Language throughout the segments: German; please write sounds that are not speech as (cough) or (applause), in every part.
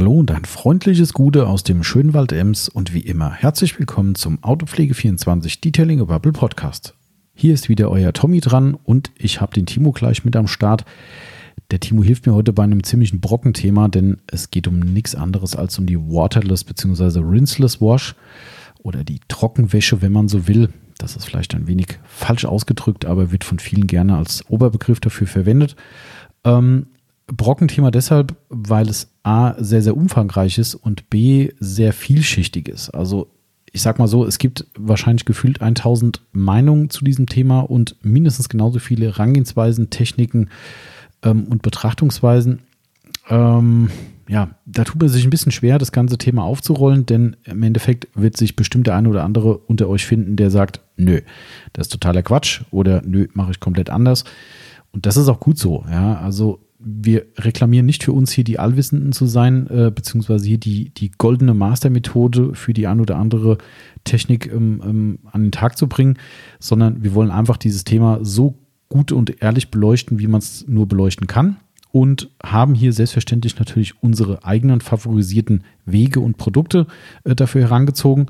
Hallo und ein freundliches Gute aus dem schönen Wald Ems und wie immer herzlich willkommen zum Autopflege24 Detailing Bubble Podcast. Hier ist wieder euer Tommy dran und ich habe den Timo gleich mit am Start. Der Timo hilft mir heute bei einem ziemlichen Brockenthema, denn es geht um nichts anderes als um die Waterless bzw. Rinseless Wash oder die Trockenwäsche, wenn man so will. Das ist vielleicht ein wenig falsch ausgedrückt, aber wird von vielen gerne als Oberbegriff dafür verwendet. Ähm, Brockenthema deshalb, weil es A sehr, sehr umfangreich ist und B sehr vielschichtig ist. Also ich sag mal so, es gibt wahrscheinlich gefühlt 1000 Meinungen zu diesem Thema und mindestens genauso viele Herangehensweisen, Techniken ähm, und Betrachtungsweisen. Ähm, ja, da tut man sich ein bisschen schwer, das ganze Thema aufzurollen, denn im Endeffekt wird sich bestimmt der eine oder andere unter euch finden, der sagt, nö, das ist totaler Quatsch oder nö, mache ich komplett anders. Und das ist auch gut so. Ja, also wir reklamieren nicht für uns hier die Allwissenden zu sein, äh, beziehungsweise hier die, die goldene Mastermethode für die ein oder andere Technik ähm, ähm, an den Tag zu bringen, sondern wir wollen einfach dieses Thema so gut und ehrlich beleuchten, wie man es nur beleuchten kann und haben hier selbstverständlich natürlich unsere eigenen favorisierten Wege und Produkte äh, dafür herangezogen.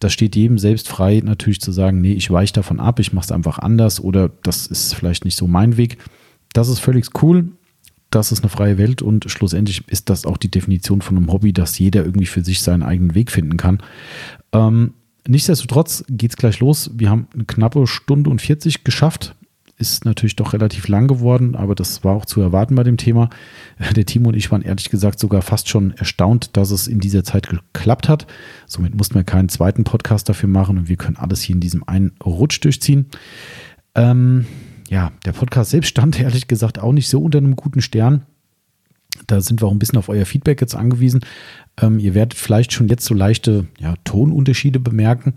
Das steht jedem selbst frei, natürlich zu sagen, nee, ich weiche davon ab, ich mache es einfach anders oder das ist vielleicht nicht so mein Weg. Das ist völlig cool das ist eine freie Welt und schlussendlich ist das auch die Definition von einem Hobby, dass jeder irgendwie für sich seinen eigenen Weg finden kann. Ähm, nichtsdestotrotz geht es gleich los. Wir haben eine knappe Stunde und 40 geschafft. Ist natürlich doch relativ lang geworden, aber das war auch zu erwarten bei dem Thema. (laughs) Der Timo und ich waren ehrlich gesagt sogar fast schon erstaunt, dass es in dieser Zeit geklappt hat. Somit mussten wir keinen zweiten Podcast dafür machen und wir können alles hier in diesem einen Rutsch durchziehen. Ähm, ja, der Podcast selbst stand (laughs) ehrlich gesagt auch nicht so unter einem guten Stern. Da sind wir auch ein bisschen auf euer Feedback jetzt angewiesen. Ähm, ihr werdet vielleicht schon jetzt so leichte ja, Tonunterschiede bemerken.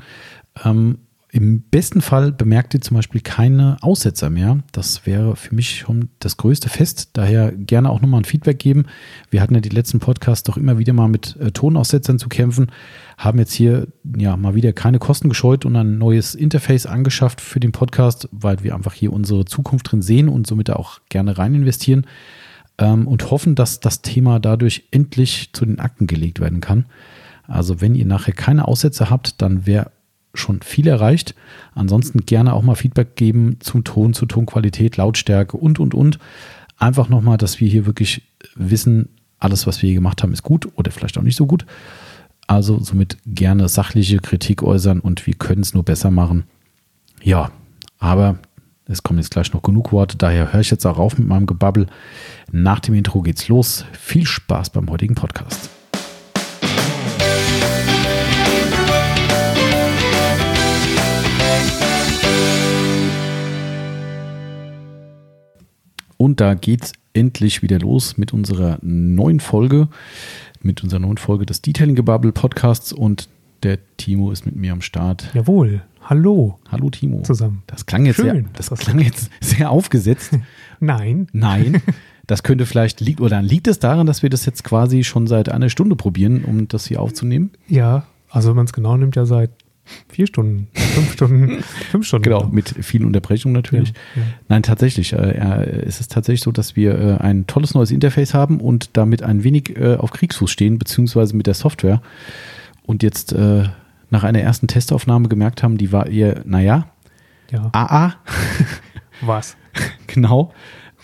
Ähm, im besten Fall bemerkt ihr zum Beispiel keine Aussetzer mehr. Das wäre für mich schon das größte Fest. Daher gerne auch nochmal ein Feedback geben. Wir hatten ja die letzten Podcasts doch immer wieder mal mit äh, Tonaussetzern zu kämpfen, haben jetzt hier ja mal wieder keine Kosten gescheut und ein neues Interface angeschafft für den Podcast, weil wir einfach hier unsere Zukunft drin sehen und somit auch gerne rein investieren ähm, und hoffen, dass das Thema dadurch endlich zu den Akten gelegt werden kann. Also wenn ihr nachher keine Aussätze habt, dann wäre schon viel erreicht. Ansonsten gerne auch mal Feedback geben zum Ton, zur Tonqualität, Lautstärke und, und, und. Einfach nochmal, dass wir hier wirklich wissen, alles, was wir hier gemacht haben, ist gut oder vielleicht auch nicht so gut. Also somit gerne sachliche Kritik äußern und wir können es nur besser machen. Ja, aber es kommen jetzt gleich noch genug Worte, daher höre ich jetzt auch auf mit meinem Gebabbel. Nach dem Intro geht's los. Viel Spaß beim heutigen Podcast. Und da geht's endlich wieder los mit unserer neuen Folge, mit unserer neuen Folge des Detailing Gebubble Podcasts und der Timo ist mit mir am Start. Jawohl. Hallo. Hallo Timo. Zusammen. Das klang jetzt, Schön, sehr, das klang jetzt sehr aufgesetzt. (laughs) Nein. Nein. (laughs) Das könnte vielleicht liegt oder liegt es daran, dass wir das jetzt quasi schon seit einer Stunde probieren, um das hier aufzunehmen? Ja, also wenn man es genau nimmt, ja seit vier Stunden, fünf Stunden, fünf Stunden. Genau, mit vielen Unterbrechungen natürlich. Ja, ja. Nein, tatsächlich. Äh, es ist tatsächlich so, dass wir äh, ein tolles neues Interface haben und damit ein wenig äh, auf Kriegsfuß stehen, beziehungsweise mit der Software. Und jetzt äh, nach einer ersten Testaufnahme gemerkt haben, die war eher, naja, ja. AA. (laughs) Was? genau.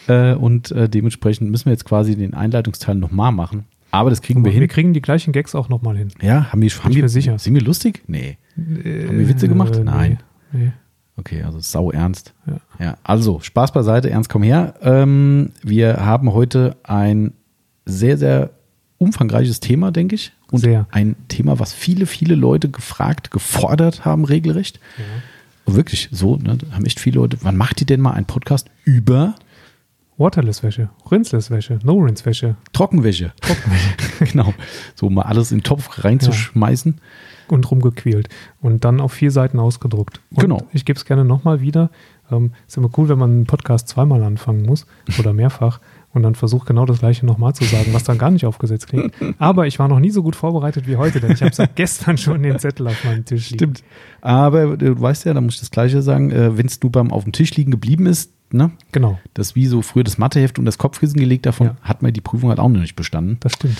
Äh, und äh, dementsprechend müssen wir jetzt quasi den Einleitungsteil nochmal machen. Aber das kriegen Aber wir hin. Wir kriegen die gleichen Gags auch nochmal hin. Ja, haben wir sicher. Sind wir lustig? Nee. Äh, Haben wir Witze gemacht? Nein. Nee, nee. Okay, also sau ernst. Ja. ja. Also, Spaß beiseite, ernst komm her. Ähm, wir haben heute ein sehr, sehr umfangreiches Thema, denke ich. Und sehr. ein Thema, was viele, viele Leute gefragt, gefordert haben, regelrecht. Ja. Wirklich so, ne? haben echt viele Leute. Wann macht ihr denn mal einen Podcast über Waterless-Wäsche, Rinseless-Wäsche, No-Rinse-Wäsche. Trockenwäsche. Trockenwäsche. (laughs) genau. So mal alles in den Topf reinzuschmeißen. Ja und rumgequält und dann auf vier Seiten ausgedruckt. Und genau. Ich gebe es gerne nochmal wieder. Ähm, ist immer cool, wenn man einen Podcast zweimal anfangen muss oder mehrfach und dann versucht genau das gleiche nochmal zu sagen, was dann gar nicht aufgesetzt klingt. (laughs) Aber ich war noch nie so gut vorbereitet wie heute, denn ich habe seit (laughs) gestern schon den Zettel auf meinem Tisch liegen. Stimmt. Aber du weißt ja, da muss ich das Gleiche sagen, äh, wenn es nur beim auf dem Tisch liegen geblieben ist, ne? Genau. Das wie so früher das Matheheft und das Kopfkissen gelegt davon, ja. hat man die Prüfung halt auch noch nicht bestanden. Das stimmt.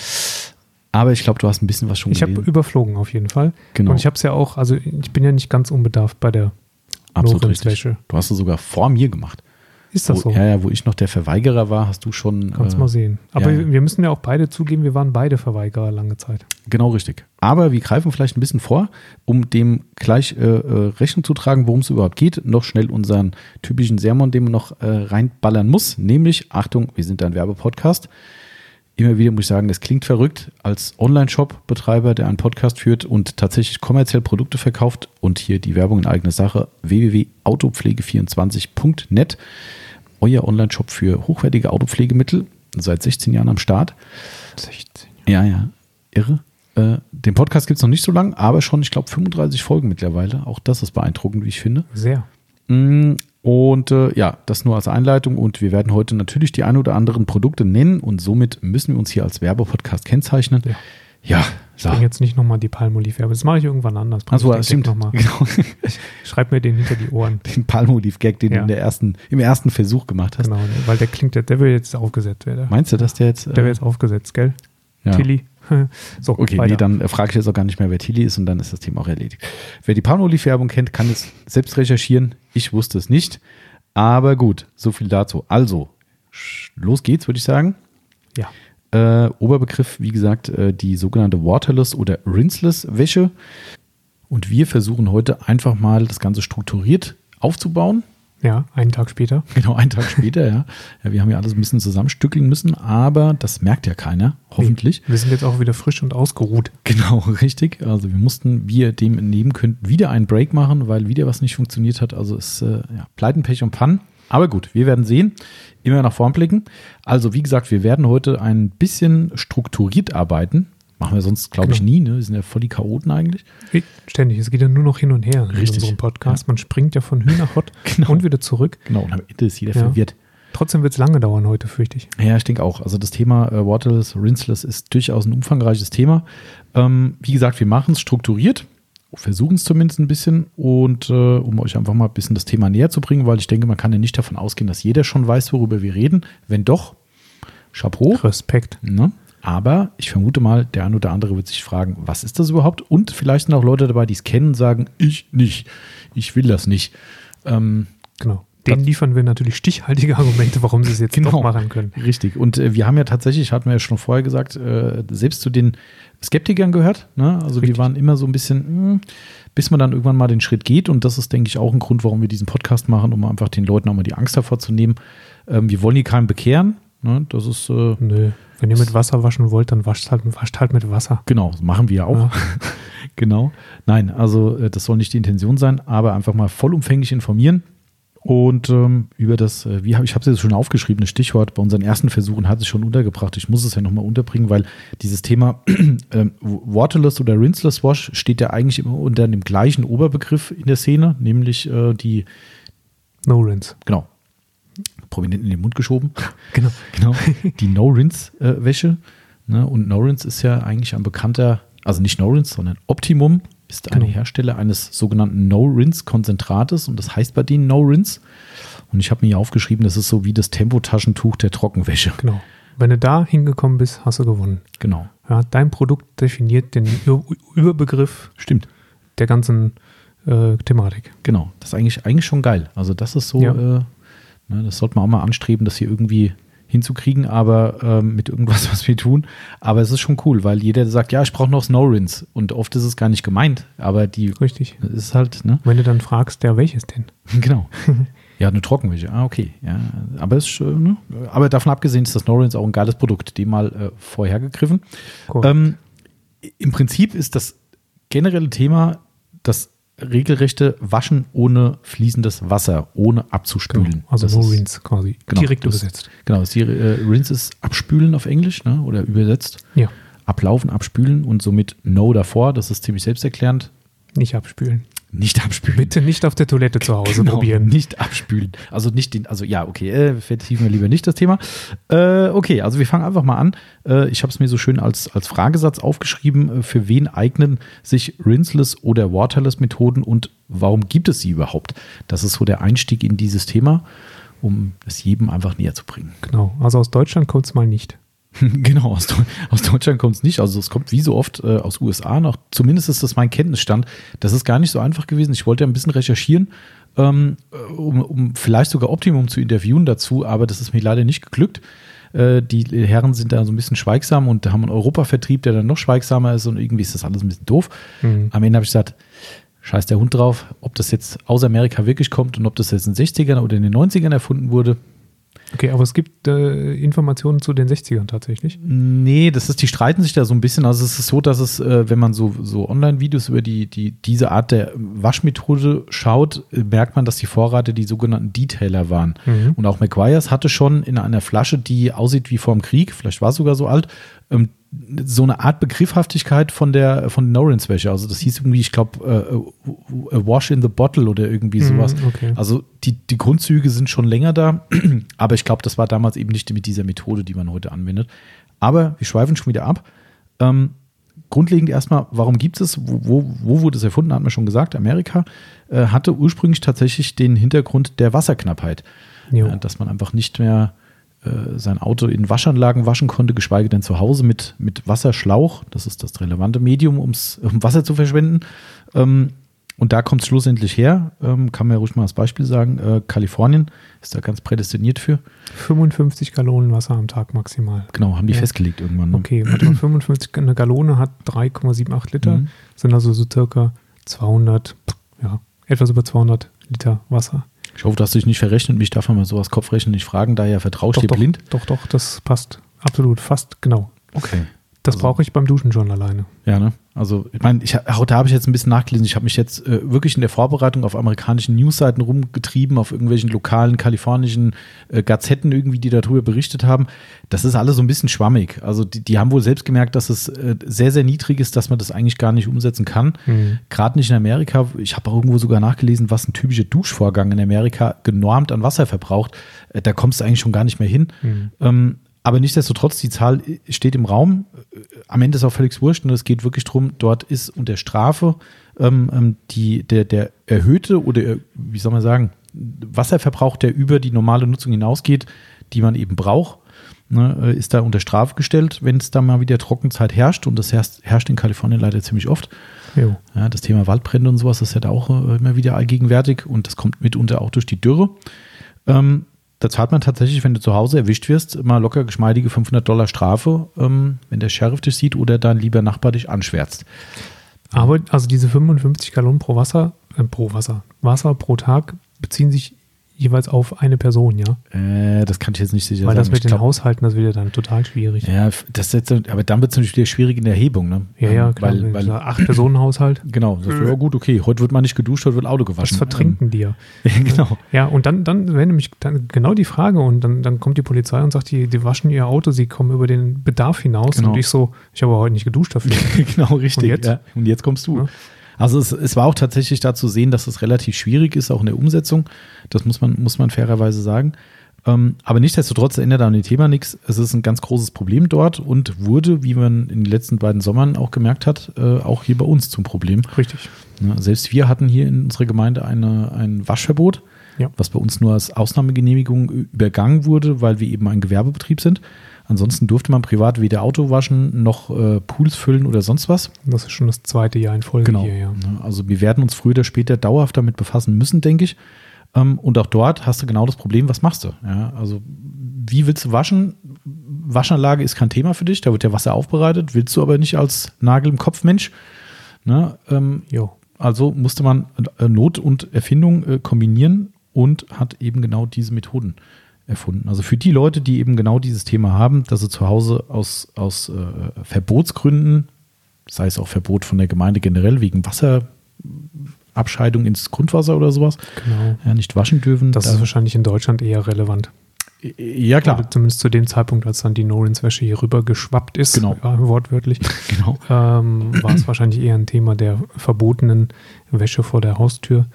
Aber ich glaube, du hast ein bisschen was schon Ich habe überflogen auf jeden Fall. Genau. Und ich habe es ja auch, also ich bin ja nicht ganz unbedarft bei der Absolut richtig. Du hast es sogar vor mir gemacht. Ist das wo, so? Ja, ja, wo ich noch der Verweigerer war, hast du schon. Kannst äh, mal sehen. Aber ja, wir müssen ja auch beide zugeben, wir waren beide Verweigerer lange Zeit. Genau richtig. Aber wir greifen vielleicht ein bisschen vor, um dem gleich äh, äh, Rechnung zu tragen, worum es überhaupt geht. Noch schnell unseren typischen Sermon, den man noch äh, reinballern muss. Nämlich, Achtung, wir sind ein Werbepodcast. Immer wieder muss ich sagen, es klingt verrückt als Online-Shop-Betreiber, der einen Podcast führt und tatsächlich kommerziell Produkte verkauft und hier die Werbung in eigener Sache www.autopflege24.net. Euer Online-Shop für hochwertige Autopflegemittel, seit 16 Jahren am Start. 16. Ja, ja, irre. Äh, den Podcast gibt es noch nicht so lange, aber schon, ich glaube, 35 Folgen mittlerweile. Auch das ist beeindruckend, wie ich finde. Sehr. Mm, Und äh, ja, das nur als Einleitung. Und wir werden heute natürlich die ein oder anderen Produkte nennen und somit müssen wir uns hier als Werbepodcast kennzeichnen. Ja. Ja, Ich so. bringe jetzt nicht nochmal die Palmolive-Werbe. Das mache ich irgendwann anders. Achso, ich das stimmt. Noch mal. (laughs) Genau. Schreib mir den hinter die Ohren. (laughs) Den Palmolive-Gag, den Ja. du in der ersten, im ersten Versuch gemacht hast. Genau, weil der klingt, der, der will jetzt aufgesetzt werden. Meinst du, dass der jetzt. Der wird jetzt aufgesetzt, gell? ja. Tilly. (laughs) so, Okay, weiter. nee, dann äh, frage ich jetzt auch gar nicht mehr, wer Tilly ist und dann ist das Thema auch erledigt. Wer die Palmolive-Werbung kennt, kann es selbst recherchieren. Ich wusste es nicht. Aber gut, so viel dazu. Also, los geht's, würde ich sagen. Ja, Äh, Oberbegriff, wie gesagt, äh, die sogenannte Waterless oder Rinseless Wäsche. Und wir versuchen heute einfach mal das Ganze strukturiert aufzubauen. ja, einen Tag später. (laughs) Genau, einen Tag später, ja. ja. Wir haben ja alles ein bisschen zusammenstückeln müssen, aber das merkt ja keiner, hoffentlich. Wir sind jetzt auch wieder frisch und ausgeruht. (laughs) Genau, richtig. Also wir mussten, wie ihr dem entnehmen könnt, wieder einen Break machen, weil wieder was nicht funktioniert hat. Also es äh, ja, Pleiten, Pech und Pannen. Aber gut, wir werden sehen. Immer nach vorn blicken. Also wie gesagt, wir werden heute ein bisschen strukturiert arbeiten. Machen wir sonst, glaube ich, Genau. nie. Ne? Wir sind ja voll die Chaoten eigentlich. Ständig, es geht ja nur noch hin und her in Richtig. unserem Podcast. Man springt ja von Hü nach Hott (laughs) Genau. und wieder zurück. Genau, und am Ende ist jeder Ja. verwirrt. Trotzdem wird es lange dauern heute, fürchte ich. Ja, ich denke auch. Also das Thema äh, Waterless, Rinseless ist durchaus ein umfangreiches Thema. Ähm, wie gesagt, wir machen es strukturiert, versuchen es zumindest ein bisschen und äh, um euch einfach mal ein bisschen das Thema näher zu bringen, weil ich denke, man kann ja nicht davon ausgehen, dass jeder schon weiß, worüber wir reden. Wenn doch, Chapeau. Respekt. Ne? Aber ich vermute mal, der ein oder andere wird sich fragen, was ist das überhaupt? Und vielleicht sind auch Leute dabei, die es kennen und sagen, ich nicht, ich will das nicht. Ähm, Genau. Denen liefern wir natürlich stichhaltige Argumente, warum sie es jetzt Genau. doch machen können. Richtig. Und äh, wir haben ja tatsächlich, hatten wir ja schon vorher gesagt, äh, selbst zu den Skeptikern gehört. Ne? Also Richtig. wir waren immer so ein bisschen, mh, bis man dann irgendwann mal den Schritt geht. Und das ist, denke ich, auch ein Grund, warum wir diesen Podcast machen, um einfach den Leuten auch mal die Angst davor zu nehmen. Ähm, wir wollen hier keinen bekehren. Ne? Das ist, äh, Nö. Wenn ihr mit Wasser waschen wollt, dann wascht halt, wascht halt mit Wasser. genau, das machen wir auch. Ja. (laughs) genau. Nein, also äh, das soll nicht die Intention sein, aber einfach mal vollumfänglich informieren. Und ähm, über das, äh, wie hab, ich habe es jetzt schon aufgeschrieben, das Stichwort bei unseren ersten Versuchen hat es schon untergebracht. Ich muss es ja nochmal unterbringen, weil dieses Thema (clears throat) ähm, Waterless oder Rinseless Wash steht ja eigentlich immer unter dem gleichen Oberbegriff in der Szene, nämlich äh, die, No rinse. genau, prominent in den Mund geschoben. (laughs) Genau. (laughs) Genau, die No-Rinse-Wäsche. Ne? Und No-Rinse ist ja eigentlich ein bekannter, also nicht No-Rinse, sondern Optimum ist ein Genau. Hersteller eines sogenannten No-Rinse-Konzentrates und das heißt bei denen No-Rinse. Und ich habe mir hier aufgeschrieben, das ist so wie das Tempotaschentuch der Trockenwäsche. Genau. Wenn du da hingekommen bist, hast du gewonnen. Genau, Ja, dein Produkt definiert den Überbegriff stimmt. der ganzen äh, Thematik. Genau, das ist eigentlich, eigentlich schon geil. Also das ist so, Ja. äh, ne, das sollte man auch mal anstreben, das hier irgendwie hinzukriegen, aber ähm, mit irgendwas, (laughs) was wir tun. Aber es ist schon cool, weil jeder sagt, ja, ich brauche noch Snow-Rinse. Und oft ist es gar nicht gemeint, aber die Richtig. ist halt, ne? Wenn du dann fragst, der welches denn? (laughs) Genau. (laughs) Ja, eine Trockenwäsche. Ah, okay. Ja, aber, ist, äh, ne? aber davon abgesehen ist das Snow-Rinse auch ein geiles Produkt, dem mal äh, vorhergegriffen. Ähm, Im Prinzip ist das generelle Thema das regelrechte Waschen ohne fließendes Wasser, ohne abzuspülen. Genau. Also das no rinse quasi. genau, Direkt das- übersetzt. Genau, das hier, äh, Rinse ist abspülen auf Englisch ne? oder übersetzt. Ja. Ablaufen, abspülen und somit No davor. Das ist ziemlich selbsterklärend. Nicht abspülen. Nicht abspülen. Bitte nicht auf der Toilette zu Hause Genau, probieren. Nicht abspülen. Also nicht den, also ja, okay, äh, vertiefen wir lieber nicht das Thema. Äh, okay, also wir fangen einfach mal an. Äh, ich habe es mir so schön als, als Fragesatz aufgeschrieben. Äh, für wen eignen sich Rinseless oder Waterless Methoden und warum gibt es sie überhaupt? Das ist so der Einstieg in dieses Thema, um es jedem einfach näher zu bringen. Genau. Also aus Deutschland kommt es mal nicht. (laughs) genau, aus, aus Deutschland kommt es nicht. Also es kommt wie so oft äh, aus USA noch. Zumindest ist das mein Kenntnisstand. Das ist gar nicht so einfach gewesen. Ich wollte ein bisschen recherchieren, ähm, um, um vielleicht sogar Optimum zu interviewen dazu, aber das ist mir leider nicht geglückt. Äh, die Herren sind da so ein bisschen schweigsam und haben einen Europavertrieb, der dann noch schweigsamer ist und irgendwie ist das alles ein bisschen doof. Mhm. Am Ende habe ich gesagt, scheiß der Hund drauf, ob das jetzt aus Amerika wirklich kommt und ob das jetzt in den 60ern oder in den 90ern erfunden wurde. Okay, aber es gibt äh, Informationen zu den 60ern tatsächlich? Nee, das ist, die streiten sich da so ein bisschen. Also es ist so, dass es, äh, wenn man so, so Online-Videos über die, die, diese Art der Waschmethode schaut, äh, merkt man, dass die Vorrate die sogenannten Detailer waren. Mhm. Und auch McGuire's hatte schon in einer Flasche, die aussieht wie vorm Krieg, vielleicht war es sogar so alt, ähm, so eine Art Begriffhaftigkeit von der von Norins Wäsche. Also das hieß irgendwie, ich glaube, äh, a Wash in the Bottle oder irgendwie mhm, sowas. Mm, okay. Also die, die Grundzüge sind schon länger da, (clears throat) aber ich glaube, das war damals eben nicht mit dieser Methode, die man heute anwendet. Aber wir schweifen schon wieder ab. Ähm, grundlegend erstmal, warum gibt es wo, wo, wo, wurde es erfunden, hat man schon gesagt. Amerika äh, hatte ursprünglich tatsächlich den Hintergrund der Wasserknappheit. Äh, dass man einfach nicht mehr äh, sein Auto in Waschanlagen waschen konnte, geschweige denn zu Hause mit, mit Wasserschlauch. Das ist das relevante Medium, ums, um Wasser zu verschwenden. Ähm, und da kommt es schlussendlich her, ähm, kann man ja ruhig mal als Beispiel sagen, äh, Kalifornien ist da ganz prädestiniert für. 55 Gallonen Wasser am Tag maximal. Genau, haben die ja. festgelegt irgendwann. Ne? Okay, warte mal, 55, eine Gallone hat 3,78 Liter, mhm. sind also so circa 200, ja, etwas über 200 Liter Wasser. Ich hoffe, dass du dich nicht verrechnet. Mich darf man mal sowas Kopfrechnen nicht fragen, da ja vertraut dir blind. Doch, doch, das passt. Absolut, fast genau. Okay. Das also, brauche ich beim Duschen schon alleine. Ja, ne? Also, ich meine, ich, auch da habe ich jetzt ein bisschen nachgelesen. Ich habe mich jetzt äh, wirklich in der Vorbereitung auf amerikanischen Newsseiten rumgetrieben, auf irgendwelchen lokalen kalifornischen äh, Gazetten irgendwie, die darüber berichtet haben. Das ist alles so ein bisschen schwammig. Also, die, die haben wohl selbst gemerkt, dass es äh, sehr, sehr niedrig ist, dass man das eigentlich gar nicht umsetzen kann. Mhm. Gerade nicht in Amerika. Ich habe auch irgendwo sogar nachgelesen, was ein typischer Duschvorgang in Amerika genormt an Wasser verbraucht. Äh, da kommst du eigentlich schon gar nicht mehr hin. Mhm. Ähm, aber nichtsdestotrotz, die Zahl steht im Raum. Am Ende ist auch völlig wurscht und es geht wirklich darum, dort ist unter Strafe ähm, ähm, die, der, der erhöhte oder, wie soll man sagen, Wasserverbrauch, der über die normale Nutzung hinausgeht, die man eben braucht, ne, äh, ist da unter Strafe gestellt, wenn es da mal wieder Trockenzeit herrscht. Und das herrscht, herrscht in Kalifornien leider ziemlich oft. Ja, das Thema Waldbrände und sowas ist ja da auch äh, immer wieder allgegenwärtig und das kommt mitunter auch durch die Dürre. Ähm, da zahlt man tatsächlich, wenn du zu Hause erwischt wirst, mal locker geschmeidige 500 Dollar Strafe, ähm, wenn der Sheriff dich sieht oder dein lieber Nachbar dich anschwärzt. Aber also diese 55 Gallonen pro Wasser, äh, pro Wasser, Wasser pro Tag beziehen sich jeweils auf eine Person, ja? Äh, das kann ich jetzt nicht sicher Weil sagen. Weil das mit den glaub, Haushalten, das wird ja dann total schwierig. Ja, das jetzt, aber dann wird es natürlich wieder schwierig in der Erhebung, ne? Ja, ja, ähm, klar. Weil, weil acht Personen Haushalt. (laughs) Genau, das wäre gut, okay. Heute wird man nicht geduscht, heute wird Auto gewaschen. Das vertrinken ähm, die (laughs) ja. genau. Ja, und dann, dann wäre nämlich dann genau die Frage und dann, dann kommt die Polizei und sagt, die, die waschen ihr Auto, sie kommen über den Bedarf hinaus genau. und ich so, ich habe heute nicht geduscht dafür. (laughs) genau, richtig. Und jetzt, ja. und jetzt kommst du. Ja. Also es, es, war auch tatsächlich da zu sehen, dass es relativ schwierig ist, auch in der Umsetzung. Das muss man, muss man fairerweise sagen. Ähm, aber nichtsdestotrotz ändert an dem Thema nichts. Es ist ein ganz großes Problem dort und wurde, wie man in den letzten beiden Sommern auch gemerkt hat, äh, auch hier bei uns zum Problem. Richtig. Ja, selbst wir hatten hier in unserer Gemeinde eine, ein Waschverbot, ja. was bei uns nur als Ausnahmegenehmigung übergangen wurde, weil wir eben ein Gewerbebetrieb sind. Ansonsten durfte man privat weder Auto waschen noch äh, Pools füllen oder sonst was. Das ist schon das zweite Jahr in Folge genau. hier, ja. Also wir werden uns früher oder später dauerhaft damit befassen müssen, denke ich. Ähm, und auch dort hast du genau das Problem, was machst du? Ja, also wie willst du waschen? Waschanlage ist kein Thema für dich, da wird ja Wasser aufbereitet, willst du aber nicht als Nagel im Kopf Mensch. Ne? Ähm, also musste man äh, Not und Erfindung äh, kombinieren und hat eben genau diese Methoden erfunden. Also für die Leute, die eben genau dieses Thema haben, dass sie zu Hause aus, aus äh, Verbotsgründen, sei es auch Verbot von der Gemeinde generell wegen Wasserabscheidung ins Grundwasser oder sowas, genau. ja, nicht waschen dürfen. Das da ist wahrscheinlich in Deutschland eher relevant. Ja, klar. Oder zumindest zu dem Zeitpunkt, als dann die Norins-Wäsche hier rüber geschwappt ist, genau. ja, wortwörtlich, (laughs) genau. ähm, war es wahrscheinlich eher ein Thema der verbotenen Wäsche vor der Haustür.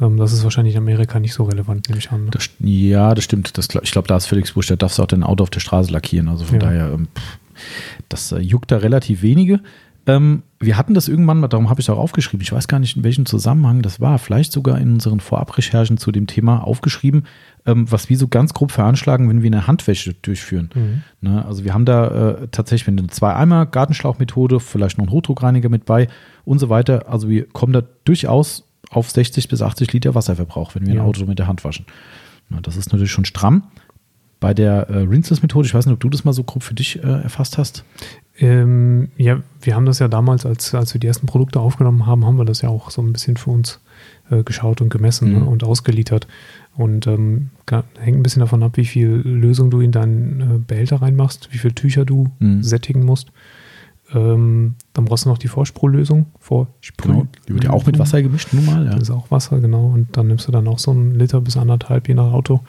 Ähm, das ist wahrscheinlich in Amerika nicht so relevant, nehme ich an. Ne? Das, ja, das stimmt. Das, ich glaube, da ist völlig wurscht. Da darfst du auch dein Auto auf der Straße lackieren. Also von ja. daher, ähm, das äh, juckt da relativ wenige. Ähm, wir hatten das irgendwann mal, darum habe ich es auch aufgeschrieben. Ich weiß gar nicht, in welchem Zusammenhang das war. Vielleicht sogar in unseren Vorabrecherchen zu dem Thema aufgeschrieben, ähm, was wir so ganz grob veranschlagen, wenn wir eine Handwäsche durchführen. Mhm. Ne, also wir haben da äh, tatsächlich eine Zwei-Eimer Gartenschlauchmethode, vielleicht noch einen Hochdruckreiniger mit bei und so weiter. Also wir kommen da durchaus auf 60 bis 80 Liter Wasserverbrauch, wenn wir ja. ein Auto mit der Hand waschen. Na, das ist natürlich schon stramm. Bei der äh, Rinseless-Methode, ich weiß nicht, ob du das mal so grob für dich äh, erfasst hast. Ähm, ja, wir haben das ja damals, als, als wir die ersten Produkte aufgenommen haben, haben wir das ja auch so ein bisschen für uns äh, geschaut und gemessen mhm. ne, und ausgeliefert. Und ähm, hängt ein bisschen davon ab, wie viel Lösung du in deinen äh, Behälter reinmachst, wie viele Tücher du mhm. sättigen musst. Ähm, dann brauchst du noch die Vorsprühlösung. Vorsprüh genau, die wird ja auch mit Wasser gemischt, nun mal. Ja. Das ist auch Wasser, genau. Und dann nimmst du dann auch so einen Liter bis anderthalb, je nach Auto.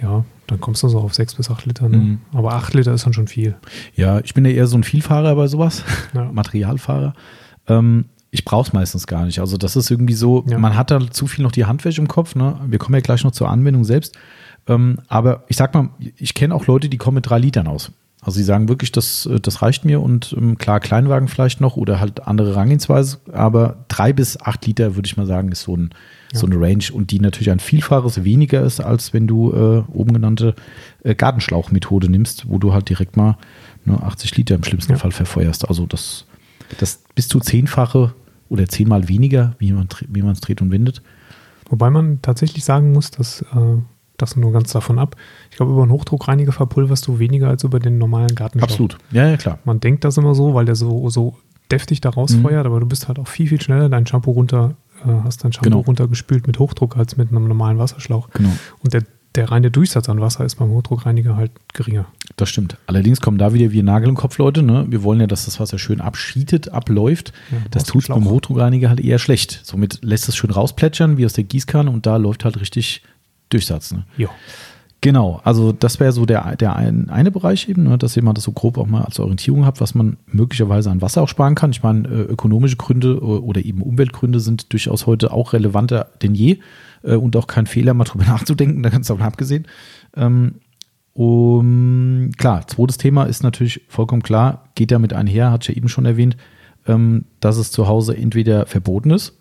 Ja, dann kommst du so auf sechs bis acht Liter. Ne? Mhm. Aber acht Liter ist dann schon viel. Ja, ich bin ja eher so ein Vielfahrer bei sowas, (laughs) ja. Materialfahrer. Ähm, ich brauche es meistens gar nicht. Also das ist irgendwie so, ja. man hat da zu viel noch die Handwäsche im Kopf. Ne? Wir kommen ja gleich noch zur Anwendung selbst. Ähm, aber ich sag mal, ich kenne auch Leute, die kommen mit drei Litern aus. Also sie sagen wirklich, das, äh, das reicht mir und ähm, klar, Kleinwagen vielleicht noch oder halt andere Rangehensweise, aber drei bis acht Liter, würde ich mal sagen, ist so, ein, ja. so eine Range und die natürlich ein Vielfaches weniger ist, als wenn du äh, oben genannte äh, Gartenschlauchmethode nimmst, wo du halt direkt mal ne, 80 Liter im schlimmsten ja. Fall verfeuerst. Also das, das bis zu zehnfache oder zehnmal weniger, wie man wie es dreht und wendet. Wobei man tatsächlich sagen muss, dass äh, das nur ganz davon ab. Ich glaube, über einen Hochdruckreiniger verpulverst du weniger als über den normalen Gartenschlauch. Absolut. Ja, ja, klar. Man denkt das immer so, weil der so, so deftig da rausfeuert, mhm. aber du bist halt auch viel, viel schneller dein Shampoo runter, äh, hast dein Shampoo genau. runtergespült mit Hochdruck als mit einem normalen Wasserschlauch. Genau. Und der, der reine Durchsatz an Wasser ist beim Hochdruckreiniger halt geringer. Das stimmt. Allerdings kommen da wieder wie Nagel im Kopf, Leute. Ne? Wir wollen ja, dass das Wasser schön abschietet, abläuft. Ja, das tut beim Hochdruckreiniger halt eher schlecht. Somit lässt es schön rausplätschern, wie aus der Gießkanne, und da läuft halt richtig Durchsatz. Ne? Ja. Genau, also das wäre so der, der ein, eine Bereich eben, ne, dass mal das so grob auch mal als Orientierung habt, was man möglicherweise an Wasser auch sparen kann. Ich meine, äh, ökonomische Gründe oder eben Umweltgründe sind durchaus heute auch relevanter denn je äh, und auch kein Fehler, mal drüber (laughs) nachzudenken, da ganz davon abgesehen. Ähm, um, klar, zweites Thema ist natürlich vollkommen klar, geht damit einher, hat ich ja eben schon erwähnt, ähm, dass es zu Hause entweder verboten ist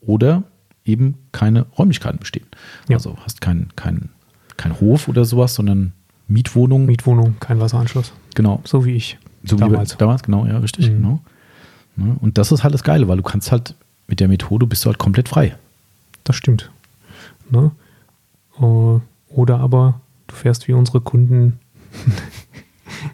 oder eben keine Räumlichkeiten bestehen. Ja. Also hast keinen kein kein Hof oder sowas, sondern Mietwohnung. Mietwohnung, kein Wasseranschluss. Genau. So wie ich. So damals. wie damals, genau, ja, richtig. Mhm. Genau. Ne? Und das ist halt das Geile, weil du kannst halt mit der Methode bist du halt komplett frei. Das stimmt. Ne? Äh, oder aber du fährst wie unsere Kunden (laughs)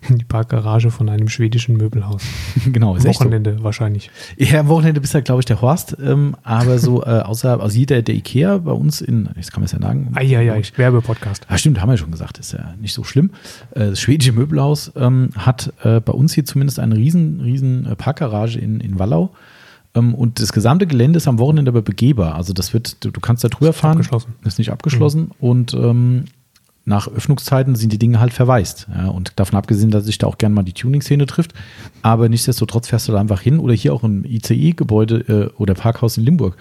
in die Parkgarage von einem schwedischen Möbelhaus. (laughs) genau, ist Wochenende so. wahrscheinlich. Ja, am Wochenende bist du, glaube ich, der Horst. Ähm, aber so äh, außer, also jeder der Ikea bei uns in, jetzt kann man es ja sagen. Ah, ja, ja, Werbepodcast. Ah, stimmt, haben wir ja schon gesagt, ist ja nicht so schlimm. Äh, das schwedische Möbelhaus ähm, hat äh, bei uns hier zumindest eine riesen, riesen äh, Parkgarage in, in Wallau. Ähm, und das gesamte Gelände ist am Wochenende aber begehbar. Also das wird, du, du kannst da drüber fahren. Abgeschlossen. Ist nicht abgeschlossen. Mhm. Und ähm, nach Öffnungszeiten sind die Dinge halt verwaist. Ja, und davon abgesehen, dass sich da auch gerne mal die Tuning-Szene trifft. Aber nichtsdestotrotz fährst du da einfach hin oder hier auch im ICE-Gebäude äh, oder Parkhaus in Limburg.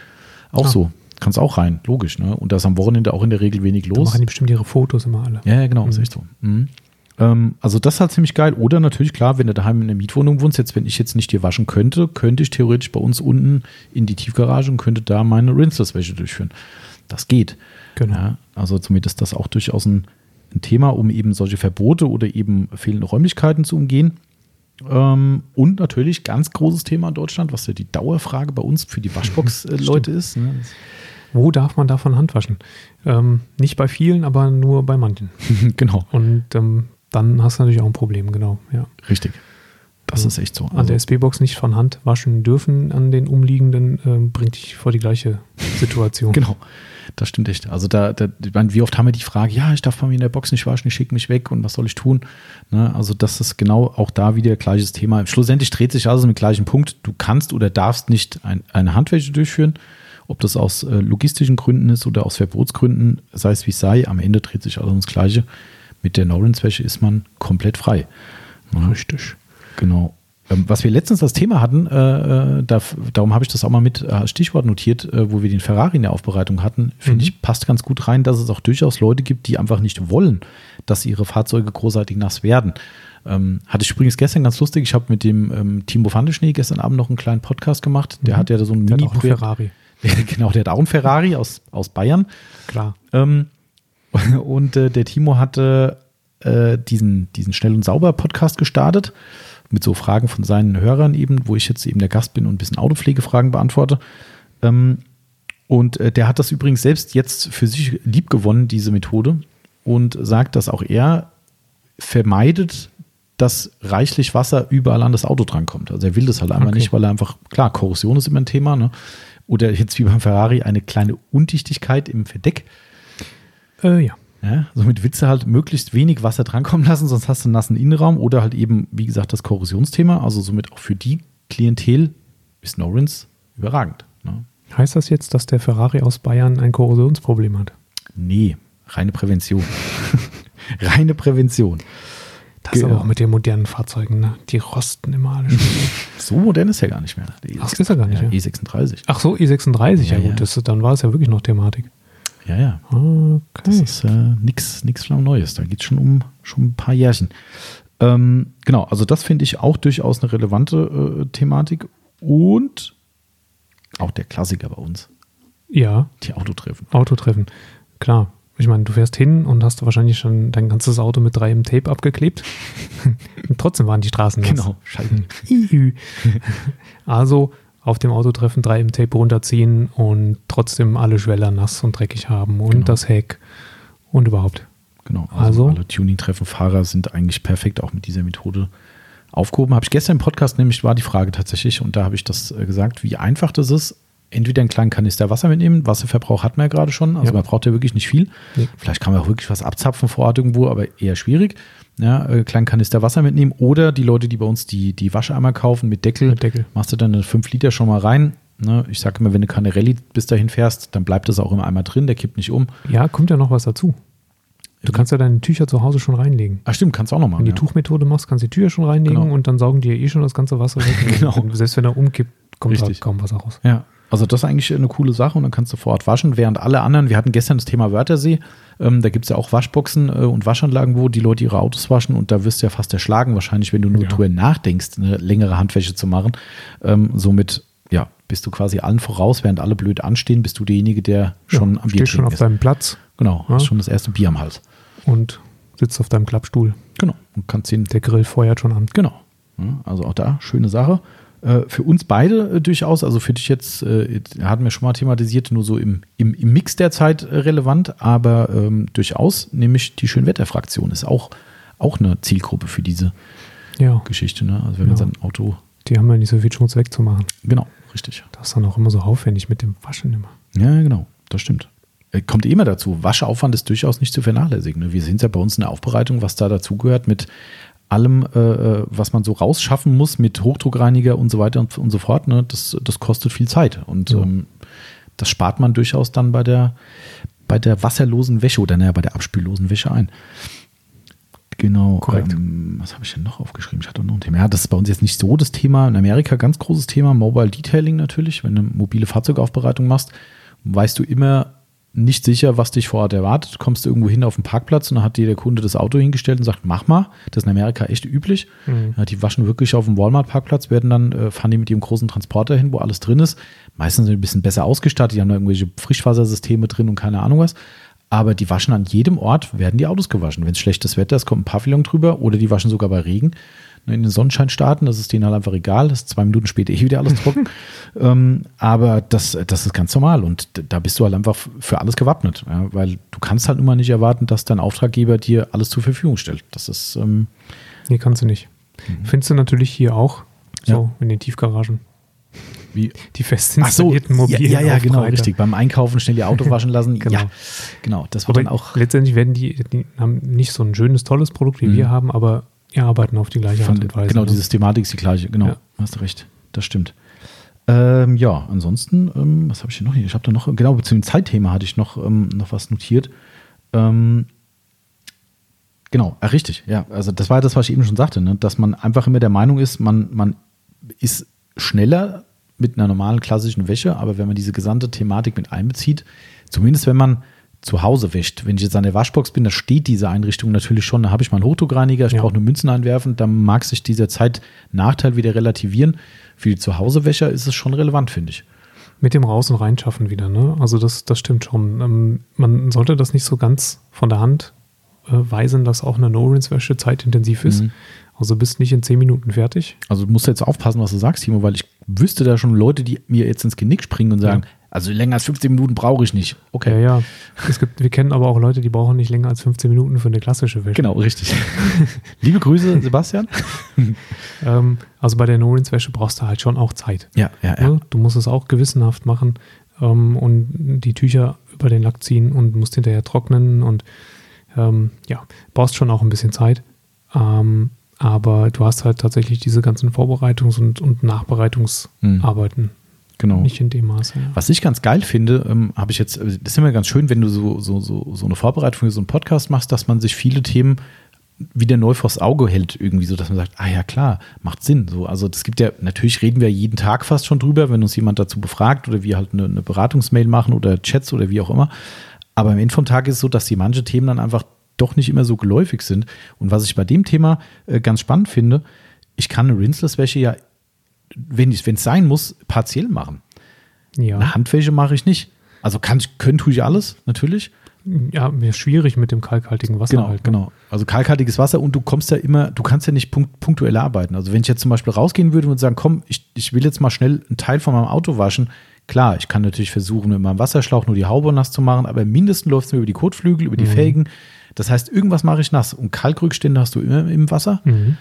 Auch ah. so. Kannst auch rein, logisch. Ne? Und da ist am Wochenende auch in der Regel wenig los. Da machen die bestimmt ihre Fotos immer alle. Ja, ja genau, mhm. ist echt so. Mhm. Ähm, also das ist halt ziemlich geil. Oder natürlich, klar, wenn du daheim in der Mietwohnung wohnst, jetzt wenn ich jetzt nicht hier waschen könnte, könnte ich theoretisch bei uns unten in die Tiefgarage und könnte da meine Rinseless-Wäsche durchführen. Das geht. Genau. Ja, also zumindest ist das auch durchaus ein, ein, Thema, um eben solche Verbote oder eben fehlende Räumlichkeiten zu umgehen. Ähm, und natürlich ganz großes Thema in Deutschland, was ja die Dauerfrage bei uns für die Waschbox-Leute (laughs) ist. Ne? Wo darf man davon Hand waschen? Ähm, nicht bei vielen, aber nur bei manchen. (laughs) genau. Und ähm, dann hast du natürlich auch ein Problem, genau. Ja. Richtig. Das also ist echt so. Also an der SB-Box nicht von Hand waschen dürfen an den umliegenden, äh, bringt dich vor die gleiche Situation. (laughs) genau. Das stimmt echt. Also da, da ich meine, wie oft haben wir die Frage, ja, ich darf bei mir in der Box nicht waschen, ich schicke mich weg und was soll ich tun? Ne? Also das ist genau auch da wieder gleiches Thema. Schlussendlich dreht sich also mit gleichem Punkt. Du kannst oder darfst nicht ein, eine Handwäsche durchführen, ob das aus äh, logistischen Gründen ist oder aus Verbotsgründen, sei es wie es sei, am Ende dreht sich alles ums Gleiche. Mit der No-Rinse-Wäsche ist man komplett frei. Ne? Richtig. Genau. Ähm, was wir letztens das Thema hatten, äh, äh, da, darum habe ich das auch mal mit äh, Stichwort notiert, äh, wo wir den Ferrari in der Aufbereitung hatten, finde mhm. ich, passt ganz gut rein, dass es auch durchaus Leute gibt, die einfach nicht wollen, dass ihre Fahrzeuge großartig nass werden. Ähm, hatte ich übrigens gestern ganz lustig. Ich habe mit dem ähm, Timo Fandeschnee gestern Abend noch einen kleinen Podcast gemacht. Der Mhm. hat ja so einen Mini-Projekt. Ferrari. (laughs) genau, der hat auch einen Ferrari aus, aus Bayern. Klar. Ähm, (laughs) und äh, der Timo hatte äh, diesen, diesen Schnell und Sauber Podcast gestartet mit so Fragen von seinen Hörern eben, wo ich jetzt eben der Gast bin und ein bisschen Autopflegefragen beantworte. Ähm, und äh, der hat das übrigens selbst jetzt für sich lieb gewonnen, diese Methode, und sagt, dass auch er vermeidet, dass reichlich Wasser überall an das Auto drankommt. Also er will das halt einmal Okay. nicht, weil er einfach, klar, Korrosion ist immer ein Thema, ne? Oder jetzt wie beim Ferrari eine kleine Undichtigkeit im Verdeck. Äh, ja. Ja, somit willst du halt möglichst wenig Wasser drankommen lassen, sonst hast du einen nassen Innenraum oder halt eben, wie gesagt, das Korrosionsthema. Also somit auch für die Klientel ist Norins überragend. Ne? Heißt das jetzt, dass der Ferrari aus Bayern ein Korrosionsproblem hat? Nee, reine Prävention. (laughs) reine Prävention. Das ist Genau. aber auch mit den modernen Fahrzeugen, ne? Die rosten immer alle schon. (laughs) So modern ist er gar nicht mehr. Der Ach, ist er gar nicht, ja, ja. E36. Ach so, i36, ja, Ja, gut, ja. Das, dann war es ja wirklich noch Thematik. Ja, ja. Okay. Das ist äh, nichts nix Neues. Da geht es schon um schon ein paar Jährchen. Ähm, genau, also das finde ich auch durchaus eine relevante äh, Thematik. Und auch der Klassiker bei uns, ja, die Autotreffen. Autotreffen. Klar. Ich meine, du fährst hin und hast wahrscheinlich schon dein ganzes Auto mit 3M Tape abgeklebt. (laughs) und trotzdem waren die Straßen. Genau, scheiße. Also auf dem Autotreffen 3M Tape runterziehen und trotzdem alle Schweller nass und dreckig haben und Genau. das Heck und überhaupt. Genau, also, Also? alle Tuning-Treffen-Fahrer sind eigentlich perfekt auch mit dieser Methode aufgehoben. Habe ich gestern im Podcast nämlich, war die Frage tatsächlich, und da habe ich das äh, gesagt, wie einfach das ist. Entweder einen kleinen Kanister Wasser mitnehmen, Wasserverbrauch hat man ja gerade schon, also Ja. man braucht ja wirklich nicht viel. Nee. Vielleicht kann man auch wirklich was abzapfen vor Ort irgendwo, aber eher schwierig. Ja, äh, kleinen Kanister Wasser mitnehmen oder die Leute, die bei uns die, die Wascheimer kaufen mit Deckel, Mit Deckel. machst du dann eine 5 Liter schon mal rein. Ne? Ich sage immer, wenn du keine Rallye bis dahin fährst, dann bleibt das auch immer einmal drin, der kippt nicht um. Ja, kommt ja noch was dazu. Du kannst ja deine Tücher zu Hause schon reinlegen. Ah, stimmt, kannst du auch noch machen. Wenn du die ja. Tuchmethode machst, kannst du die Tücher schon reinlegen Genau. und dann saugen die ja eh schon das ganze Wasser weg. (laughs) Genau. Und Selbst wenn er umkippt, kommt da Richtig. kaum Wasser raus. Ja, also das ist eigentlich eine coole Sache und dann kannst du vor Ort waschen, während alle anderen, wir hatten gestern das Thema Wörthersee, ähm, da gibt es ja auch Waschboxen äh, und Waschanlagen, wo die Leute ihre Autos waschen und da wirst du ja fast erschlagen, wahrscheinlich, wenn du nur Ja. drüber nachdenkst, eine längere Handwäsche zu machen. Ähm, somit, ja, bist du quasi allen voraus, während alle blöd anstehen, bist du derjenige, der schon ja, am Bier stehst schon auf ist. deinem Platz Genau, Ja. hast schon das erste Bier am Hals. und sitzt auf deinem Klappstuhl. Genau, und kannst den Der Grill feuert schon an. Genau. Ja, Also auch da, schöne Sache. Äh, Für uns beide äh, durchaus, also für dich jetzt, äh, hatten wir schon mal thematisiert, nur so im, im, im Mix der Zeit relevant, aber ähm, durchaus, nämlich die Schönwetterfraktion ist auch, auch eine Zielgruppe für diese Ja, Geschichte. Ne? Also wenn man Ja. sein Auto, die haben ja nicht so viel Schmutz wegzumachen. genau, richtig. Das ist dann auch immer so aufwendig mit dem Waschen immer. Ja, genau, das stimmt. Kommt immer dazu. Waschaufwand ist durchaus nicht zu vernachlässigen. Ne? Wir sind ja bei uns in der Aufbereitung, was da dazugehört mit allem, äh, äh, was man so rausschaffen muss, mit Hochdruckreiniger und so weiter und, und so fort. Ne? Das, das kostet viel Zeit. Und Ja. ähm, das spart man durchaus dann bei der, bei der wasserlosen Wäsche oder naja, bei der abspüllosen Wäsche ein. Genau. Korrekt. Ähm, was habe ich denn noch aufgeschrieben? Ich hatte noch ein Thema. Ja, das ist bei uns jetzt nicht so das Thema. In Amerika ganz großes Thema. Mobile Detailing natürlich. Wenn du mobile Fahrzeugaufbereitung machst, weißt du immer nicht sicher, was dich vor Ort erwartet. Du kommst irgendwo hin auf den Parkplatz und dann hat dir der Kunde das Auto hingestellt und sagt, mach mal. Das ist in Amerika echt üblich. Mhm. Ja, die waschen wirklich auf dem Walmart-Parkplatz, werden dann, äh, fahren die mit ihrem großen Transporter hin, wo alles drin ist. Meistens sind die ein bisschen besser ausgestattet, die haben da irgendwelche Frischwassersysteme drin und keine Ahnung was. Aber die waschen an jedem Ort, werden die Autos gewaschen. Wenn es schlechtes Wetter ist, kommt ein Pavillon drüber oder die waschen sogar bei Regen. In den Sonnenscheinstaaten, das ist denen halt einfach egal. Das ist zwei Minuten später eh wieder alles trocken. (laughs) ähm, aber das, das ist ganz normal und da bist du halt einfach für alles gewappnet. Ja, weil du kannst halt immer nicht erwarten, dass dein Auftraggeber dir alles zur Verfügung stellt. Das ist, ähm, Nee, kannst du nicht. Findest du natürlich hier auch, so Mhm. Ja. in den Tiefgaragen. wie, Die fest Ach so, installierten ja, mobilen ja, ja, genau, richtig. Beim Einkaufen schnell ihr Auto (laughs) waschen lassen. Genau. Ja, genau. Das wird Aber dann auch letztendlich werden die, die haben nicht so ein schönes, tolles Produkt wie Mhm. wir haben, aber die arbeiten auf die gleiche Art und Weise. genau, ne? die Systematik ist die gleiche. Genau, Ja. hast du recht. Das stimmt. Ähm, ja, ansonsten, ähm, was habe ich hier noch hier? Ich habe da noch, genau, zu dem Zeitthema hatte ich noch, ähm, noch was notiert. Ähm, genau, äh, richtig, ja. Also das war das, was ich eben schon sagte, ne? dass man einfach immer der Meinung ist, man, man ist schneller mit einer normalen klassischen Wäsche, aber wenn man diese gesamte Thematik mit einbezieht, zumindest wenn man zu Hause wäscht. Wenn ich jetzt an der Waschbox bin, da steht diese Einrichtung natürlich schon, da habe ich mal einen Hochdruckreiniger, ich Ja. brauche nur Münzen einwerfen, dann mag sich dieser Zeitnachteil wieder relativieren. Für die Zuhausewäscher ist es schon relevant, finde ich. Mit dem Raus- und Reinschaffen wieder, ne? Also das, das stimmt schon. Ähm, man sollte das nicht so ganz von der Hand äh, weisen, dass auch eine No-Rinse-Wäsche zeitintensiv ist. Mhm. Also bist nicht in zehn Minuten fertig. Also du musst jetzt aufpassen, was du sagst, Timo, weil ich wüsste da schon Leute, die mir jetzt ins Genick springen und sagen, also länger als 15 Minuten brauche ich nicht. Okay. Ja, ja. Es gibt, wir kennen aber auch Leute, die brauchen nicht länger als 15 Minuten für eine klassische Wäsche. Genau, richtig. (laughs) Liebe Grüße, Sebastian. (laughs) Ähm, also bei der No-Rinse-Wäsche brauchst du halt schon auch Zeit. Ja, ja, ja. Ne? Du musst es auch gewissenhaft machen ähm, und die Tücher über den Lack ziehen und musst hinterher trocknen und ähm, ja, brauchst schon auch ein bisschen Zeit. Ähm, aber du hast halt tatsächlich diese ganzen Vorbereitungs- und, und Nachbereitungsarbeiten Genau. nicht in dem Maße. Ja. Was ich ganz geil finde, ähm, habe ich jetzt, äh, das ist immer ganz schön, wenn du so, so, so, so eine Vorbereitung für so einen Podcast machst, dass man sich viele Themen wieder neu vors Auge hält, irgendwie so, dass man sagt, ah ja klar, macht Sinn. So, also das gibt ja, natürlich reden wir jeden Tag fast schon drüber, wenn uns jemand dazu befragt oder wir halt eine, eine Beratungsmail machen oder Chats oder wie auch immer. Aber am Ende vom Tag ist es so, dass die manche Themen dann einfach doch nicht immer so geläufig sind. Und was ich bei dem Thema äh, ganz spannend finde, ich kann eine Rinseless-Wäsche ja, wenn es sein muss, partiell machen. Ja. Eine Handwäsche mache ich nicht. Also kann ich, können tue ich alles, natürlich. ja, mir ist schwierig mit dem kalkhaltigen Wasser Genau, halt. ne? genau. Also kalkhaltiges Wasser und du kommst ja immer, du kannst ja nicht punkt, punktuell arbeiten. Also wenn ich jetzt zum Beispiel rausgehen würde und sagen, komm, ich, ich will jetzt mal schnell einen Teil von meinem Auto waschen, klar, ich kann natürlich versuchen, mit meinem Wasserschlauch nur die Haube nass zu machen, aber mindestens läuft es mir über die Kotflügel, über die Mhm. Felgen. Das heißt, irgendwas mache ich nass. Und Kalkrückstände hast du immer im Wasser. Mhm.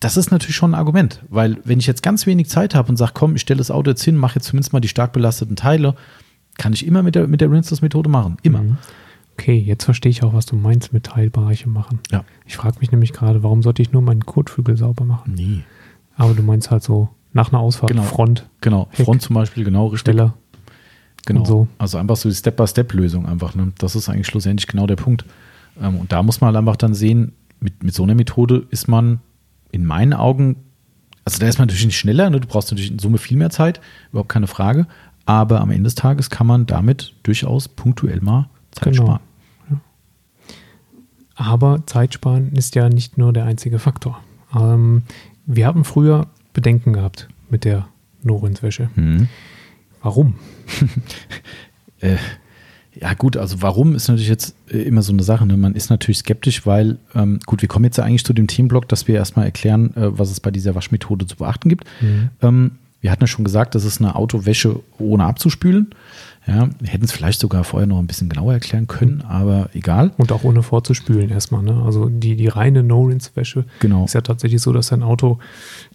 Das ist natürlich schon ein Argument, weil wenn ich jetzt ganz wenig Zeit habe und sage, komm, ich stelle das Auto jetzt hin, mache jetzt zumindest mal die stark belasteten Teile, kann ich immer mit der, mit der Rinseless-Methode machen. Immer. Mhm. Okay, jetzt verstehe ich auch, was du meinst mit Teilbereiche machen. Ja. Ich frage mich nämlich gerade, warum sollte ich nur meinen Kotflügel sauber machen? Nee. Aber du meinst halt so nach einer Ausfahrt, Genau. Front, Genau, Heck. Front zum Beispiel, genau, richtig. Stelle. Genau. so. Also einfach so die Step-by-Step-Lösung einfach. Ne? Das ist eigentlich schlussendlich genau der Punkt. Ähm, und da muss man halt einfach dann sehen, mit, mit so einer Methode ist man in meinen Augen, also da ist man natürlich nicht schneller, ne? du brauchst natürlich in Summe viel mehr Zeit, überhaupt keine Frage. Aber am Ende des Tages kann man damit durchaus punktuell mal Zeit Genau. sparen. Aber Zeitsparen ist ja nicht nur der einzige Faktor. Ähm, wir haben früher Bedenken gehabt mit der No-Rinse-Wäsche. Mhm. Warum? (laughs) Äh, ja, gut, also warum ist natürlich jetzt äh, immer so eine Sache. Ne? Man ist natürlich skeptisch, weil, ähm, gut, wir kommen jetzt ja eigentlich zu dem Themenblock, dass wir erstmal erklären, äh, was es bei dieser Waschmethode zu beachten gibt. Ähm, wir hatten ja schon gesagt, das ist eine Autowäsche ohne abzuspülen. Ja, wir hätten es vielleicht sogar vorher noch ein bisschen genauer erklären können, aber egal. Und auch ohne vorzuspülen erstmal. Ne? Also die, die reine No-Rinse-Wäsche Genau. ist ja tatsächlich so, dass dein Auto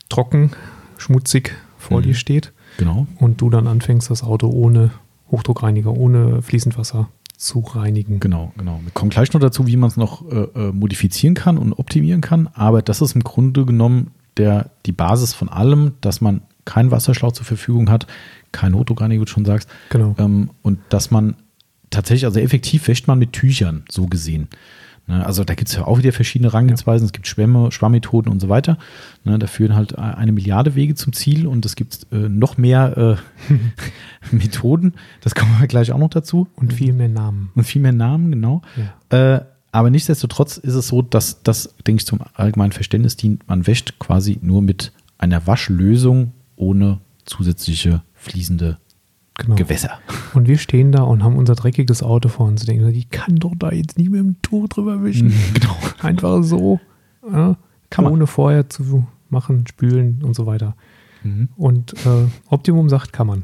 trocken, schmutzig vor Mhm. dir steht Genau. und du dann anfängst, das Auto ohne Hochdruckreiniger, ohne Fließendwasser zu reinigen. Genau, genau. Wir kommen gleich noch dazu, wie man es noch äh, äh, modifizieren kann und optimieren kann. Aber das ist im Grunde genommen der, die Basis von allem, dass man keinen Wasserschlauch zur Verfügung hat, kein Hochdruckreiniger, wie du schon sagst. Genau. Ähm, und dass man tatsächlich, also effektiv wäscht man mit Tüchern, so gesehen. Ne, also da gibt es ja auch wieder verschiedene Herangehensweisen. Es gibt Schwämme, Schwammmethoden und so weiter. Ne, da führen halt eine Milliarde Wege zum Ziel und es gibt äh, noch mehr äh, (laughs) Methoden. Das kommen wir gleich auch noch dazu. Und viel mehr Namen. Und viel mehr Namen, genau. Ja. Äh, aber nichtsdestotrotz ist es so, dass das, denke ich, zum allgemeinen Verständnis dient. Man wäscht quasi nur mit einer Waschlösung ohne zusätzliche fließende Genau. Gewässer. Und wir stehen da und haben unser dreckiges Auto vor uns und denken, die kann doch da jetzt nicht mit dem Tuch drüber wischen. Genau. Einfach so. Ja, Kann man. ohne vorher zu machen, spülen und so weiter. Und äh, Optimum sagt, kann man.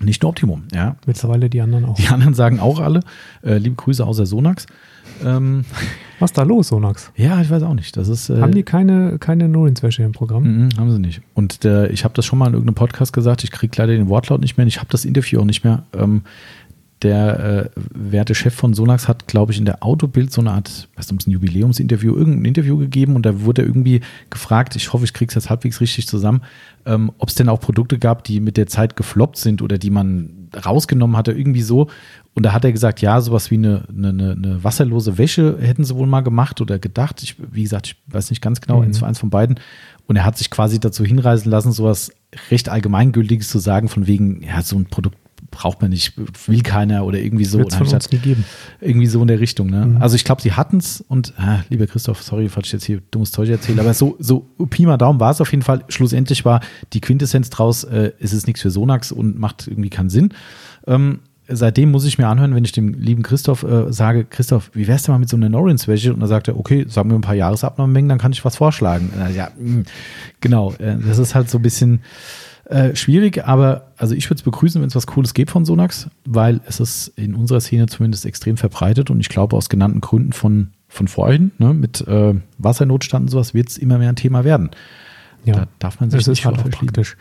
Nicht nur Optimum, ja. Mittlerweile die anderen auch. Die anderen sagen auch alle, äh, liebe Grüße außer Sonax. Ähm, Was ist da los, Sonax? ja, ich weiß auch nicht. Das ist, äh, Haben die keine, keine No-Rinse-Wäsche im Programm? Mhm, haben sie nicht. Und äh, ich habe das schon mal in irgendeinem Podcast gesagt, ich kriege leider den Wortlaut nicht mehr, ich habe das Interview auch nicht mehr. Ähm, der äh, werte Chef von Sonax hat, glaube ich, in der Autobild so eine Art, was ist ein Jubiläumsinterview, irgendein Interview gegeben und da wurde er irgendwie gefragt, ich hoffe, ich kriege es jetzt halbwegs richtig zusammen, ähm, ob es denn auch Produkte gab, die mit der Zeit gefloppt sind oder die man rausgenommen hatte, irgendwie so. Und da hat er gesagt, ja, sowas wie eine, eine, eine- wasserlose Wäsche hätten sie wohl mal gemacht oder gedacht. Ich, wie gesagt, ich weiß nicht ganz genau, Mhm. eins, eins von beiden. Und er hat sich quasi dazu hinreißen lassen, sowas recht Allgemeingültiges zu sagen, von wegen, ja, so ein Produkt braucht man nicht, will keiner oder irgendwie so. Wird's von uns nie geben. irgendwie so in der Richtung. Ne? Mhm. Also ich glaube, sie hatten es und, ah, lieber Christoph, sorry, falls ich jetzt hier dummes Zeug erzähle, aber so, so Pi mal Daumen war es auf jeden Fall. Schlussendlich war die Quintessenz draus, äh, es ist nichts für Sonax und macht irgendwie keinen Sinn. Ähm, seitdem muss ich mir anhören, wenn ich dem lieben Christoph äh, sage, Christoph, wie wär's denn mal mit so einer Norins-Wäsche? Und dann sagt er, okay, sag mir ein paar Jahresabnahmemengen, dann kann ich was vorschlagen. Äh, ja, mh, genau, äh, das ist halt so ein bisschen äh, schwierig, aber also ich würde es begrüßen, wenn es was Cooles gibt von Sonax, weil es ist in unserer Szene zumindest extrem verbreitet und ich glaube aus genannten Gründen von, von vorhin, ne, mit äh, Wassernotstand und sowas, wird es immer mehr ein Thema werden. Ja, Da darf man sich das ist nicht halt vor auch praktisch.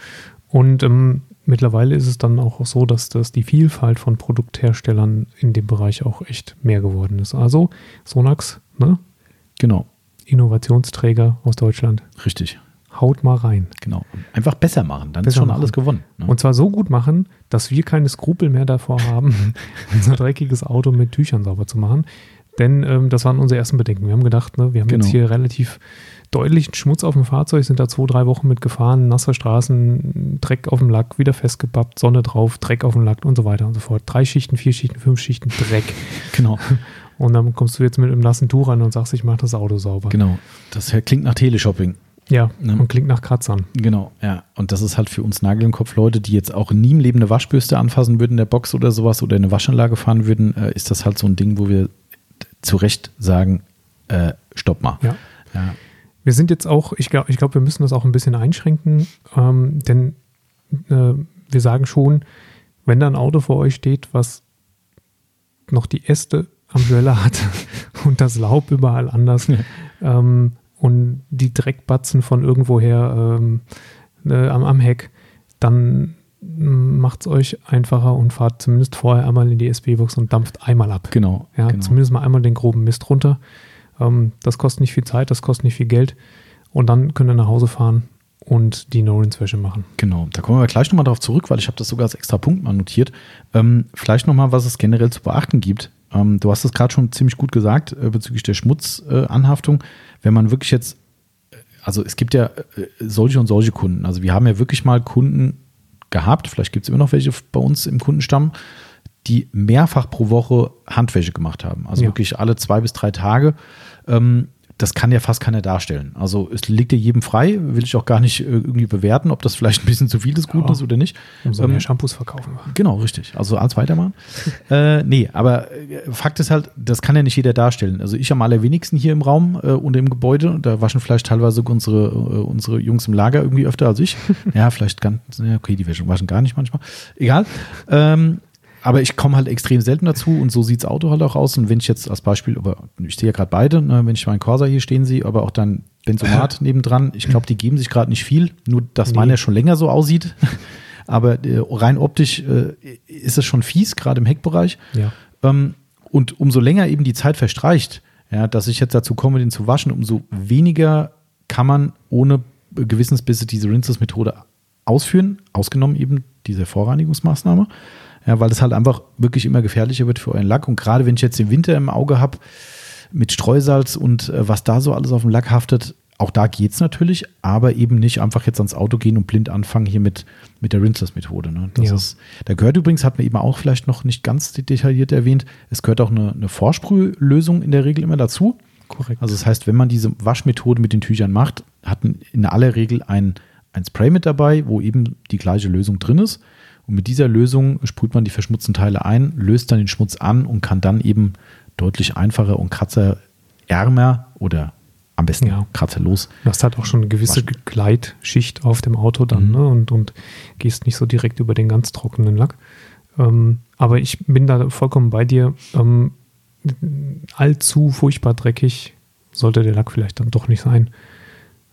Und ähm, mittlerweile ist es dann auch so, dass, dass die Vielfalt von Produktherstellern in dem Bereich auch echt mehr geworden ist. Also Sonax, ne? Genau, Innovationsträger aus Deutschland, richtig. haut mal rein. Genau. Einfach besser machen, dann ist Besser schon machen. alles gewonnen. Ne? Und zwar so gut machen, dass wir keine Skrupel mehr davor haben, (laughs) unser dreckiges Auto mit Tüchern sauber zu machen. Denn ähm, das waren unsere ersten Bedenken. Wir haben gedacht, ne, wir haben Genau. jetzt hier relativ deutlichen Schmutz auf dem Fahrzeug, sind da zwei, drei Wochen mitgefahren, nasse Straßen, Dreck auf dem Lack, wieder festgepappt, Sonne drauf, Dreck auf dem Lack und so weiter und so fort. Drei Schichten, vier Schichten, fünf Schichten Dreck. (laughs) genau, Und dann kommst du jetzt mit einem nassen Tuch rein und sagst, ich mache das Auto sauber. genau. Das klingt nach Teleshopping. Ja, Ne? und klingt nach Kratzern. Genau, ja. Und das ist halt für uns Nagel im Kopf Leute, die jetzt auch nie im Leben eine Waschbürste anfassen würden in der Box oder sowas oder eine Waschanlage fahren würden, äh, ist das halt so ein Ding, wo wir zu Recht sagen, äh, stopp mal. Ja. Ja, Wir sind jetzt auch, ich glaube, ich glaub, wir müssen das auch ein bisschen einschränken, ähm, denn äh, wir sagen schon, wenn da ein Auto vor euch steht, was noch die Äste am Schweller hat (laughs) und das Laub überall anders ähm, und die Dreckbatzen von irgendwoher ähm, äh, am, am Heck, dann macht es euch einfacher und fahrt zumindest vorher einmal in die SB-Box und dampft einmal ab. genau. Ja, genau. zumindest mal einmal den groben Mist runter. Ähm, das kostet nicht viel Zeit, das kostet nicht viel Geld. Und dann könnt ihr nach Hause fahren und die No-Rinse-Wäsche machen. Genau, da kommen wir gleich nochmal drauf zurück, weil ich habe das sogar als extra Punkt mal notiert. Ähm, vielleicht nochmal, was es generell zu beachten gibt. Ähm, du hast es gerade schon ziemlich gut gesagt äh, bezüglich der Schmutzanhaftung. Äh. Wenn man wirklich jetzt, äh, also es gibt ja äh, solche und solche Kunden. Also wir haben ja wirklich mal Kunden gehabt, vielleicht gibt es immer noch welche bei uns im Kundenstamm, die mehrfach pro Woche Handwäsche gemacht haben. Also Ja. wirklich alle zwei bis drei Tage. Ähm, das kann ja fast keiner darstellen. Also es liegt ja jedem frei, will ich auch gar nicht äh, irgendwie bewerten, ob das vielleicht ein bisschen zu viel des Guten Ja. ist oder nicht. Umso Ähm, mehr Shampoos verkaufen. Genau, richtig. Also alles weitermachen. (laughs) äh, nee, aber äh, Fakt ist halt, das kann ja nicht jeder darstellen. Also ich am allerwenigsten hier im Raum äh, und im Gebäude. Da waschen vielleicht teilweise unsere, äh, unsere Jungs im Lager irgendwie öfter als ich. (laughs) ja, vielleicht ganz, okay, die waschen, waschen gar nicht manchmal. Egal. Ähm, aber ich komme halt extrem selten dazu und so sieht das Auto halt auch aus. Und wenn ich jetzt als Beispiel, aber ich sehe ja gerade beide, ne, wenn ich meinen Corsa hier stehen sehe, aber auch dann Benzomat (laughs) nebendran, ich glaube, die geben sich gerade nicht viel, nur dass Nee. meiner schon länger so aussieht. (laughs) Aber äh, rein optisch äh, ist es schon fies, gerade im Heckbereich. Ja. Ähm, und umso länger eben die Zeit verstreicht, ja, dass ich jetzt dazu komme, den zu waschen, umso weniger kann man ohne Gewissensbisse diese Rinses-Methode ausführen, ausgenommen eben diese Vorreinigungsmaßnahme. Ja, weil es halt einfach wirklich immer gefährlicher wird für euren Lack. Und gerade wenn ich jetzt den Winter im Auge habe, mit Streusalz und äh, was da so alles auf dem Lack haftet, auch da geht's natürlich, aber eben nicht einfach jetzt ans Auto gehen und blind anfangen hier mit, mit der Rinseless-Methode. Ne? Das Ja. ist, da gehört übrigens, hat man eben auch vielleicht noch nicht ganz detailliert erwähnt, es gehört auch eine, eine Vorsprühlösung in der Regel immer dazu. Korrekt. Also das heißt, wenn man diese Waschmethode mit den Tüchern macht, hat man in aller Regel ein, ein Spray mit dabei, wo eben die gleiche Lösung drin ist. Und mit dieser Lösung sprüht man die verschmutzten Teile ein, löst dann den Schmutz an und kann dann eben deutlich einfacher und kratzerärmer oder am besten Ja. kratzerlos. Du hast halt auch schon eine gewisse Waschen. Gleitschicht auf dem Auto dann Mhm. ne? und, und gehst nicht so direkt über den ganz trockenen Lack. Ähm, aber ich bin da vollkommen bei dir. Ähm, allzu furchtbar dreckig sollte der Lack vielleicht dann doch nicht sein,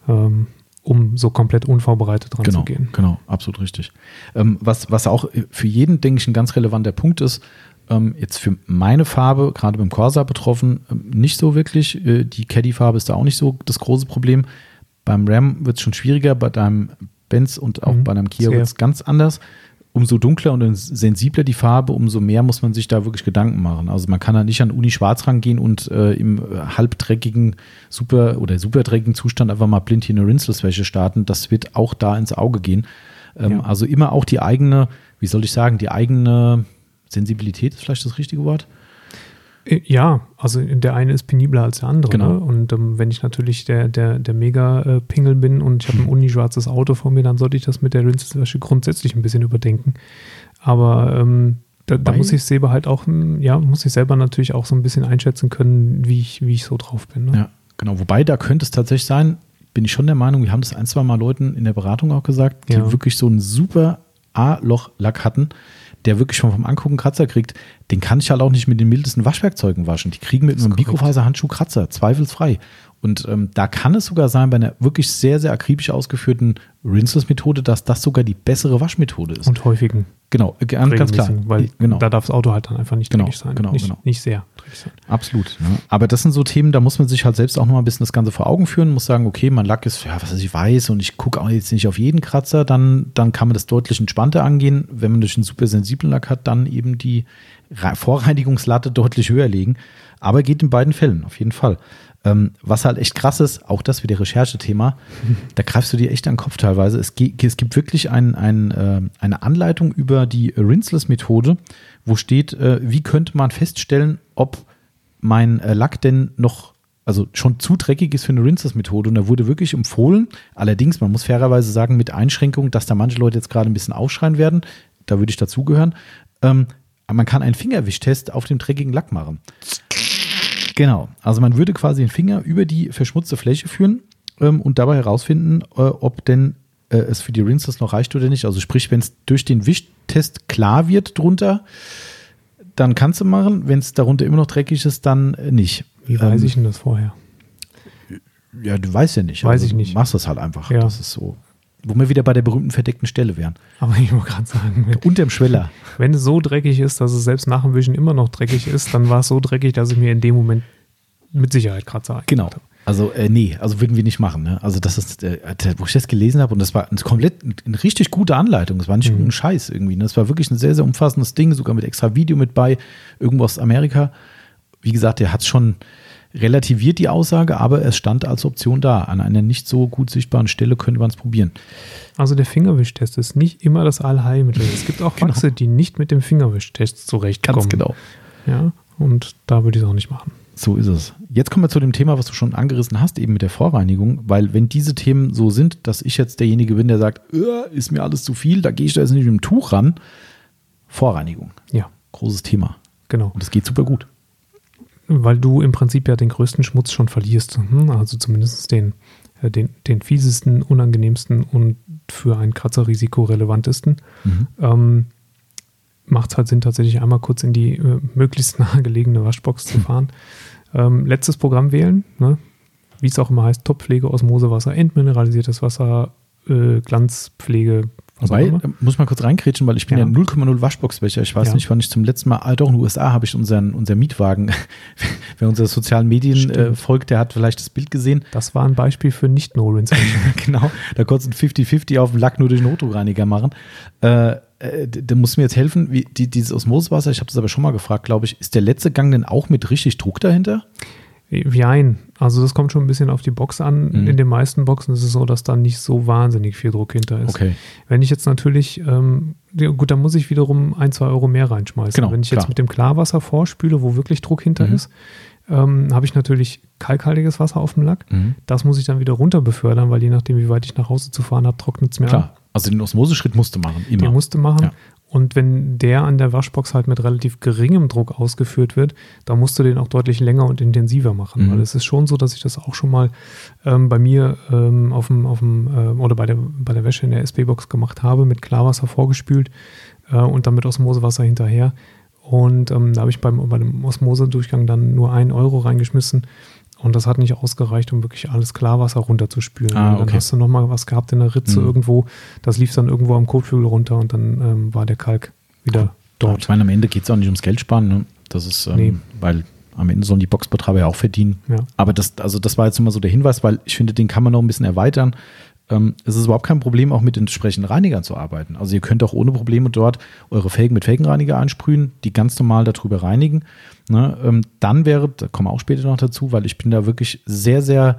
ähm, um so komplett unvorbereitet dran Genau, zu gehen. genau, absolut richtig. Ähm, was, was auch für jeden, denke ich, ein ganz relevanter Punkt ist, ähm, jetzt für meine Farbe, gerade beim Corsa betroffen, ähm, nicht so wirklich. Äh, die Caddy-Farbe ist da auch nicht so das große Problem. Beim Ram wird es schon schwieriger, bei deinem Benz und auch Mhm, bei deinem Kia wird es ganz anders. Umso dunkler und sensibler die Farbe, umso mehr muss man sich da wirklich Gedanken machen. Also man kann da nicht an Uni Schwarz rangehen und äh, im halbdreckigen, super oder superdreckigen Zustand einfach mal blind hier eine Rinseless-Wäsche starten. Das wird auch da ins Auge gehen. Ähm, Ja. Also immer auch die eigene wie soll ich sagen, die eigene Sensibilität ist vielleicht das richtige Wort. Äh, Ja, also der eine ist penibler als der andere. Genau. Ne? Und ähm, wenn ich natürlich der, der, der Mega-Pingel bin und ich habe ein unischwarzes Auto vor mir, dann sollte ich das mit der Rinselwäsche grundsätzlich ein bisschen überdenken. Aber ähm, da, da muss ich selber halt auch, hm, ja, muss ich selber natürlich auch so ein bisschen einschätzen können, wie ich, wie ich so drauf bin. Ne? Ja, genau. Wobei, da könnte es tatsächlich sein, bin ich schon der Meinung, wir haben das ein, zwei Mal Leuten in der Beratung auch gesagt, die Ja. wirklich so einen super A-Loch-Lack hatten, der wirklich schon vom Angucken Kratzer kriegt. Den kann ich halt auch nicht mit den mildesten Waschwerkzeugen waschen. Die kriegen mit einem. Mikrofaserhandschuh Kratzer, zweifelsfrei. Und ähm, da kann es sogar sein, bei einer wirklich sehr, sehr akribisch ausgeführten Rinseless-Methode, dass das sogar die bessere Waschmethode ist. Und häufigen. genau, äh, ganz, ganz klar. Weil genau. da darf das Auto halt dann einfach nicht Genau, sein. genau, nicht, genau. nicht sehr dreckig sein. Absolut. Ne? Aber das sind so Themen, da muss man sich halt selbst auch noch mal ein bisschen das Ganze vor Augen führen, muss sagen, okay, mein Lack ist, ja, was weiß ich, weiß und ich gucke auch jetzt nicht auf jeden Kratzer, dann, dann kann man das deutlich entspannter angehen. Wenn man durch einen super sensiblen Lack hat, dann eben die Re- Vorreinigungslatte deutlich höher legen. Aber geht in beiden Fällen, auf jeden Fall. Ähm, was halt echt krass ist, auch das wieder Recherchethema, (laughs) da greifst du dir echt an den Kopf teilweise. Es, ge- es gibt wirklich ein, ein, äh, eine Anleitung über die Rinseless-Methode, wo steht, äh, wie könnte man feststellen, ob mein äh, Lack denn noch, also schon zu dreckig ist für eine Rinseless-Methode. Und da wurde wirklich empfohlen, allerdings, man muss fairerweise sagen, mit Einschränkung, dass da manche Leute jetzt gerade ein bisschen aufschreien werden, da würde ich dazugehören, ähm, man kann einen Fingerwischtest auf dem dreckigen Lack machen. Genau, also man würde quasi den Finger über die verschmutzte Fläche führen ähm, und dabei herausfinden, äh, ob denn äh, es für die Rinses noch reicht oder nicht. Also sprich, wenn es durch den Wischtest klar wird drunter, dann kannst du machen. Wenn es darunter immer noch dreckig ist, dann äh, nicht. Wie weiß Ähm, ich denn das vorher? Ja, du weißt ja nicht. Weiß also, ich nicht. Du machst das halt einfach. Ja. Das ist so. Wo wir wieder bei der berühmten verdeckten Stelle wären. Aber ich wollte gerade sagen, wenn, Unterm Schweller. (laughs) wenn es so dreckig ist, dass es selbst nach dem Wischen immer noch dreckig ist, dann war es so dreckig, dass ich mir in dem Moment mit Sicherheit Kratzer eingebaut Genau. habe. Also, äh, nee, also würden wir nicht machen. Ne? Also, das ist, äh, wo ich das gelesen habe, und das war eine komplett eine richtig gute Anleitung. Das war nicht Mhm. ein Scheiß irgendwie. Ne? Das war wirklich ein sehr, sehr umfassendes Ding, sogar mit extra Video mit bei, irgendwo aus Amerika. Wie gesagt, der hat schon relativiert die Aussage, aber es stand als Option da. An einer nicht so gut sichtbaren Stelle könnte man es probieren. Also der Fingerwischtest ist nicht immer das Allheilmittel. Es gibt auch (laughs) Genau. Wachse, die nicht mit dem Fingerwischtest zurechtkommen. Ja, und da würde ich es auch nicht machen. So ist es. Jetzt kommen wir zu dem Thema, was du schon angerissen hast, eben mit der Vorreinigung, weil wenn diese Themen so sind, dass ich jetzt derjenige bin, der sagt, "Äh, ist mir alles zu viel, da gehe ich da jetzt nicht mit dem Tuch ran. Vorreinigung, Ja, großes Thema. genau. Und es geht super gut. Weil du im Prinzip ja den größten Schmutz schon verlierst. hm? Also zumindest den, äh, den, den fiesesten, unangenehmsten und für ein Kratzerrisiko relevantesten. Mhm. ähm, macht es halt Sinn, tatsächlich einmal kurz in die äh, möglichst nahegelegene Waschbox zu (laughs) fahren. Ähm, letztes Programm wählen, ne? wie es auch immer heißt, Topfpflege, Osmosewasser, entmineralisiertes Wasser, äh, Glanzpflege, was Wobei, äh, muss man kurz reinkrätschen, weil ich bin ja, Ja. 0,0 Waschboxbecher. Ich weiß Ja. nicht, wann ich zum letzten Mal, ah, doch in den USA habe ich unseren, unseren Mietwagen, (laughs) wer unsere sozialen Medien äh, Stimmt. folgt, der hat vielleicht das Bild gesehen. Das war ein Beispiel für Nicht-No-Rinse. (laughs) genau, da du ein 50-50 auf dem Lack nur durch den Hochdruckreiniger machen. Äh, äh, da musst du mir jetzt helfen, wie, die, dieses Osmosewasser, ich habe das aber schon mal gefragt, glaube ich, ist der letzte Gang denn auch mit richtig Druck dahinter? Jein. Also das kommt schon ein bisschen auf die Box an. Mhm. In den meisten Boxen ist es so, dass da nicht so wahnsinnig viel Druck hinter ist. Okay. Wenn ich jetzt natürlich, ähm, gut, dann muss ich wiederum ein, zwei Euro mehr reinschmeißen. Genau, Wenn ich klar. jetzt mit dem Klarwasser vorspüle, wo wirklich Druck hinter Mhm. ist, ähm, habe ich natürlich kalkhaltiges Wasser auf dem Lack. Mhm. Das muss ich dann wieder runter befördern, weil je nachdem, wie weit ich nach Hause zu fahren habe, trocknet es mir Klar. Also den Osmoseschritt musst du machen, immer. Den musste machen. Ja. Und wenn der an der Waschbox halt mit relativ geringem Druck ausgeführt wird, dann musst du den auch deutlich länger und intensiver machen. Mhm. Weil es ist schon so, dass ich das auch schon mal ähm, bei mir ähm, auf dem, auf dem ähm, oder bei der, bei der Wäsche in der SB-Box gemacht habe, mit Klarwasser vorgespült äh, und dann mit Osmosewasser hinterher. Und ähm, da habe ich beim, bei dem Osmosedurchgang dann nur einen Euro reingeschmissen. Und das hat nicht ausgereicht, um wirklich alles Klarwasser runterzuspülen. Ah, Und dann okay. hast du nochmal was gehabt in der Ritze Mhm. irgendwo. Das lief dann irgendwo am Kotflügel runter und dann ähm, war der Kalk wieder dort. Ich meine, am Ende geht es auch nicht ums Geld sparen, ne? Das ist, ähm, Nee. weil am Ende sollen die Boxbetreiber ja auch verdienen. Ja. Aber das, also das war jetzt immer so der Hinweis, weil ich finde, den kann man noch ein bisschen erweitern. Ähm, es ist überhaupt kein Problem, auch mit entsprechenden Reinigern zu arbeiten. Also ihr könnt auch ohne Probleme dort eure Felgen mit Felgenreiniger einsprühen, die ganz normal darüber reinigen. Ne? Ähm, dann wäre, da kommen wir auch später noch dazu, weil ich bin da wirklich sehr, sehr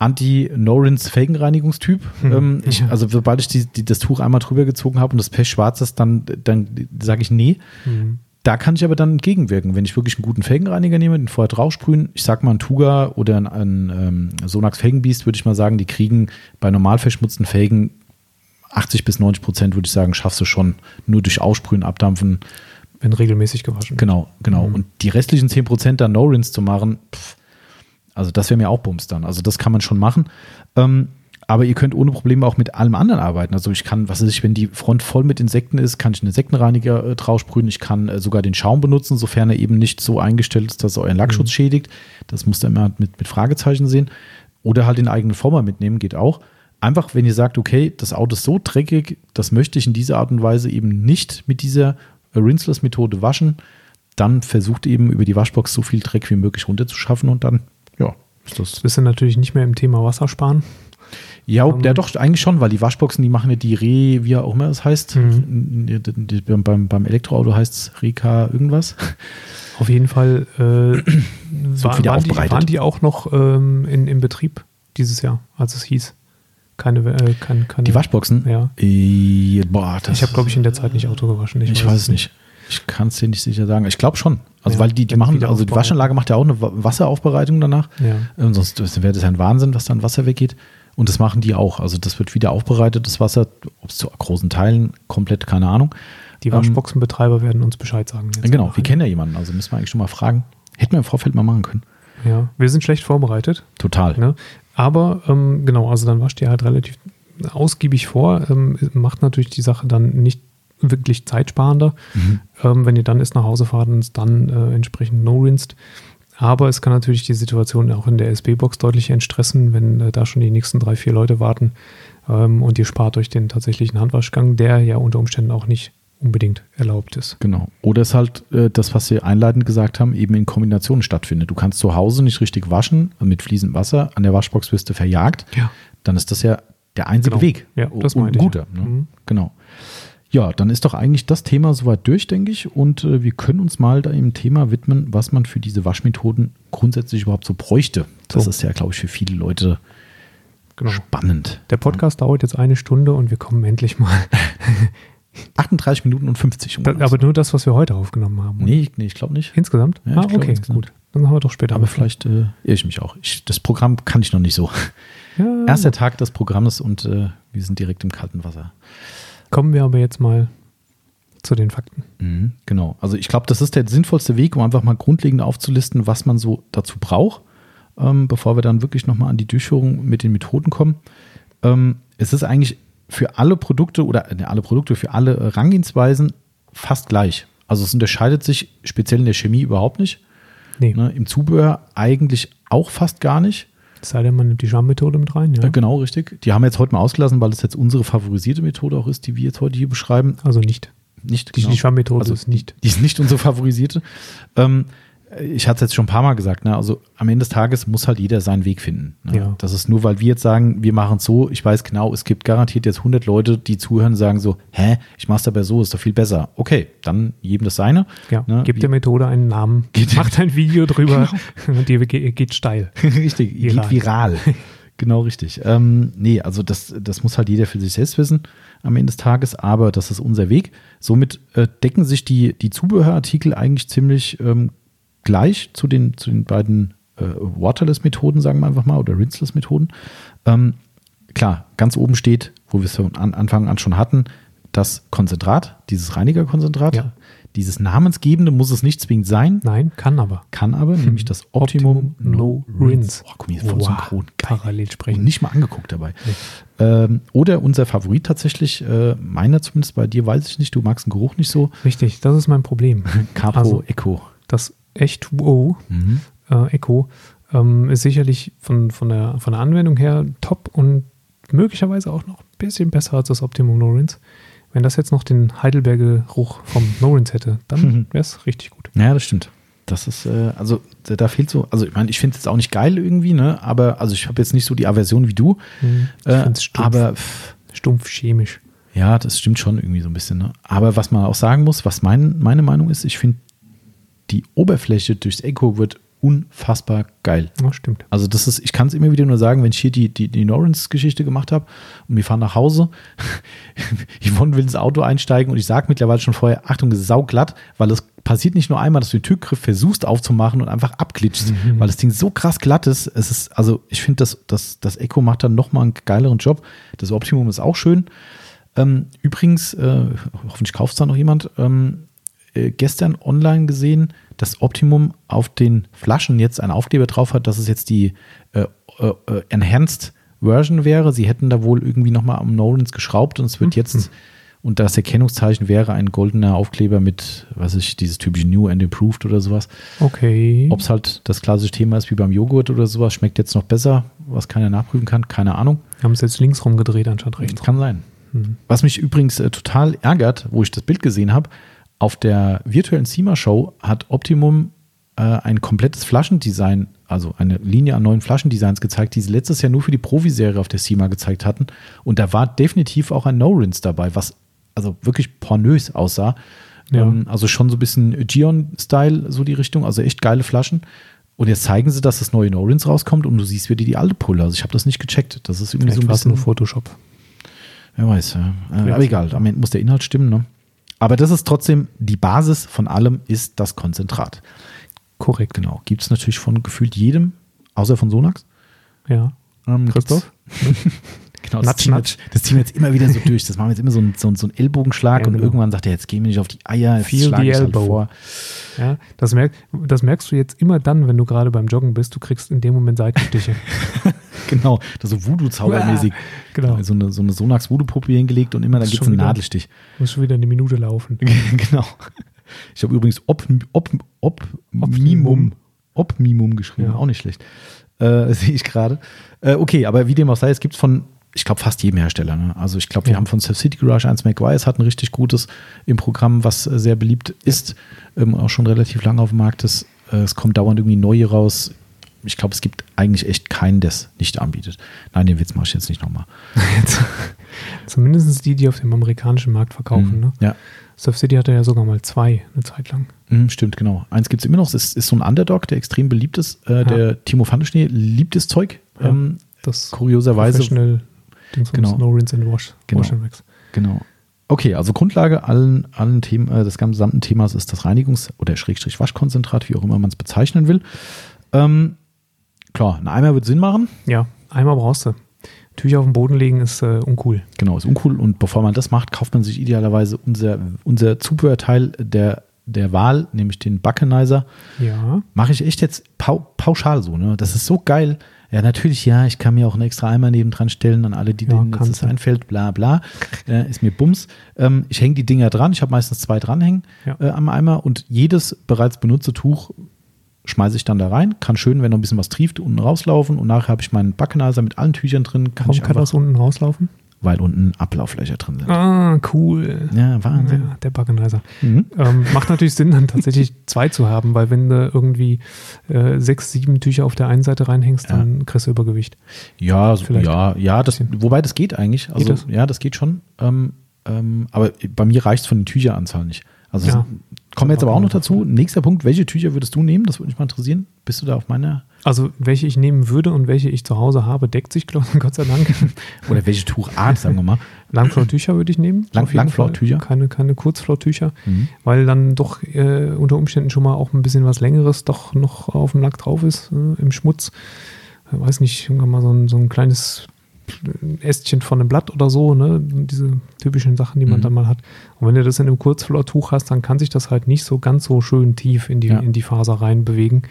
Anti-Norins-Felgenreinigungstyp. Hm, Ähm, ich. Also sobald ich die, die, das Tuch einmal drüber gezogen habe und das Pech schwarz ist, dann, dann sage ich nee. Mhm. Da kann ich aber dann entgegenwirken, wenn ich wirklich einen guten Felgenreiniger nehme, den vorher draufsprühen. Ich sag mal, ein Tuga oder ein, ein ähm, Sonax Felgenbeast, würde ich mal sagen, die kriegen bei normal verschmutzten Felgen 80 bis 90 Prozent, würde ich sagen, schaffst du schon nur durch Aussprühen, Abdampfen. Wenn regelmäßig gewaschen wird. Genau, genau. Mhm. Und die restlichen 10 Prozent dann No-Rins zu machen, pff, also das wäre mir auch Bums dann. Also das kann man schon machen. Ähm, aber ihr könnt ohne Probleme auch mit allem anderen arbeiten. Also ich kann, was weiß ich, wenn die Front voll mit Insekten ist, kann ich einen Insektenreiniger äh, drauf sprühen. Ich kann äh, sogar den Schaum benutzen, sofern er eben nicht so eingestellt ist, dass er euren Lackschutz Mhm. schädigt. Das müsst ihr immer mit, mit Fragezeichen sehen. Oder halt den eigenen Former mitnehmen, geht auch. Einfach, wenn ihr sagt, okay, das Auto ist so dreckig, das möchte ich in dieser Art und Weise eben nicht mit dieser äh, Rinseless-Methode waschen, dann versucht eben über die Waschbox so viel Dreck wie möglich runterzuschaffen und dann, ja, ist das. Bist du natürlich nicht mehr im Thema Wassersparen. Ja, Ähm, ja, doch, eigentlich schon, weil die Waschboxen, die machen ja die Re, wie auch immer es heißt. Mhm. Beim, beim Elektroauto heißt es Reka irgendwas. Auf jeden Fall äh, (clears throat) war, wieder waren, die, waren die auch noch ähm, in, in Betrieb dieses Jahr, als es hieß. Keine, äh, kein, keine Die Waschboxen? Ja. Äh, boah, das, Ich habe, glaube ich, in der Zeit nicht Auto gewaschen. Ich, weiß es nicht. Ich kann es dir nicht sicher sagen. Ich glaube schon. Also, Ja, weil die, die machen, also die. Waschanlage macht ja auch eine Wa- Wasseraufbereitung danach. Ja. Ähm, sonst wäre das ein Wahnsinn, was dann Wasser weggeht. Und das machen die auch. Also, das wird wieder aufbereitet, das Wasser, ob es zu großen Teilen, komplett, keine Ahnung. Die Ähm, Waschboxenbetreiber werden uns Bescheid sagen. Genau, wir kennen ja jemanden, also müssen wir eigentlich schon mal fragen. Hätten wir im Vorfeld mal machen können. Ja, wir sind schlecht vorbereitet. Total. Ne? Aber ähm, genau, also dann wascht ihr halt relativ ausgiebig vor. Ähm, macht natürlich die Sache dann nicht wirklich zeitsparender. Mhm. Ähm, wenn ihr dann erst nach Hause fahrt und es dann äh, entsprechend no-rinsed. Aber es kann natürlich die Situation auch in der SB-Box deutlich entstressen, wenn äh, da schon die nächsten drei, vier Leute warten ähm, und ihr spart euch den tatsächlichen Handwaschgang, der ja unter Umständen auch nicht unbedingt erlaubt ist. Genau. Oder es halt äh, das, was wir einleitend gesagt haben, eben in Kombination stattfindet. Du kannst zu Hause nicht richtig waschen, also mit fließendem Wasser, an der Waschbox wirst du verjagt. Ja. Dann ist das ja der einzige Genau. Weg. Ja, das meinte ich. guter. Ne? Mhm. Genau. Ja, dann ist doch eigentlich das Thema soweit durch, denke ich. Und äh, wir können uns mal da im Thema widmen, was man für diese Waschmethoden grundsätzlich überhaupt so bräuchte. Das So. ist ja, glaube ich, für viele Leute Genau. spannend. Der Podcast dauert jetzt eine Stunde und wir kommen endlich mal. (laughs) 38 Minuten und 50. um Da, aber nur das, was wir heute aufgenommen haben. nee, ich- nee, ich glaube nicht. Insgesamt? Ja, ah, okay, insgesamt. gut. Dann haben wir doch später. Aber vielleicht äh, irre ich mich auch. Ich, das Programm kann ich noch nicht so. Ja, Erster Tag des Programmes und äh, wir sind direkt im kalten Wasser. Kommen wir aber jetzt mal zu den Fakten. Mhm, genau. Also ich glaube, das ist der sinnvollste Weg, um einfach mal grundlegend aufzulisten, was man so dazu braucht, ähm, bevor wir dann wirklich nochmal an die Durchführung mit den Methoden kommen. Ähm, es ist eigentlich für alle Produkte oder ne, alle Produkte, für alle äh, Rangehensweisen fast gleich. Also es unterscheidet sich speziell in der Chemie überhaupt nicht. Nee, Ne? Im Zubehör eigentlich auch fast gar nicht. Es sei denn, man nimmt die Scham-Methode mit rein. Ja? Äh, genau, richtig. Die haben wir jetzt heute mal ausgelassen, weil es jetzt unsere favorisierte Methode auch ist, die wir jetzt heute hier beschreiben. Also nicht. Nicht Die, genau. die Schwamm-Methode Also ist nicht. Die ist nicht unsere favorisierte. Ähm, ich hatte es jetzt schon ein paar Mal gesagt, ne? also am Ende des Tages muss halt jeder seinen Weg finden. Ne? Ja. Das ist nur, weil wir jetzt sagen, wir machen es so. Ich weiß genau, es gibt garantiert jetzt 100 Leute, die zuhören und sagen so, hä, ich mach's aber so, ist doch viel besser. Okay, dann jedem das seine. Ja, Ne? Wie- der Methode einen Namen, (laughs) Geht- macht ein Video drüber (laughs) und die ge- geht steil. (laughs) richtig, Viral. geht viral. genau richtig. Ähm, nee, also das, das muss halt jeder für sich selbst wissen am Ende des Tages, aber das ist unser Weg. Somit äh, decken sich die, die Zubehörartikel eigentlich ziemlich ähm, gleich zu den, zu den beiden äh, Waterless-Methoden, sagen wir einfach mal, oder Rinseless-Methoden. Ähm, klar, ganz oben steht, wo wir es von an, Anfang an schon hatten, das Konzentrat, dieses Reinigerkonzentrat. Ja. Dieses namensgebende muss es nicht zwingend sein, Nein, kann aber. kann aber, nämlich das Optimum, No Rinse. Oh, guck mal, hier voll Wow, synchron. Geil. Parallel Und sprechen. nicht mal angeguckt dabei. Ähm, oder unser Favorit tatsächlich, äh, meiner zumindest, bei dir weiß ich nicht, du magst den Geruch nicht so. Richtig, das ist mein Problem. (laughs) Capo Also- Echo. Das H2O Mhm. äh, Echo ähm, ist sicherlich von, von, der, von der Anwendung her top und möglicherweise auch noch ein bisschen besser als das Optimum Norins. Wenn das jetzt noch den Heidelberger Geruch vom Norins hätte, Mhm. dann wäre es richtig gut. Ja, das stimmt. Das ist, äh, also da, fehlt so, also ich meine, ich finde es jetzt auch nicht geil irgendwie, ne? Aber also ich habe jetzt nicht so die Aversion wie du. Mhm. Ich Äh, stumpf. aber pff, Stumpf chemisch. Ja, das stimmt schon irgendwie so ein bisschen. Ne? Aber was man auch sagen muss, was mein, meine Meinung ist, ich finde, die Oberfläche durchs Echo wird unfassbar geil. Ja, stimmt. Also das ist, ich kann es immer wieder nur sagen, wenn ich hier die, die, die Norrens-Geschichte gemacht habe und wir fahren nach Hause, (laughs) Yvonne will ins Auto einsteigen und ich sage mittlerweile schon vorher, Achtung, es ist sauglatt, weil es passiert nicht nur einmal, dass du den Türgriff versuchst aufzumachen und einfach abglitschst, weil das Ding so krass glatt ist. Es ist, also ich finde, das, das, das Echo macht dann nochmal einen geileren Job. Das Optimum ist auch schön. Ähm, übrigens, äh, hoffentlich kauft es da noch jemand, ähm, äh, gestern online gesehen, dass Optimum auf den Flaschen jetzt einen Aufkleber drauf hat, dass es jetzt die äh, äh, äh Enhanced Version wäre. Sie hätten da wohl irgendwie nochmal am Nolans geschraubt und es wird Mhm. jetzt, und das Erkennungszeichen wäre ein goldener Aufkleber mit, was ich, dieses typische New and Improved oder sowas. Okay. Ob es halt das klassische Thema ist wie beim Joghurt oder sowas, schmeckt jetzt noch besser, was keiner nachprüfen kann, keine Ahnung. haben es jetzt links rumgedreht anstatt rechts. Kann sein. Mhm. Was mich übrigens äh, total ärgert, wo ich das Bild gesehen habe, auf der virtuellen SEMA-Show hat Optimum äh, ein komplettes Flaschendesign, also eine Linie an neuen Flaschendesigns gezeigt, die sie letztes Jahr nur für die Profiserie auf der SEMA gezeigt hatten. Und da war definitiv auch ein No-Rinse dabei, was also wirklich pornös aussah. Ja. Ähm, also schon so ein bisschen Gion-Style, so die Richtung, also echt geile Flaschen. Und jetzt zeigen sie, dass das neue No-Rinse rauskommt und du siehst wieder die alte Pulle. Also ich habe das nicht gecheckt. Das ist irgendwie Vielleicht so ein bisschen nur Photoshop. Wer weiß, ja. Äh, aber egal, am Ende muss der Inhalt stimmen. Ne? Aber das ist trotzdem, die Basis von allem ist das Konzentrat. Korrekt. Genau. Gibt es natürlich von gefühlt jedem, außer von Sonax. Ja. Ähm, Christoph? (laughs) Genau, das, Natsch, ziehen wir, natsch. das ziehen wir jetzt immer wieder so durch. Das machen wir jetzt immer so einen, so einen, so einen Ellbogenschlag Ja, und genau. irgendwann sagt er, jetzt gehen wir nicht auf die Eier, jetzt Feel schlage ich halt vor. Ja, das, merk, das merkst du jetzt immer dann, wenn du gerade beim Joggen bist. Du kriegst in dem Moment Seitenstiche. (laughs) (laughs) Genau, das ist so Voodoo-Zaubermäßig. (laughs) genau. So eine, so eine Sonax-Voodoo-Puppe hingelegt und immer, da Das ist gibt es einen wieder- Nadelstich. Muss schon wieder eine Minute laufen. (laughs) genau. Ich habe übrigens Op, Op, Op, Optimum, Optimum geschrieben, Ja. auch nicht schlecht. Äh, Sehe ich gerade. Äh, okay, aber wie dem auch sei, es gibt von, ich glaube, fast jedem Hersteller. Ne? Also ich glaube, wir Ja. haben von Surf City Garage eins McGuire's hat ein richtig gutes im Programm, was äh, sehr beliebt ist, ähm, auch schon relativ lange auf dem Markt ist. Äh, es kommt dauernd irgendwie neue raus. Ich glaube, es gibt eigentlich echt keinen, der es nicht anbietet. Nein, den Witz mache ich jetzt nicht nochmal. (laughs) Zumindest die, die auf dem amerikanischen Markt verkaufen. Mhm. Ne? Ja, Surf City hatte ja sogar mal zwei, eine Zeit lang. Mhm, stimmt, genau. Eins gibt es immer noch. Es ist, ist so ein Underdog, der extrem beliebt ist. Äh, Der Timo Pfanneschnee liebt das Zeug. Ja. Ähm, Das kurioserweise. Professional Dings Genau. No Rinse and Wash. Genau. Wash and Wax. Genau. Okay, also Grundlage allen, allen Themen, äh, des gesamten Themas ist das Reinigungs- oder Schrägstrich Waschkonzentrat, wie auch immer man es bezeichnen will. Ähm, klar, ein Eimer wird Sinn machen. Ja, einmal brauchst du. Tücher auf den Boden legen ist äh, uncool. Genau, ist uncool. Und bevor man das macht, kauft man sich idealerweise unser, unser Zubehörteil der, der Wahl, nämlich den Buckenizer. Ja. Mache ich echt jetzt pau pauschal so, ne? Das ist so geil. Ja, natürlich, ja, ich kann mir auch einen extra Eimer nebendran stellen an alle, die Ja, denen jetzt das einfällt, bla bla. Äh, ist mir Bums. Ähm, ich hänge die Dinger dran, ich habe meistens zwei dranhängen Ja. äh, am Eimer und jedes bereits benutzte Tuch schmeiße ich dann da rein. Kann schön, wenn noch ein bisschen was trieft, unten rauslaufen und nachher habe ich meinen Backenizer mit allen Tüchern drin. Kann Warum ich kann das unten rauslaufen? weil unten Ablauffläche drin sind. Ah, cool. Ja, Wahnsinn. Ja, der Backenizer. Mhm. Ähm, macht natürlich Sinn, dann tatsächlich (laughs) zwei zu haben, weil wenn du irgendwie äh, sechs, sieben Tücher auf der einen Seite reinhängst, Ja. dann kriegst du Übergewicht. Ja, so, ja, ja, das, wobei das geht eigentlich. Also, Geht das? ja, das geht schon. Ähm, ähm, aber bei mir reicht es von den Tücheranzahl nicht. Also, Ja. Kommen wir jetzt aber auch noch dazu. Nächster Punkt: Welche Tücher würdest du nehmen? Das würde mich mal interessieren. Bist du da auf meiner? Also welche ich nehmen würde und welche ich zu Hause habe, deckt sich, Gott sei Dank. (laughs) Oder welche Tuchart, sagen wir mal? Langflortücher würde ich nehmen. Lang-? Fall. Keine, keine Kurzflortücher, Mhm. weil dann doch äh, unter Umständen schon mal auch ein bisschen was Längeres doch noch auf dem Lack drauf ist, äh, im Schmutz. Ich weiß nicht, irgendwann mal so ein, so ein kleines Ästchen von einem Blatt oder so, ne? Diese typischen Sachen, die man Mhm. dann mal hat. Und wenn du das in einem Kurzflortuch hast, dann kann sich das halt nicht so ganz so schön tief in die, Ja. in die Faser rein bewegen.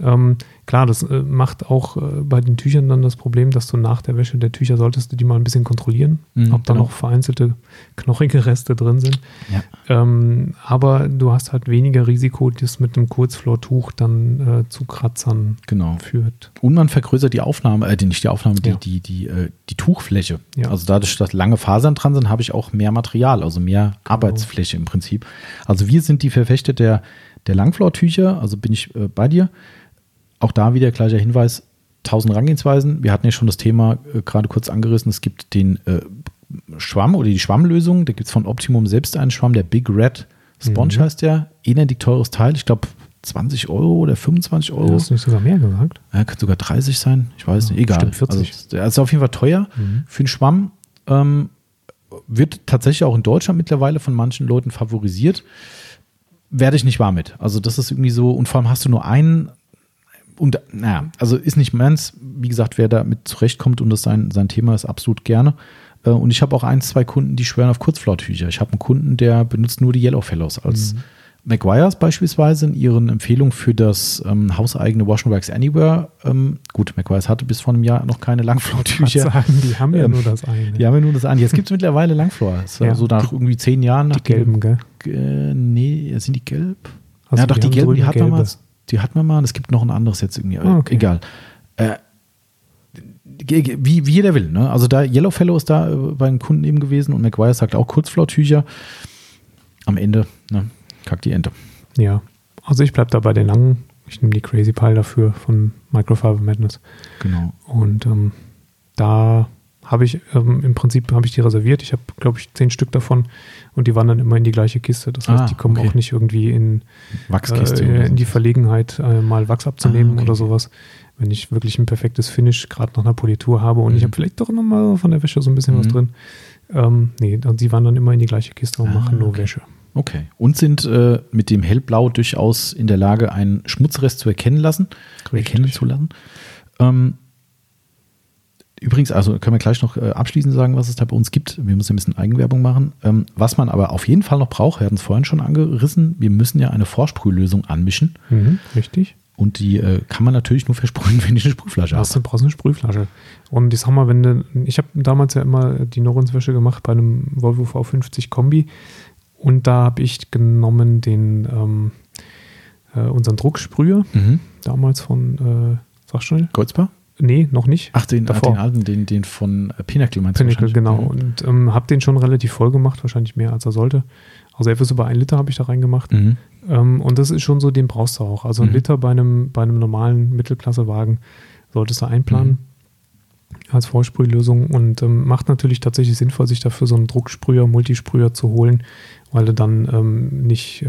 Ähm, klar, das äh, macht auch äh, bei den Tüchern dann das Problem, dass du nach der Wäsche der Tücher solltest du die mal ein bisschen kontrollieren, Mhm, ob da genau. noch vereinzelte knochige Reste drin sind. Ja. Ähm, aber du hast halt weniger Risiko, das mit einem Kurzflortuch dann äh, zu Kratzern Genau. führt. Und man vergrößert die Aufnahme, äh, die- nicht die Aufnahme, die, Ja. die, die, äh, die Tuchfläche. Ja. Also dadurch, dass lange Fasern dran sind, habe ich auch mehr Material, also mehr Genau. Arbeitsfläche im Prinzip. Also wir sind die Verfechter der, der Langflor-Tücher, also bin ich äh, bei dir. Auch da wieder gleicher Hinweis, 1000 Herangehensweisen. Wir hatten ja schon das Thema äh, gerade kurz angerissen. Es gibt den äh, Schwamm oder die Schwammlösung. Da gibt es von Optimum selbst einen Schwamm, der Big Red Sponge Mhm. heißt der. Elendig teures Teil. Ich glaube 20 Euro oder 25 Euro. Hast du nicht sogar mehr gesagt? Ja, könnte sogar 30 sein, ich weiß Ja, nicht, egal. bestimmt 40. Also, der ist auf jeden Fall teuer Mhm. für einen Schwamm. Ähm, wird tatsächlich auch in Deutschland mittlerweile von manchen Leuten favorisiert. Werde ich nicht wahr mit. Also das ist irgendwie so, und vor allem hast du nur einen, und naja, also ist nicht meins. Wie gesagt, wer damit zurechtkommt und das sein, sein Thema ist, absolut gerne. Äh, Und ich habe auch ein, zwei Kunden, die schwören auf Kurzflauttücher. Ich habe einen Kunden, der benutzt nur die Yellow Fellows als Mhm. Maguires beispielsweise in ihren Empfehlungen für das ähm, hauseigene Wash and Wax Anywhere. Ähm, gut, Maguires hatte bis vor einem Jahr noch keine sagen, die haben ja Ähm, nur das eine. Die haben ja nur das an. Jetzt gibt es mittlerweile Langflor. War Ja. So nach irgendwie zehn Jahren. Nach die gelben, gell? Äh, nee, sind die gelb? Also ja, doch, die, gelben, die gelbe. mal. Die hatten wir mal. und Es gibt noch ein anderes jetzt irgendwie. Ah, okay. Egal. Äh, wie, wie jeder will. Ne? Also da Yellowfellow ist da äh, bei den Kunden eben gewesen und McGuire sagt auch Kurzflauttücher. Am Ende ne, kackt die Ente. Ja, also ich bleibe da bei den langen. Ich nehme die Crazy Pile dafür von Microfiber Madness. Genau. Und ähm, da habe ich ähm, im Prinzip habe ich die reserviert. Ich habe, glaube ich, zehn Stück davon und die wandern immer in die gleiche Kiste. Das heißt, Ah, die kommen okay. auch nicht irgendwie in, Wachskiste. äh, in die. Verlegenheit, äh, mal Wachs abzunehmen Ah, okay. oder sowas. Wenn ich wirklich ein perfektes Finish gerade nach einer Politur habe und ich Mhm. habe vielleicht doch nochmal von der Wäsche so ein bisschen was Mhm. drin. Ähm, nee, die wandern immer in die gleiche Kiste und Ah, machen nur okay. Wäsche. Okay. Und sind äh, mit dem Hellblau durchaus in der Lage, einen Schmutzrest zu erkennen lassen, erkennen Richtig. zu lassen. Ähm, übrigens, also können wir gleich noch äh, abschließend sagen, was es da bei uns gibt. Wir müssen ein bisschen Eigenwerbung machen. Ähm, was man aber auf jeden Fall noch braucht, wir hatten es vorhin schon angerissen, wir müssen ja eine Vorsprühlösung anmischen. Mhm, richtig. Und die äh, kann man natürlich nur versprühen, (laughs) wenn ich eine Sprühflasche habe. du brauchst eine Sprühflasche. Und ich sag mal, wenn du, ich habe damals ja immer die Norenswäsche gemacht bei einem Volvo V50 Kombi und da habe ich genommen den ähm, äh, unseren Drucksprüher Mhm. damals von äh, sag schnell. Kreuzbar? Nee, noch nicht. Ach, den, Davor. den alten, den, den von äh, Pinnacle meinst Pinnacle, du genau. wahrscheinlich? Und ähm, habe den schon relativ voll gemacht, wahrscheinlich mehr als er sollte. Also etwas über ein Liter habe ich da reingemacht. Mhm. Ähm, und das ist schon so, den brauchst du auch. Also ein Mhm. Liter bei einem, bei einem normalen Mittelklassewagen solltest du einplanen Mhm. als Vorsprühlösung und ähm, macht natürlich tatsächlich sinnvoll, sich dafür so einen Drucksprüher, Multisprüher zu holen, weil du dann ähm, nicht äh,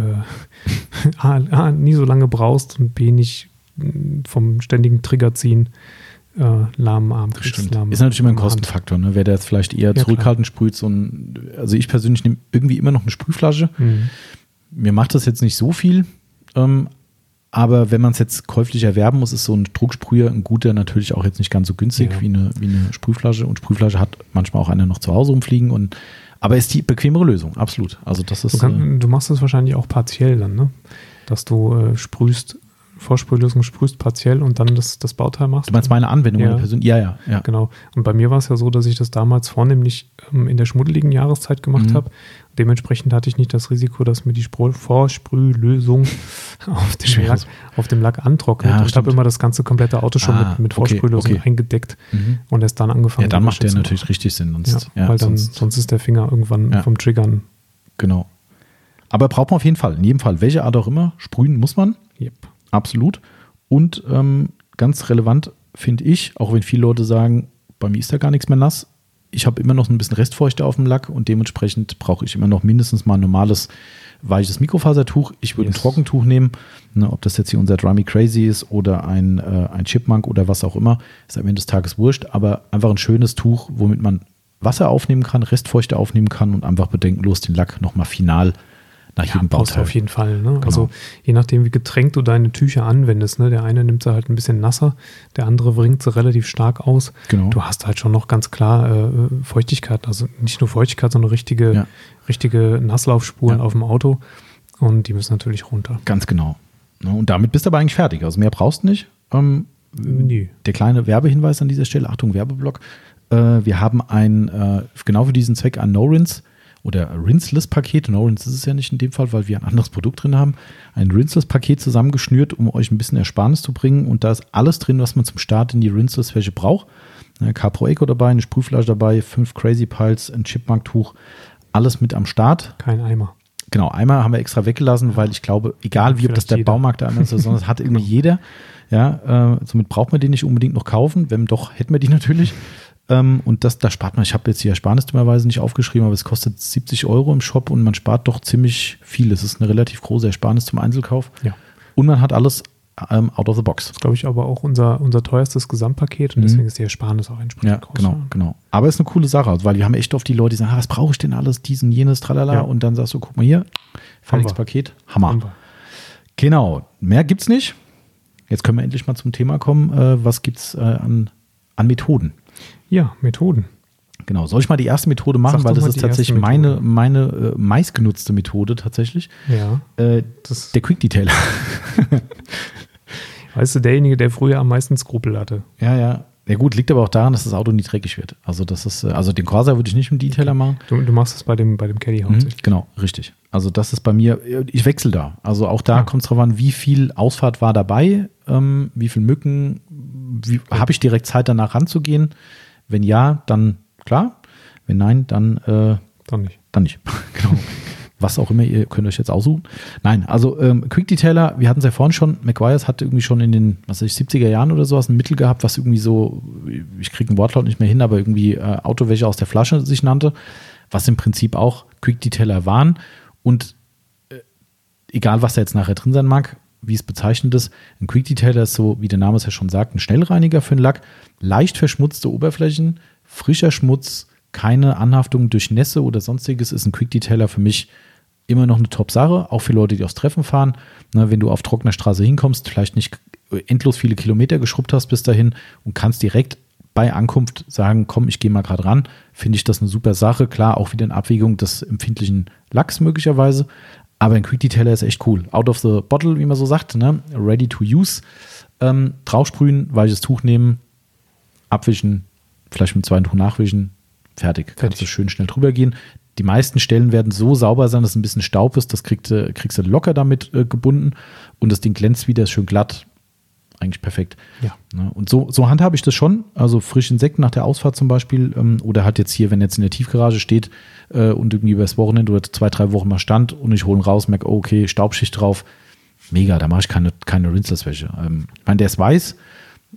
(laughs) A, A, nie so lange brauchst und B nicht mh, vom ständigen Trigger ziehen äh, lahmen Arm Das kriegst, stimmt. lahmen- Ist natürlich immer ein. Kostenfaktor. Ne? Wer da jetzt vielleicht eher klar. zurückhaltend sprüht, so ein, also ich persönlich nehme irgendwie immer noch eine Sprühflasche. Mhm. Mir macht das jetzt nicht so viel, ähm, aber wenn man es jetzt käuflich erwerben muss, ist so ein Drucksprüher ein guter natürlich auch jetzt nicht ganz so günstig Ja. wie, eine, wie eine Sprühflasche. Und Sprühflasche hat manchmal auch einer noch zu Hause rumfliegen. Und, aber ist die bequemere Lösung, absolut. Also das Du, ist. äh, kann, du machst das wahrscheinlich auch partiell dann, ne? Dass du äh, sprühst, Vorsprühlösung sprühst partiell und dann das, das Bauteil machst. du meinst meine Anwendung Ja. Person? Ja, ja, ja. Genau. Und bei mir war es ja so, dass ich das damals vornehmlich ähm, in der schmuddeligen Jahreszeit gemacht Mhm. habe. Dementsprechend hatte ich nicht das Risiko, dass mir die Vorsprühlösung (laughs) auf dem. Lack, auf dem Lack antrocknet. Ja, ich habe immer das ganze komplette Auto schon Ah, mit, mit okay, Vorsprühlösung okay. eingedeckt Mhm. und erst dann angefangen Ja, dann macht der natürlich richtig Sinn. Ja, Sonst, ja, weil dann, sonst, sonst ist der Finger irgendwann Ja. vom Triggern. genau. Aber braucht man auf jeden Fall. In jedem Fall, welche Art auch immer, sprühen muss man. Yep. Absolut. Und ähm, ganz relevant finde ich, auch wenn viele Leute sagen, bei mir ist da gar nichts mehr nass, ich habe immer noch ein bisschen Restfeuchte auf dem Lack und dementsprechend brauche ich immer noch mindestens mal ein normales weiches Mikrofasertuch. Ich würde Yes. ein Trockentuch nehmen, ne, ob das jetzt hier unser Drummy Crazy ist oder ein, äh, ein Chipmunk oder was auch immer, ist am Ende des Tages wurscht, aber einfach ein schönes Tuch, womit man Wasser aufnehmen kann, Restfeuchte aufnehmen kann und einfach bedenkenlos den Lack nochmal final nach Ja, jedem Bauteil. auf jeden Fall. Ne? Genau. Also je nachdem, wie getränkt du deine Tücher anwendest. Ne? Der eine nimmt sie halt ein bisschen nasser, der andere bringt sie relativ stark aus. Genau. Du hast halt schon noch ganz klar äh, Feuchtigkeit, also nicht nur Feuchtigkeit, sondern richtige, Ja. richtige Nasslaufspuren Ja. auf dem Auto. Und die müssen natürlich runter. Ganz genau. Ne, Und damit bist du aber eigentlich fertig. Also mehr brauchst du nicht. Ähm, Nö. der kleine Werbehinweis an dieser Stelle, Achtung, Werbeblock. Äh, wir haben ein, äh, genau für diesen Zweck ein No-Rinse oder Rinseless-Paket. No-Rinse ist es ja nicht in dem Fall, weil wir ein anderes Produkt drin haben. Ein Rinseless-Paket zusammengeschnürt, um euch ein bisschen Ersparnis zu bringen. Und da ist alles drin, was man zum Start in die Rinseless-Wäsche braucht. Eine Capro Eco dabei, eine Sprühflasche dabei, fünf Crazy Piles, ein Chipmunk-Tuch. Alles mit am Start. Kein Eimer. Genau, einmal haben wir extra weggelassen, weil ich glaube, egal wie ob das der jeder. Baumarkt da ist, sondern das hat irgendwie jeder. Ja, äh, somit braucht man den nicht unbedingt noch kaufen. Wenn doch, hätten wir die (laughs) natürlich. Ähm, und das, da spart man, ich habe jetzt die Ersparnis dummerweise nicht aufgeschrieben, aber es kostet 70 Euro im Shop und man spart doch ziemlich viel. Es ist eine relativ große Ersparnis zum Einzelkauf. Ja. Und man hat alles ähm, out of the box. Das ist, glaube ich, aber auch unser, unser teuerstes Gesamtpaket und Mhm. deswegen ist die Ersparnis auch entsprechend Ja, groß. genau, genau. Aber ist eine coole Sache, also, weil wir haben echt oft die Leute, die sagen, ah, was brauche ich denn alles, diesen, jenes, tralala. Ja. Und dann sagst du, guck mal hier, fertiges. Paket, Hammer. Wir. Genau, mehr gibt's nicht. Jetzt können wir endlich mal zum Thema kommen. Äh, was gibt's äh, an, an Methoden? Ja, Methoden. Genau, soll ich mal die erste Methode machen, Sag weil das ist tatsächlich meine, meine äh, meistgenutzte Methode tatsächlich. Ja. Äh, Das, der Quick Detailer. (laughs) weißt du, derjenige, der früher am meisten Skrupel hatte. ja, ja. Ja gut, liegt aber auch daran, dass das Auto nie dreckig wird. Also das ist, äh, also den Corsa würde ich nicht dem Detailer machen. Du, du machst es bei dem, bei dem Caddy Mhm, hauptsächlich. genau, richtig. Also das ist bei mir, ich wechsle da. Also auch da Ja. kommt es drauf an, wie viel Ausfahrt war dabei, ähm, wie viel Mücken, wie, habe ich direkt Zeit danach ranzugehen? Wenn ja, dann klar. Wenn nein, dann, äh, Dann nicht. dann nicht. (laughs) genau. Was auch immer, ihr könnt euch jetzt aussuchen. Nein, also ähm, Quick Detailer, wir hatten es ja vorhin schon, McGuire's hatte irgendwie schon in den, was weiß ich, 70er Jahren oder sowas ein Mittel gehabt, was irgendwie so, ich kriege ein Wortlaut nicht mehr hin, aber irgendwie äh, Autowäsche aus der Flasche sich nannte, was im Prinzip auch Quick Detailer waren. Und äh, egal, was da jetzt nachher drin sein mag, wie es bezeichnet ist, ein Quick Detailer ist so, wie der Name es ja schon sagt, ein Schnellreiniger für den Lack, leicht verschmutzte Oberflächen, frischer Schmutz, keine Anhaftung durch Nässe oder sonstiges, ist ein Quick Detailer für mich immer noch eine Top-Sache, auch für Leute, die aufs Treffen fahren. Ne, wenn du auf trockener Straße hinkommst, vielleicht nicht endlos viele Kilometer geschrubbt hast bis dahin und kannst direkt bei Ankunft sagen, komm, ich gehe mal gerade ran, finde ich das eine super Sache. Klar, auch wieder in Abwägung des empfindlichen Lachs möglicherweise. Aber ein Quick Detailer ist echt cool. Out of the bottle, wie man so sagt, ne? ready to use. Ähm, draufsprühen, weiches Tuch nehmen, abwischen, vielleicht mit zweiten Tuch nachwischen, fertig. Kannst Fertig. du schön schnell drüber gehen. Die meisten Stellen werden so sauber sein, dass ein bisschen Staub ist. Das kriegst du, kriegst du locker damit äh, gebunden. Und das Ding glänzt wieder, ist schön glatt. Eigentlich perfekt. Ja. Ne? Und so, so handhabe ich das schon. Also frisch Insekten nach der Ausfahrt zum Beispiel. Ähm, oder halt jetzt hier, wenn jetzt in der Tiefgarage steht äh, und irgendwie übers Wochenende oder zwei, drei Wochen mal stand und ich hole ihn raus, merke, oh, okay, Staubschicht drauf. Mega, da mache ich keine, keine Rinselesswäsche. Ähm, ich meine, der ist weiß,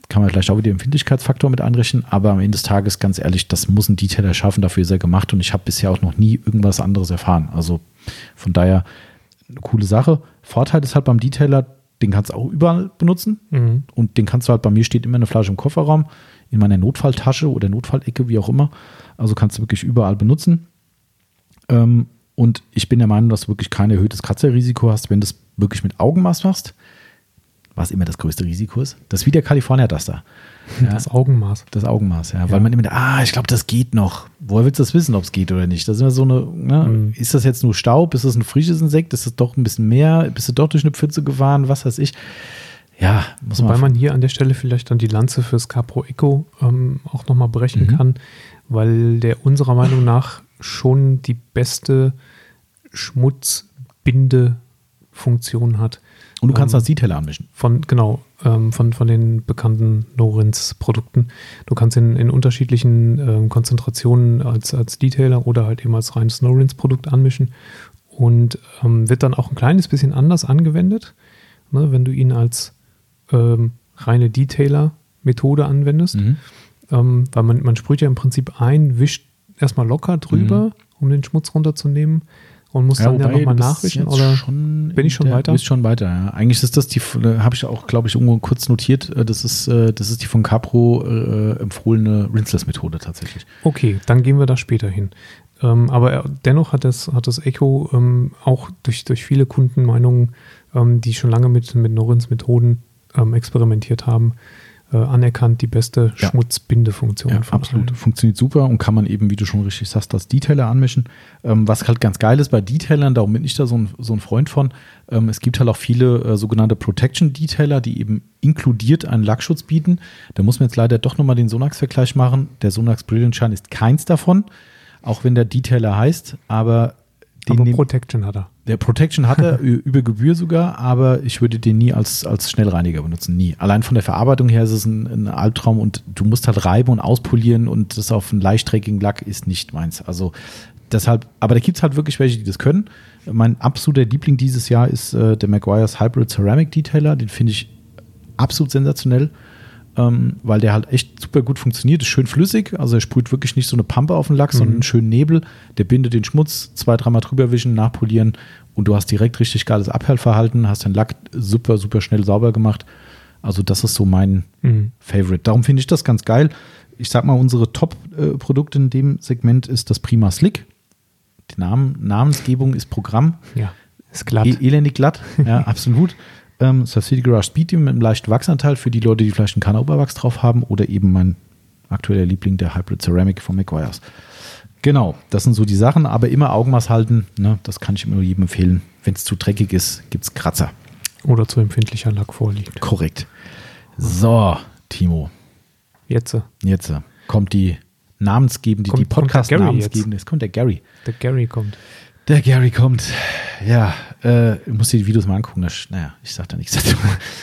kann man vielleicht auch wieder den Empfindlichkeitsfaktor mit einrechnen, aber am Ende des Tages, ganz ehrlich, das muss ein Detailer schaffen, dafür ist er gemacht und ich habe bisher auch noch nie irgendwas anderes erfahren. Also von daher eine coole Sache. Vorteil ist halt beim Detailer, den kannst du auch überall benutzen Mhm. und den kannst du halt, bei mir steht immer eine Flasche im Kofferraum, in meiner Notfalltasche oder Notfallecke, wie auch immer. Also kannst du wirklich überall benutzen. Ähm, und ich bin der Meinung, dass du wirklich kein erhöhtes Kratzerrisiko hast, wenn du es wirklich mit Augenmaß machst, was immer das größte Risiko ist. Das ist wie der California Duster. Ja, Das Augenmaß. das Augenmaß, ja. Weil man immer, denkt, ah, ich glaube, das geht noch. Woher willst du das wissen, ob es geht oder nicht? Das ist immer so eine, ne? Mhm. ist das jetzt nur Staub? Ist das ein frisches Insekt? Ist das doch ein bisschen mehr? Bist du doch durch eine Pfütze gefahren? Was weiß ich? Ja, muss Wobei man. man hier an der Stelle vielleicht dann die Lanze fürs Capro Eco ähm, auch nochmal brechen Mhm. kann, weil der unserer Meinung nach schon die beste Schmutzbindefunktion hat. Und du kannst ähm, das Detailer anmischen. Von, genau, ähm, von, von den bekannten Norins-Produkten. Du kannst in, in unterschiedlichen ähm, Konzentrationen als, als Detailer oder halt eben als reines Norins-Produkt anmischen und ähm, wird dann auch ein kleines bisschen anders angewendet, ne, wenn du ihn als ähm, reine Detailer-Methode anwendest. Mhm. Ähm, weil man, man sprüht ja im Prinzip ein, wischt erstmal locker drüber, Mhm. um den Schmutz runterzunehmen und muss dann ja wobei, nochmal du bist nachwischen. jetzt Oder schon bin ich schon der, weiter? Bist schon weiter, ja. Eigentlich ist das die, äh, habe ich auch, glaube ich, irgendwo kurz notiert, äh, das ist, äh, das ist die von Capro äh, empfohlene Rinseless-Methode tatsächlich. Okay, dann gehen wir da später hin. Ähm, aber er- dennoch hat das, hat das Echo ähm, auch durch, durch viele Kundenmeinungen, ähm, die schon lange mit, mit Norins Methoden ähm, experimentiert haben, äh, anerkannt die beste Ja. Schmutzbindefunktion Ja, absolut. allen. Funktioniert super und kann man eben, wie du schon richtig sagst, als Detailer anmischen. Ähm, was halt ganz geil ist bei Detailern, darum bin ich da so ein, so ein Freund von, ähm, es gibt halt auch viele äh, sogenannte Protection-Detailer, die eben inkludiert einen Lackschutz bieten. Da muss man jetzt leider doch nochmal den Sonax-Vergleich machen. Der Sonax Brilliant Shine ist keins davon, auch wenn der Detailer heißt, aber den Aber Protection hat er. Der Protection hat er (laughs) über Gebühr sogar, aber ich würde den nie als, als Schnellreiniger benutzen. Nie. Allein von der Verarbeitung her ist es ein, ein Albtraum und du musst halt reiben und auspolieren und das auf einen leichtträgigen Lack ist nicht meins. Also deshalb, aber da gibt es halt wirklich welche, die das können. Mein absoluter Liebling dieses Jahr ist äh, der Maguire's Hybrid Ceramic Detailer. Den finde ich absolut sensationell. ähm, weil der halt echt super gut funktioniert. Ist schön flüssig, also er sprüht wirklich nicht so eine Pampe auf den Lack, mhm. sondern einen schönen Nebel. Der bindet den Schmutz, zwei, dreimal drüber wischen, nachpolieren und du hast direkt richtig geiles Abhellverhalten, hast den Lack super, super schnell sauber gemacht. Also das ist so mein mhm. Favorite. Darum finde ich das ganz geil. Ich sag mal, unsere Top-Produkte in dem Segment ist das Prima Slick. Die Namen, Namensgebung ist Programm. Ja, ist glatt. E elendig glatt, ja, (laughs) absolut. Ähm, City Garage Speed mit einem leichten Wachsanteil für die Leute, die vielleicht einen Kanneroberwachs drauf haben oder eben mein aktueller Liebling, der Hybrid Ceramic von McGuire's. Genau, das sind so die Sachen, aber immer Augenmaß halten, ne, das kann ich immer nur jedem empfehlen. Wenn es zu dreckig ist, gibt es Kratzer. Oder zu empfindlicher Lack vorliegt. Korrekt. So, Timo. Jetzt. Jetzt kommt die namensgebende, die Podcast-namensgebende. Es kommt der Gary. Der Gary kommt. Der Gary kommt. Ja, äh, ich muss dir die Videos mal angucken. Das, naja, ich sag da nichts dazu.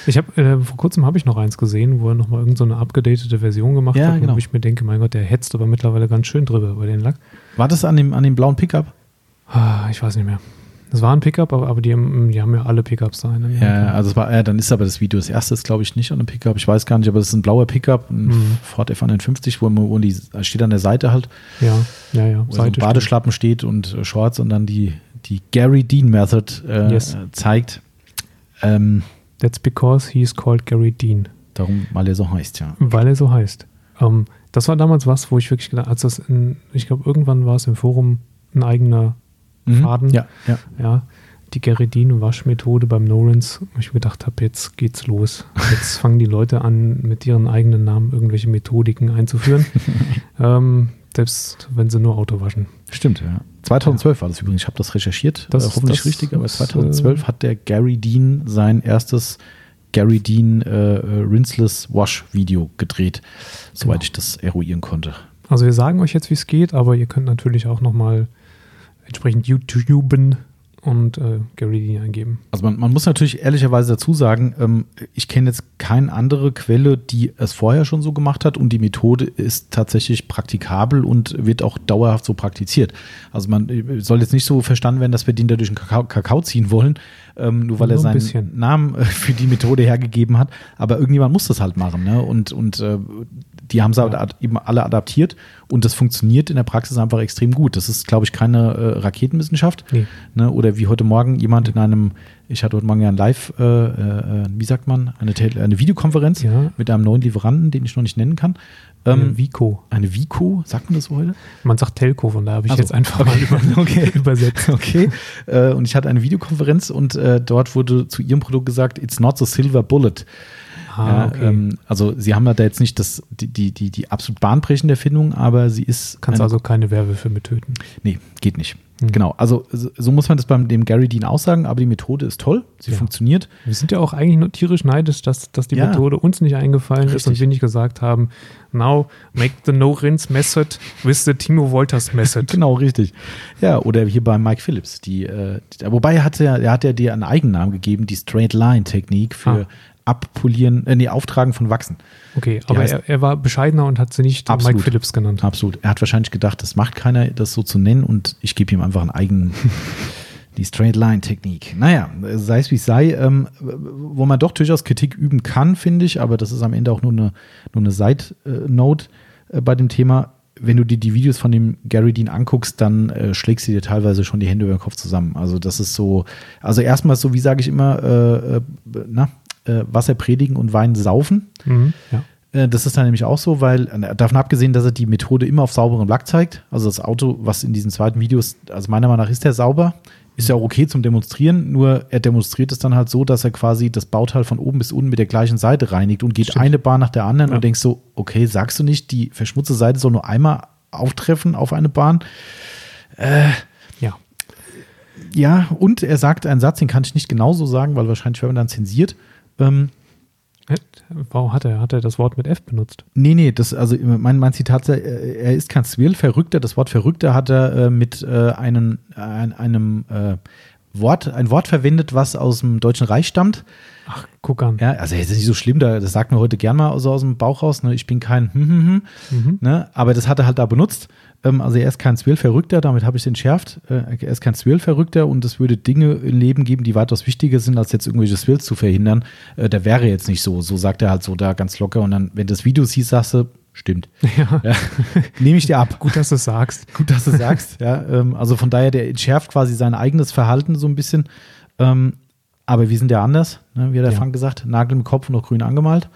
Ich habe äh, vor kurzem habe ich noch eins gesehen, wo er nochmal irgendeine so abgedatete Version gemacht ja, hat, genau. wo ich mir denke, mein Gott, der hetzt aber mittlerweile ganz schön drüber über den Lack. War das an dem, an dem blauen Pickup? Ah, ich weiß nicht mehr. Das war ein Pickup, aber, aber die, haben, die haben ja alle Pickups da. Ne? Ja, also es war, äh, dann ist aber das Video das erste, ist glaube ich nicht an einem Pickup. Ich weiß gar nicht, aber das ist ein blauer Pickup, ein mhm. Ford F150, wo, wo die steht an der Seite halt. Ja, ja, ja. Wo Seite so Badeschlappen steht. steht und äh, Shorts und dann die, die Gary Dean Method äh, yes. zeigt. Ähm, That's because he is called Gary Dean. Darum, weil er so heißt, ja. Weil er so heißt. Ähm, das war damals was, wo ich wirklich gedacht, als das in, ich glaube, irgendwann war es im Forum ein eigener mhm. Faden. Ja, ja. ja die Geridin-Waschmethode beim Nolans, wo ich mir gedacht habe, jetzt geht's los. (laughs) Jetzt fangen die Leute an, mit ihren eigenen Namen irgendwelche Methodiken einzuführen. (laughs) ähm, selbst wenn sie nur Auto waschen. Stimmt, ja. 2012 ja. war das übrigens, ich habe das recherchiert, das, äh, hoffentlich das, richtig, aber 2012 äh, hat der Gary Dean sein erstes Gary Dean äh, äh Rinseless Wash Video gedreht, soweit genau. ich das eruieren konnte. Also wir sagen euch jetzt, wie es geht, aber ihr könnt natürlich auch nochmal entsprechend YouTuben und äh, Gary Dean eingeben. Also man, man, muss natürlich ehrlicherweise dazu sagen, ähm, ich kenne jetzt keine andere Quelle, die es vorher schon so gemacht hat und die Methode ist tatsächlich praktikabel und wird auch dauerhaft so praktiziert. Also man äh, soll jetzt nicht so verstanden werden, dass wir den da durch den Kakao, Kakao ziehen wollen, ähm, nur weil nur er seinen Namen äh, für die Methode hergegeben hat. Aber irgendjemand muss das halt machen. Ne? Und, und äh, die haben es ja. eben alle adaptiert und das funktioniert in der Praxis einfach extrem gut. Das ist, glaube ich, keine äh, Raketenwissenschaft. Nee. Ne? Oder wie heute Morgen jemand in einem, ich hatte heute Morgen ja ein Live, äh, äh, wie sagt man, eine, eine Videokonferenz ja. mit einem neuen Lieferanten, den ich noch nicht nennen kann. Ähm, eine Vico. Eine Vico, sagt man das heute? Man sagt Telco, von da habe ich also, jetzt einfach okay. mal (laughs) (laughs) okay. übersetzt. Okay. Äh, und ich hatte eine Videokonferenz und äh, dort wurde zu ihrem Produkt gesagt, it's not the silver bullet. Ah, ja, okay. ähm, also sie haben da jetzt nicht das, die, die, die, die absolut bahnbrechende Erfindung, aber sie ist. Kannst also keine Werwölfe mit töten. Nee, geht nicht. Mhm. Genau, also so muss man das beim dem Gary Dean auch sagen, aber die Methode ist toll, sie ja. funktioniert. Wir sind ja auch eigentlich nur tierisch neidisch, dass, dass die ja. Methode uns nicht eingefallen Richtig. ist und wir nicht gesagt haben, now make the no-rinse method with the Timo Wolters method. (laughs) genau, richtig. Ja, oder hier bei Mike Phillips, die, äh, wobei er hat ja, er hat ja dir einen Eigennamen gegeben, die Straight Line Technik für ah. Abpolieren, äh, nee, Auftragen von Wachsen. Okay, aber heißt, er, er, war bescheidener und hat sie nicht absolut, Mike Phillips genannt. Absolut. Er hat wahrscheinlich gedacht, das macht keiner, das so zu nennen und ich gebe ihm einfach einen eigenen, (laughs) die Straight Line Technik. Naja, sei es wie es sei, ähm, wo man doch durchaus Kritik üben kann, finde ich, aber das ist am Ende auch nur eine, nur eine Side-Note äh, bei dem Thema. Wenn du dir die Videos von dem Gary Dean anguckst, dann äh, schlägst du dir teilweise schon die Hände über den Kopf zusammen. Also das ist so, also erstmal so, wie sage ich immer, äh, äh na, äh, Wasser predigen und Wein saufen. Mhm, ja. Äh, das ist dann nämlich auch so, weil, äh, davon abgesehen, dass er die Methode immer auf sauberem Lack zeigt, also das Auto, was in diesen zweiten Videos, also meiner Meinung nach ist der sauber, ist ja auch okay zum Demonstrieren, nur er demonstriert es dann halt so, dass er quasi das Bauteil von oben bis unten mit der gleichen Seite reinigt und geht Stimmt. eine Bahn nach der anderen ja. und denkst so, okay, sagst du nicht, die verschmutzte Seite soll nur einmal auftreffen auf eine Bahn? Äh, ja. Ja, und er sagt einen Satz, den kann ich nicht genauso sagen, weil wahrscheinlich werden wir dann zensiert. Ähm, Warum hat er, hat er das Wort mit F benutzt? Nee, nee, das, also mein, mein Zitat, äh, er ist kein Swirl, Verrückter. Das Wort Verrückter hat er äh, mit äh, einem, ein, einem äh, Wort, ein Wort verwendet, was aus dem Deutschen Reich stammt. Ach, guck an. Ja, also jetzt ist nicht so schlimm, da, das sagt man heute gern mal so aus dem Bauch raus, ne? ich bin kein hm, hm, hm, Mhm. ne? aber das hat er halt da benutzt. Ähm, also er ist kein Zwölf-Verrückter, damit habe ich es entschärft. Äh, er ist kein Zwölf-Verrückter und es würde Dinge im Leben geben, die weitaus wichtiger sind, als jetzt irgendwelche Zwölf zu verhindern. Äh, der wäre jetzt nicht so. So sagt er halt so da ganz locker und dann, wenn das Video siehst, sagst du, stimmt. (laughs) Ja. Ja. Nehme ich dir ab. (laughs) Gut, dass du es sagst. Gut, dass du sagst. Ja, ähm, also von daher, der entschärft quasi sein eigenes Verhalten so ein bisschen. Ähm, aber wir sind ja anders, ne? wie hat der Ja. Frank gesagt, Nagel im Kopf und noch grün angemalt.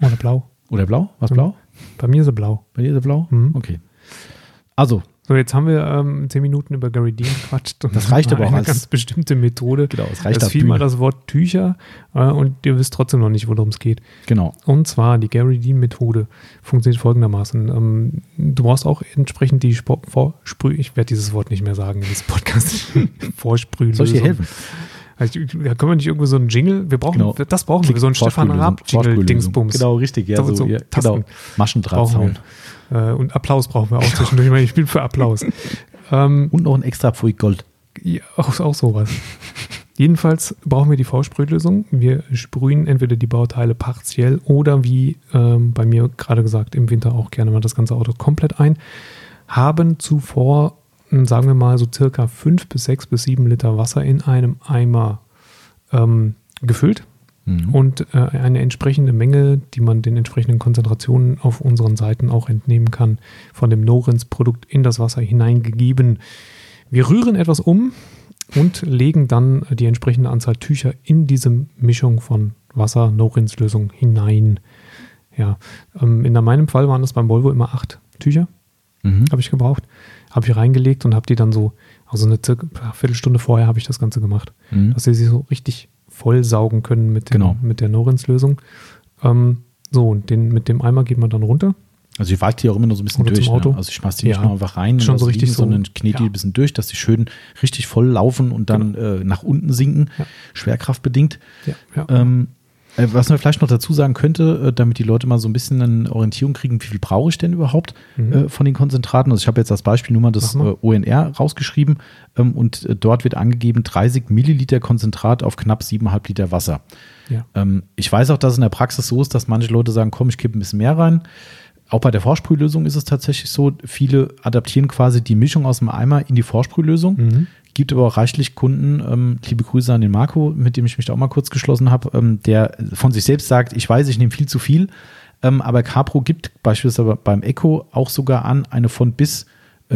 Oder blau. Oder blau? Was Mhm. blau? Bei mir ist er blau. Bei dir ist er blau? Mhm. Okay. Also, So, jetzt haben wir ähm, zehn Minuten über Gary Dean gequatscht. Und Das reicht aber auch eine als- ganz bestimmte Methode. genau, es reicht Es fiel mal das Wort Tücher äh, und ihr wisst trotzdem noch nicht, worum es geht. Genau. Und zwar die Gary Dean Methode funktioniert folgendermaßen. Ähm, du brauchst auch entsprechend die Spor Vorsprüh, ich werde dieses Wort nicht mehr sagen in diesem Podcast. (laughs) Vorsprühlösung. Soll ich dir helfen? Also, da können wir nicht irgendwo so einen Jingle, wir brauchen, Genau. das brauchen wir, so einen Stefan Vorsprühlösung, Raab Jingle Vorsprühlösung. Dingsbums. Genau, richtig. Ja, So- so, ja, genau. Maschendraht Brauchen wir. Äh, und Applaus brauchen wir auch zwischendurch, weil ich bin für Applaus. Ähm, (laughs) Und noch ein extra Pfui Gold. ja, auch, auch sowas. Jedenfalls brauchen wir die V-Sprühlösung. Wir sprühen entweder die Bauteile partiell oder wie ähm, bei mir gerade gesagt, im Winter auch gerne mal das ganze Auto komplett ein. Haben zuvor, mh, sagen wir mal, so circa 5 bis 6 bis 7 Liter Wasser in einem Eimer ähm, gefüllt Mhm. und äh, eine entsprechende Menge, die man den entsprechenden Konzentrationen auf unseren Seiten auch entnehmen kann, von dem Norins-Produkt in das Wasser hineingegeben. Wir rühren etwas um und legen dann die entsprechende Anzahl Tücher in diese Mischung von Wasser, Norins-Lösung hinein. Ja, ähm, in meinem Fall waren das beim Volvo immer acht Tücher, Mhm. habe ich gebraucht. Habe ich reingelegt und habe die dann so, also eine circa Viertelstunde vorher habe ich das Ganze gemacht Mhm. dass sie sie so richtig voll saugen können mit, dem, Genau. mit der Norins-Lösung. Ähm, so, und den, mit dem Eimer geht man dann runter. Also ich walke die auch immer nur so ein bisschen Oder durch. Ne? Also ich schmeiß die nicht Ja. nur einfach rein, und Schon so richtig liegen, so- sondern knete die ja. Genau. ein bisschen durch, dass die schön richtig voll laufen und dann äh, nach unten sinken, Ja. schwerkraftbedingt. Ja, ja. Ähm, äh, was man vielleicht noch dazu sagen könnte, äh, damit die Leute mal so ein bisschen eine Orientierung kriegen, wie viel brauche ich denn überhaupt Mhm. äh, von den Konzentraten? Also ich habe jetzt als Beispiel nur mal das mal. äh, ONR rausgeschrieben ähm, und äh, dort wird angegeben 30 Milliliter Konzentrat auf knapp 7,5 Liter Wasser. ja. Ähm, ich weiß auch, dass es in der Praxis so ist, dass manche Leute sagen, komm, ich kippe ein bisschen mehr rein. Auch bei der Vorsprühlösung ist es tatsächlich so, viele adaptieren quasi die Mischung aus dem Eimer in die Vorsprühlösung. Mhm. Gibt aber auch reichlich Kunden, ähm, liebe Grüße an den Marco, mit dem ich mich da auch mal kurz geschlossen habe, ähm, der von sich selbst sagt, ich weiß, ich nehme viel zu viel, ähm, aber Capro gibt beispielsweise beim Echo auch sogar an eine von bis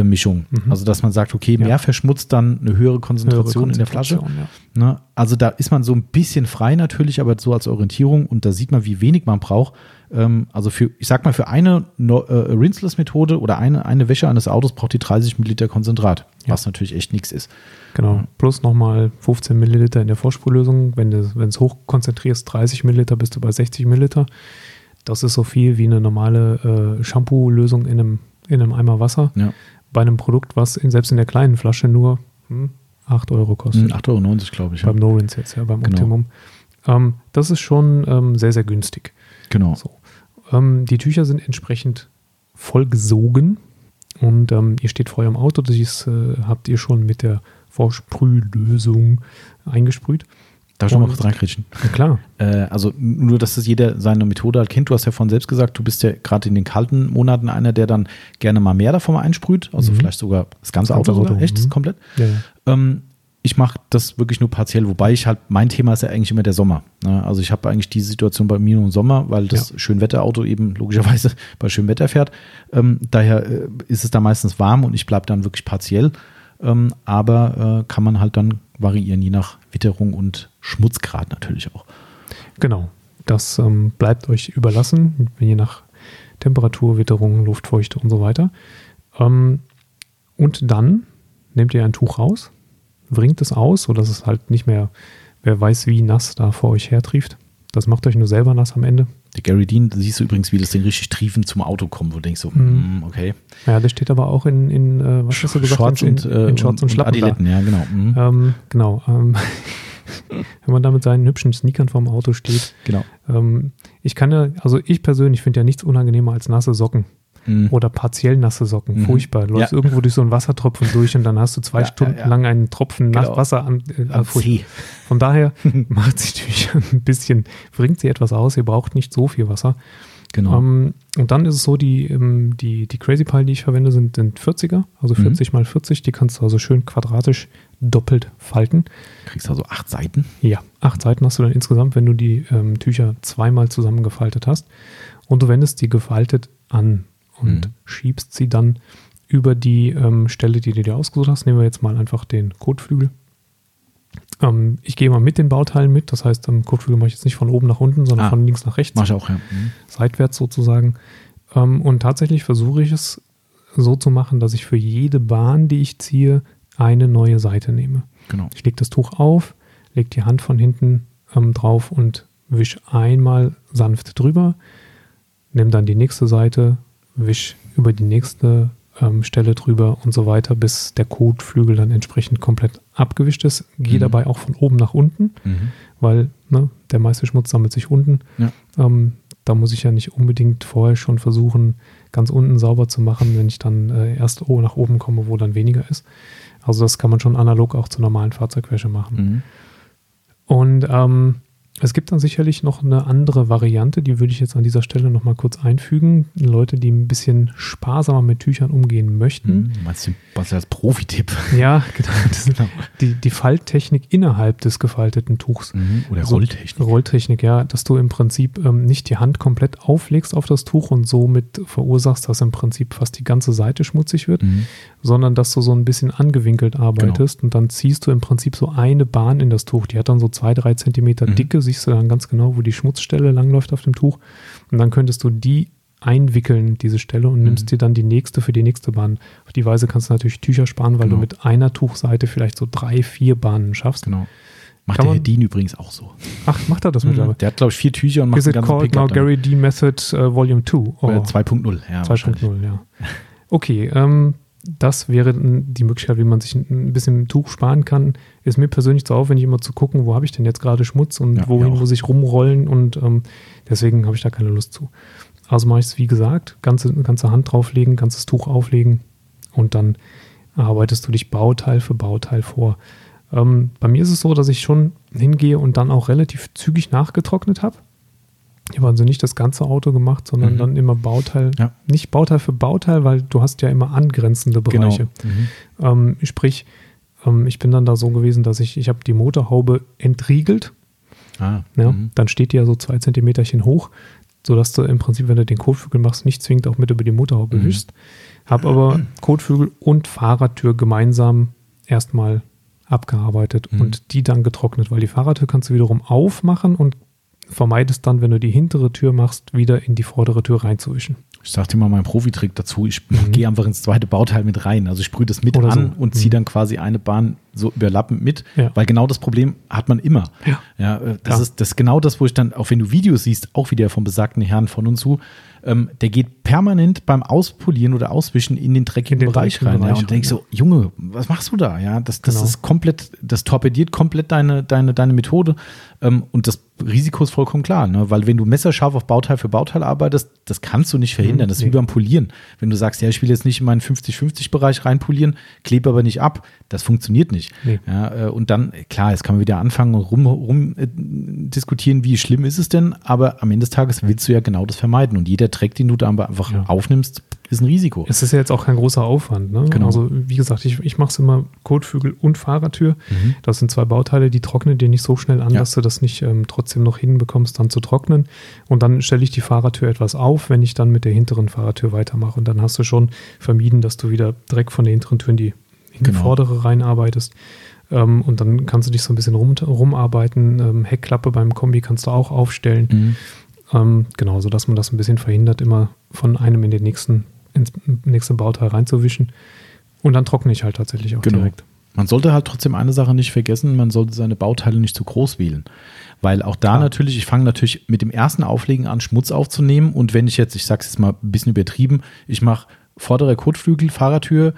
Mischung. Mhm. Also dass man sagt, okay, mehr Ja. verschmutzt dann eine höhere Konzentration, Höhere in der Flasche. Konzentration, Ne? Also da ist man so ein bisschen frei natürlich, aber so als Orientierung und da sieht man, wie wenig man braucht. Ähm, also für, ich sag mal, für eine no äh, Rinseless-Methode oder eine, eine Wäsche eines Autos braucht die 30 Milliliter Konzentrat, Ja. was natürlich echt nichts ist. Genau. Plus nochmal 15 Milliliter in der Vorsprühlösung. Wenn du es hochkonzentrierst, 30 Milliliter, bist du bei 60 Milliliter. Das ist so viel wie eine normale äh, Shampoo-Lösung in einem, in einem Eimer Wasser. Ja. Bei einem Produkt, was in, selbst in der kleinen Flasche nur hm, 8 Euro kostet. 8,90 Euro, glaube ich. Ja. Beim No-Rinse jetzt, ja, beim Genau. Optimum. Ähm, das ist schon ähm, sehr, sehr günstig. Genau. So. Ähm, die Tücher sind entsprechend vollgesogen und ähm, ihr steht vor eurem Auto. Das äh, habt ihr schon mit der Vorsprühlösung eingesprüht. Darf ich noch mal Und- kurz reinkritschen? Ja, klar. (laughs) Äh, also nur, dass das jeder seine Methode halt kennt. Du hast ja von selbst gesagt, du bist ja gerade in den kalten Monaten einer, der dann gerne mal mehr davon einsprüht. Also Mhm. vielleicht sogar das ganze Das ganze Auto. Auto, Echt, mhm. komplett. Ja, ja. Ähm, ich mache das wirklich nur partiell, wobei ich halt, mein Thema ist ja eigentlich immer der Sommer. Ne? Also ich habe eigentlich diese Situation bei mir nur im Sommer, weil das Ja. Schönwetterauto eben logischerweise (laughs) bei Schönwetter fährt. Ähm, daher äh, ist es da meistens warm und ich bleibe dann wirklich partiell. Ähm, aber äh, kann man halt dann variieren, je nach Witterung und Schmutzgrad natürlich auch. Genau. Das ähm, bleibt euch überlassen, je nach Temperatur, Witterung, Luftfeuchte und so weiter. Ähm, und dann nehmt ihr ein Tuch raus, wringt es aus, sodass es halt nicht mehr, wer weiß wie nass da vor euch hertrieft. Das macht euch nur selber nass am Ende. Der Gary Dean, da siehst du übrigens, wie das Ding richtig triefend zum Auto kommt, wo du denkst so, Mhm. mm, okay. Ja, der steht aber auch in, in äh, was hast du gesagt? Shorts in, und, äh, in Shorts und, Schlappen. da. Adiletten, ja, genau. Mhm. Ähm, genau. Ähm, (laughs) wenn man da mit seinen hübschen Sneakern vorm Auto steht. genau. Ähm, ich kann ja, also ich persönlich finde ja nichts unangenehmer als nasse Socken. Mhm. oder partiell nasse Socken. Mhm. Furchtbar. Du läufst Ja. irgendwo durch so einen Wassertropfen durch und dann hast du zwei Ja, Stunden ja, lang einen Tropfen Genau. Wasser an. Äh, Am furchtbar. See. Von daher (laughs) macht sich Tücher (laughs) ein bisschen, bringt sie etwas aus. Ihr braucht nicht so viel Wasser. Genau. Ähm, und dann ist es so, die, ähm, die, die Crazy Pile, die ich verwende, sind, sind 40er, also Mhm. 40 mal 40. Die kannst du also schön quadratisch doppelt falten. Kriegst also acht Seiten. Ja, acht Seiten hast du dann insgesamt, wenn du die ähm, Tücher zweimal zusammengefaltet hast. Und du wendest die gefaltet an und Mhm. schiebst sie dann über die ähm, Stelle, die du dir ausgesucht hast. Nehmen wir jetzt mal einfach den Kotflügel. Ähm, ich gehe mal mit den Bauteilen mit. Das heißt, am Kotflügel mache ich jetzt nicht von oben nach unten, sondern Ah. von links nach rechts Mach ich auch, ja. Mhm. seitwärts sozusagen. Ähm, und tatsächlich versuche ich es so zu machen, dass ich für jede Bahn, die ich ziehe, eine neue Seite nehme. Genau. Ich lege das Tuch auf, lege die Hand von hinten ähm, drauf und wisch einmal sanft drüber, nimm dann die nächste Seite, wisch über die nächste ähm, Stelle drüber und so weiter, bis der Kotflügel dann entsprechend komplett abgewischt ist. Gehe Mhm. dabei auch von oben nach unten, Mhm. weil ne, der meiste Schmutz sammelt sich unten. Ja. Ähm, da muss ich ja nicht unbedingt vorher schon versuchen, ganz unten sauber zu machen, wenn ich dann äh, erst nach oben komme, wo dann weniger ist. Also das kann man schon analog auch zur normalen Fahrzeugwäsche machen. Mhm. Und ähm, es gibt dann sicherlich noch eine andere Variante, die würde ich jetzt an dieser Stelle nochmal kurz einfügen. Leute, die ein bisschen sparsamer mit Tüchern umgehen möchten. Mhm. Meinst du, was als Profi-Tipp? Ja, (laughs) genau. Das ist die, die Falttechnik innerhalb des gefalteten Tuchs. Mhm. Oder So- Rolltechnik. Rolltechnik, ja, dass du im Prinzip ähm, nicht die Hand komplett auflegst auf das Tuch und somit verursachst, dass im Prinzip fast die ganze Seite schmutzig wird, Mhm. Sondern dass du so ein bisschen angewinkelt arbeitest und dann ziehst du im Prinzip so eine Bahn in das Tuch. Die hat dann so zwei, drei Zentimeter Mhm. Dicke, siehst du dann ganz genau, wo die Schmutzstelle langläuft auf dem Tuch. Und dann könntest du die einwickeln, diese Stelle, und nimmst Mhm. dir dann die nächste für die nächste Bahn. Auf die Weise kannst du natürlich Tücher sparen, weil Genau. du mit einer Tuchseite vielleicht so drei, vier Bahnen schaffst. Genau. Macht Kann der Herr Dean übrigens auch so. Ach, macht er das mittlerweile? Der hat, glaube ich, vier Tücher und macht Is it called Pickup now damit. Gary D Method uh, Volume 2? Oh, Äh, 2.0. Ja, wahrscheinlich. 2.0, ja. Okay, ähm, das wäre die Möglichkeit, wie man sich ein- bisschen Tuch sparen kann. Ist mir persönlich zu aufwendig, immer zu gucken, wo habe ich denn jetzt gerade Schmutz und Ja, wohin muss ich rumrollen und ähm, deswegen habe ich da keine Lust zu. Also mache ich es wie gesagt, ganze, ganze Hand drauflegen, ganzes Tuch auflegen und dann arbeitest du dich Bauteil für Bauteil vor. Ähm, bei mir ist es so, dass ich schon hingehe und dann auch relativ zügig nachgetrocknet habe. Ich habe also nicht das ganze Auto gemacht, sondern Mhm. dann immer Bauteil, Ja. nicht Bauteil für Bauteil, weil du hast ja immer angrenzende Genau. Bereiche. Mhm. Ähm, sprich, ähm, ich bin dann da so gewesen, dass ich, ich habe die Motorhaube entriegelt. Ah, Ja, mhm. Dann steht die ja so zwei Zentimeterchen hoch, sodass du im Prinzip, wenn du den Kotflügel machst, nicht zwingend auch mit über die Motorhaube Mhm. wischst. Habe aber (clears throat) Kotflügel und Fahrradtür gemeinsam erstmal abgearbeitet Mhm. und die dann getrocknet, weil die Fahrradtür kannst du wiederum aufmachen und vermeidest dann, wenn du die hintere Tür machst, wieder in die vordere Tür reinzuwischen. Ich sag dir mal meinen Profitrick dazu. Ich Mhm. gehe einfach ins zweite Bauteil mit rein. Also ich sprühe das mit Oder an so. und ziehe Mhm. dann quasi eine Bahn so überlappend mit. Ja. Weil genau das Problem hat man immer. Ja. Ja, äh, das, Ja. ist das ist genau das, wo ich dann, auch wenn du Videos siehst, auch wieder vom besagten Herrn von uns zu, ähm, der geht permanent beim Auspolieren oder Auswischen in den dreckigen In den Bereich rein. ja, Bereich und denkst so, Junge, was machst du da? Ja, das, das Genau. ist komplett, das torpediert komplett deine, deine, deine Methode. Ähm, und das Risiko ist vollkommen klar, ne? weil wenn du messerscharf auf Bauteil für Bauteil arbeitest, das kannst du nicht verhindern. Mhm, Das ist wie beim Polieren. Wenn du sagst, ja, ich will jetzt nicht in meinen 50-50-Bereich reinpolieren, klebe aber nicht ab, das funktioniert nicht. Nee. Ja, äh, und dann, klar, jetzt kann man wieder anfangen und rum, rum äh, diskutieren, wie schlimm ist es denn, aber am Ende des Tages willst du ja genau das vermeiden. Und jeder Dreck, den du da einfach Ja. aufnimmst, ist ein Risiko. Es ist ja jetzt auch kein großer Aufwand. Ne? Genau. Also wie gesagt, ich, ich mache es immer Kotflügel und Fahrradtür. Mhm. Das sind zwei Bauteile, die trocknen dir nicht so schnell an, Ja. dass du das nicht ähm, trotzdem noch hinbekommst, dann zu trocknen. Und dann stelle ich die Fahrradtür etwas auf, wenn ich dann mit der hinteren Fahrradtür weitermache. Und dann hast du schon vermieden, dass du wieder Dreck von der hinteren Tür in die, in die Genau. vordere reinarbeitest. Ähm, und dann kannst du dich so ein bisschen rum, rumarbeiten. Ähm, Heckklappe beim Kombi kannst du auch aufstellen. Mhm. Ähm, genau, sodass man das ein bisschen verhindert, immer von einem in den nächsten, ins nächste Bauteil reinzuwischen. Und dann trockne ich halt tatsächlich auch Genau. direkt. Man sollte halt trotzdem eine Sache nicht vergessen, man sollte seine Bauteile nicht zu groß wählen. Weil auch da Klar. natürlich, ich fange natürlich mit dem ersten Auflegen an, Schmutz aufzunehmen. Und wenn ich jetzt, ich sage es jetzt mal ein bisschen übertrieben, ich mache vorderer Kotflügel, Fahrertür,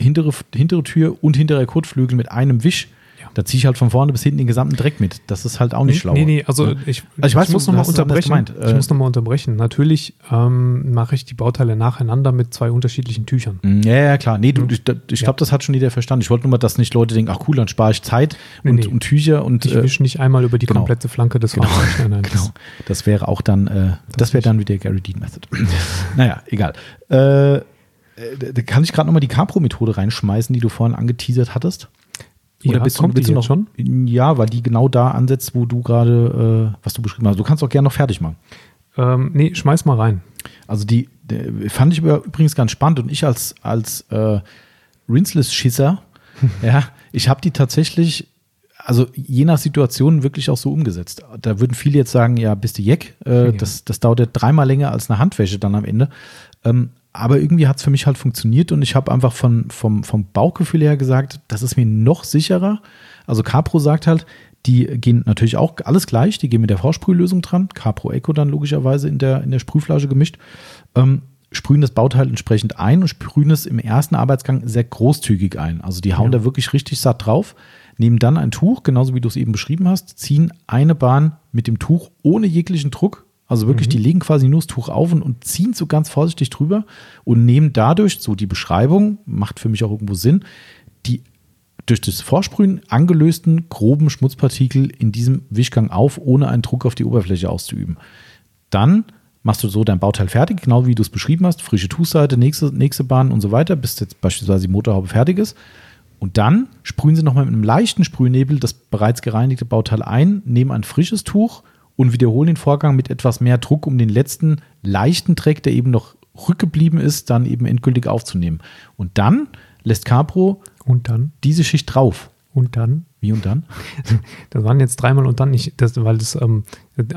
hintere, hintere Tür und hinterer Kotflügel mit einem Wisch, Ja. Da ziehe ich halt von vorne bis hinten den gesamten Dreck mit. Das ist halt auch nicht schlau. Nee, nee, also Ja. ich, Also ich weiß, muss du nochmal hast es anders unterbrechen. Ich Äh, muss nochmal unterbrechen. Natürlich ähm, mache ich die Bauteile nacheinander mit zwei unterschiedlichen Tüchern. Mm, Ja, ja, klar. Nee, du, ich, ich glaube, Mhm. Das hat schon jeder verstanden. Ich wollte nur mal, dass nicht Leute denken, ach cool, dann spare ich Zeit Nee, und, nee. und Tücher und Ich äh, wische nicht einmal über die genau. komplette Flanke des Genau. Nein, nein, (laughs) Genau. Das wäre auch dann, äh, das, wäre nicht. dann wieder Gary Dean Method. (laughs) naja, egal. Äh, äh, da kann ich gerade nochmal die Capro-Methode reinschmeißen, die du vorhin angeteasert hattest? Ja, kommt die willst du jetzt schon? Ja, weil die genau da ansetzt, wo du gerade, äh, was du beschrieben hast. Du kannst auch gerne noch fertig machen. Ähm, nee, schmeiß mal rein. Also die, die fand ich übrigens ganz spannend und ich als, als äh, Rinseless-Schisser, (laughs) ja, ich habe die tatsächlich, also je nach Situation wirklich auch so umgesetzt. Da würden viele jetzt sagen, ja, bist du Jeck, äh, Ja. das, das dauert ja dreimal länger als eine Handwäsche dann am Ende. Ähm, aber irgendwie hat es für mich halt funktioniert und ich habe einfach von, vom, vom Bauchgefühl her gesagt, das ist mir noch sicherer. Also Capro sagt halt, die gehen natürlich auch alles gleich, die gehen mit der Vorsprühlösung dran, Capro Eco dann logischerweise in der, in der Sprühflasche gemischt, ähm, sprühen das Bauteil entsprechend ein und sprühen es im ersten Arbeitsgang sehr großzügig ein. Also die hauen Ja. da wirklich richtig satt drauf, nehmen dann ein Tuch, genauso wie du es eben beschrieben hast, ziehen eine Bahn mit dem Tuch ohne jeglichen Druck. Also wirklich, die legen quasi nur das Tuch auf und, und ziehen so ganz vorsichtig drüber und nehmen dadurch, so die Beschreibung, macht für mich auch irgendwo Sinn, die durch das Vorsprühen angelösten groben Schmutzpartikel in diesem Wischgang auf, ohne einen Druck auf die Oberfläche auszuüben. Dann machst du so dein Bauteil fertig, genau wie du es beschrieben hast, frische Tuchseite, nächste, nächste Bahn und so weiter, bis jetzt beispielsweise die Motorhaube fertig ist. Und dann sprühen sie nochmal mit einem leichten Sprühnebel das bereits gereinigte Bauteil ein, nehmen ein frisches Tuch und wiederholen den Vorgang mit etwas mehr Druck, um den letzten leichten Dreck, der eben noch rückgeblieben ist, dann eben endgültig aufzunehmen. Und dann lässt Capro Und dann, diese Schicht drauf. und dann. Wie und dann? (laughs) Das waren jetzt dreimal und dann nicht, das, weil das, ähm,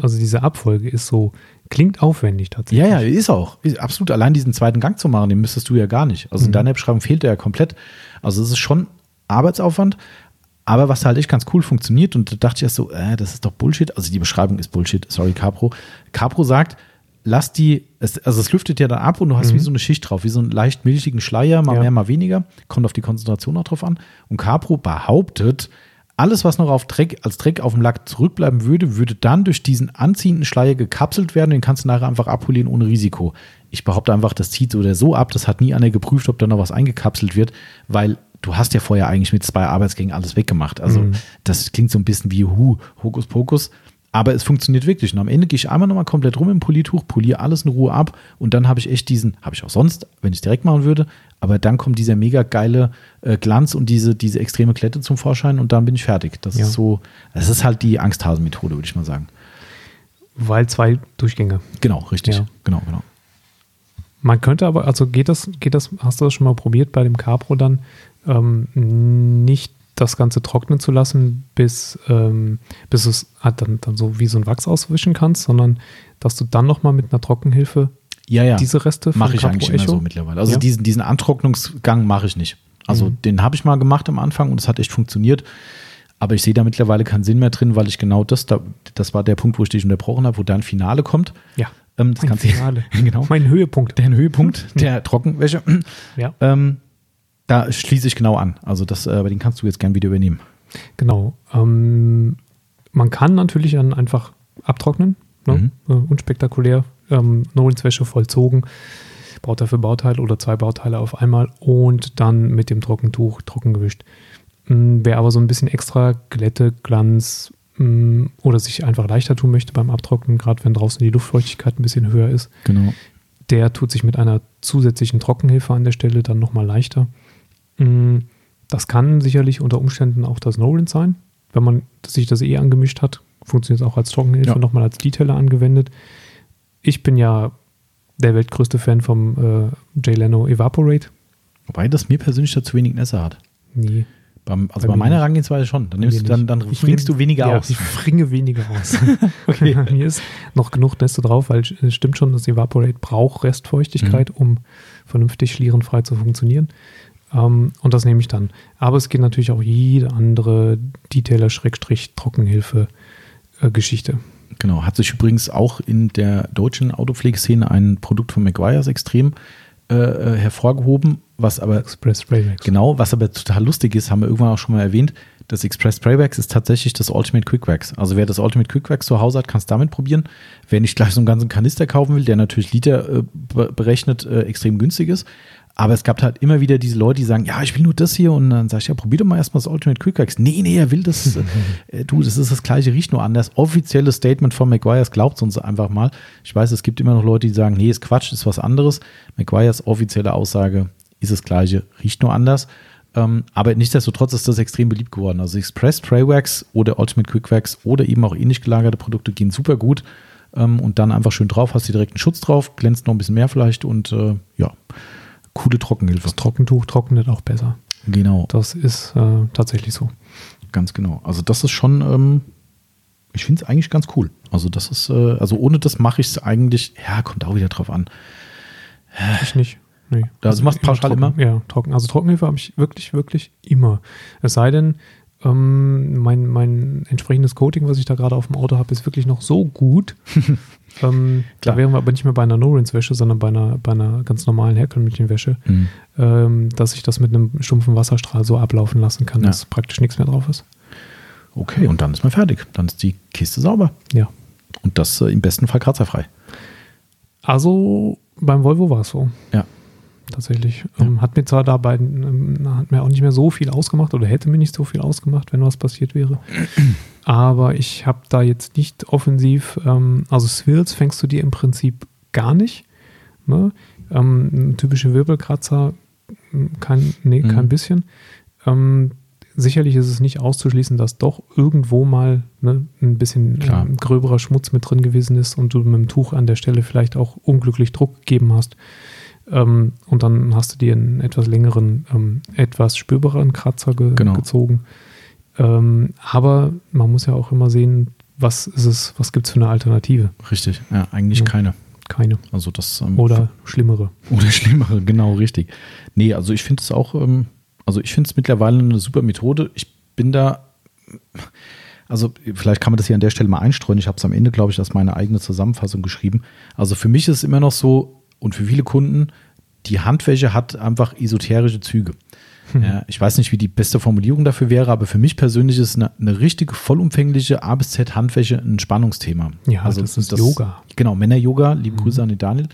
also diese Abfolge ist so, klingt aufwendig tatsächlich. Ja, ja, ist auch. Ist absolut. Allein diesen zweiten Gang zu machen, den müsstest du ja gar nicht. Also in deiner Beschreibung fehlt der ja komplett. Also es ist schon Arbeitsaufwand. Aber was halt echt ganz cool funktioniert, und da dachte ich erst so, äh, das ist doch Bullshit. Also die Beschreibung ist Bullshit, sorry, Capro. Capro sagt, lass die, es, also es lüftet ja dann ab und du hast wie so eine Schicht drauf, wie so einen leicht milchigen Schleier, mal Ja. mehr, mal weniger. Kommt auf die Konzentration auch drauf an. Und Capro behauptet, alles, was noch auf Dreck, als Dreck auf dem Lack zurückbleiben würde, würde dann durch diesen anziehenden Schleier gekapselt werden. Den kannst du nachher einfach abpolieren ohne Risiko. Ich behaupte einfach, das zieht so oder so ab. Das hat nie einer geprüft, ob da noch was eingekapselt wird, weil du hast ja vorher eigentlich mit zwei Arbeitsgängen alles weggemacht. Also das klingt so ein bisschen wie Hu, Hokuspokus. Aber es funktioniert wirklich. Und am Ende gehe ich einmal nochmal komplett rum im Polituch, poliere alles in Ruhe ab und dann habe ich echt diesen, habe ich auch sonst, wenn ich es direkt machen würde, aber dann kommt dieser mega geile äh, Glanz und diese, diese extreme Klette zum Vorschein und dann bin ich fertig. Das Ja. ist so, das ist halt die Angsthasen-Methode, würde ich mal sagen. Weil zwei Durchgänge. Genau, richtig. Ja. Genau, genau. Man könnte aber, also geht das, geht das, hast du das schon mal probiert bei dem Capro dann, ähm, nicht das Ganze trocknen zu lassen, bis, ähm, bis es halt dann, dann so wie so ein Wachs auswischen kannst, sondern dass du dann nochmal mit einer Trockenhilfe Ja, ja. diese Reste mache ich eigentlich immer so mittlerweile. Also Ja? diesen, diesen Antrocknungsgang mache ich nicht. Also Mhm. den habe ich mal gemacht am Anfang und es hat echt funktioniert. Aber ich sehe da mittlerweile keinen Sinn mehr drin, weil ich genau das, da, das war der Punkt, wo ich dich unterbrochen habe, wo dein Finale kommt. Ja. Ähm, das Mein du- Finale. (laughs) genau. Mein Höhepunkt. Der Höhepunkt der Trockenwäsche. Ja. ähm, da schließe ich genau an. Also das, äh, den kannst du jetzt gern wieder übernehmen. Genau. Ähm, man kann natürlich dann einfach abtrocknen, ne? äh, unspektakulär, ähm, Nolenswäsche vollzogen, Bauteil für Bauteil oder zwei Bauteile auf einmal und dann mit dem Trockentuch trocken gewischt. Mm, Wer aber so ein bisschen extra Glätte, Glanz mm, oder sich einfach leichter tun möchte beim Abtrocknen, gerade wenn draußen die Luftfeuchtigkeit ein bisschen höher ist, Genau. der tut sich mit einer zusätzlichen Trockenhilfe an der Stelle dann nochmal leichter. Mm, Das kann sicherlich unter Umständen auch das Nolan sein. Wenn man sich das eh angemischt hat, funktioniert es auch als Trockenhilfe, Ja. nochmal als Detailer angewendet. Ich bin ja der weltgrößte Fan vom äh, Jay Leno Evaporate. Wobei das mir persönlich da zu wenig Nässe hat. Nee. Beim, also Bei bei, meiner. Herangehensweise schon. Dann, nimmst du, dann, dann fringst du weniger ja, aus. Ich fringe weniger aus. (laughs) Okay. Mir ist noch genug Nässe drauf, weil es stimmt schon, das Evaporate braucht Restfeuchtigkeit, Mhm. um vernünftig schlierenfrei zu funktionieren. Ähm, und das nehme ich dann. Aber es geht natürlich auch jede andere Detailer-Trockenhilfe-Geschichte. Genau, hat sich übrigens auch in der deutschen Autopflegeszene ein Produkt von Meguiar's extrem äh, äh, hervorgehoben, was aber Express Spraymax. genau, was aber total lustig ist, haben wir irgendwann auch schon mal erwähnt. Das Express Spray Wax ist tatsächlich das Ultimate Quick Wax. Also wer das Ultimate Quick Wax zu Hause hat, kann es damit probieren. Wer nicht gleich so einen ganzen Kanister kaufen will, der natürlich Liter äh, berechnet äh, extrem günstig ist. Aber es gab halt immer wieder diese Leute, die sagen, ja, ich will nur das hier. Und dann sag ich, ja, probier doch mal erstmal das Ultimate Quick Wax. Nee, nee, er will das. (laughs) äh, du, das ist das gleiche, riecht nur anders. Offizielles Statement von McGuire's, glaubt uns einfach mal. Ich weiß, es gibt immer noch Leute, die sagen, nee, ist Quatsch, ist was anderes. McGuire's offizielle Aussage ist das gleiche, riecht nur anders. Ähm, aber nichtsdestotrotz ist das extrem beliebt geworden. Also Express Spray Wax oder Ultimate Quick Wax oder eben auch ähnlich gelagerte Produkte gehen super gut. Ähm, und dann einfach schön drauf, hast du direkt einen Schutz drauf, glänzt noch ein bisschen mehr vielleicht und äh, ja coole Trockenhilfe. Das Trockentuch trocknet auch besser. Genau. Das ist äh, tatsächlich so. Ganz genau. Also das ist schon, ähm, ich finde es eigentlich ganz cool. Also das ist, äh, also ohne das mache ich es eigentlich, ja, kommt auch wieder drauf an. Ich nicht. Nee. Also du machst pauschal trocken, immer? Ja, trocken. Also Trockenhilfe habe ich wirklich, wirklich immer. Es sei denn, ähm, mein, mein entsprechendes Coating, was ich da gerade auf dem Auto habe, ist wirklich noch so gut. (laughs) ähm, da wären wir aber nicht mehr bei einer No-Rinse-Wäsche, sondern bei einer, bei einer ganz normalen herkömmlichen Wäsche, Mhm. ähm, dass ich das mit einem stumpfen Wasserstrahl so ablaufen lassen kann, Ja. dass praktisch nichts mehr drauf ist. Okay, und dann ist man fertig. Dann ist die Kiste sauber. Ja. Und das äh, im besten Fall kratzerfrei. Also beim Volvo war es so. Ja. Tatsächlich. Ähm, hat mir zwar dabei ähm, hat mir auch nicht mehr so viel ausgemacht oder hätte mir nicht so viel ausgemacht, wenn was passiert wäre. (clears throat) Aber ich habe da jetzt nicht offensiv, ähm, also Swirls fängst du dir im Prinzip gar nicht. Ne? Ähm, typische Wirbelkratzer, m, kein, nee, Mhm. kein bisschen. Ähm, sicherlich ist es nicht auszuschließen, dass doch irgendwo mal ne, ein bisschen ähm, gröberer Schmutz mit drin gewesen ist und du mit dem Tuch an der Stelle vielleicht auch unglücklich Druck gegeben hast. Ähm, und dann hast du dir einen etwas längeren, ähm, etwas spürbaren Kratzer ge Genau. gezogen. Ähm, aber man muss ja auch immer sehen, was ist es, was gibt es für eine Alternative? Richtig. Ja, eigentlich Ja. keine. Keine. Also das ähm, Oder schlimmere. Oder (laughs) schlimmere, genau, richtig. Nee, also ich finde es auch, ähm, also ich finde es mittlerweile eine super Methode. Ich bin da, also vielleicht kann man das hier an der Stelle mal einstreuen. Ich habe es am Ende, glaube ich, als meine eigene Zusammenfassung geschrieben. Also für mich ist es immer noch so und für viele Kunden, die Handwäsche hat einfach esoterische Züge. Ja, ich weiß nicht, wie die beste Formulierung dafür wäre, aber für mich persönlich ist eine, eine richtige, vollumfängliche A bis Z Handwäsche ein Spannungsthema. Ja, das ist Yoga. Genau, Männer-Yoga, liebe Grüße an den Daniel.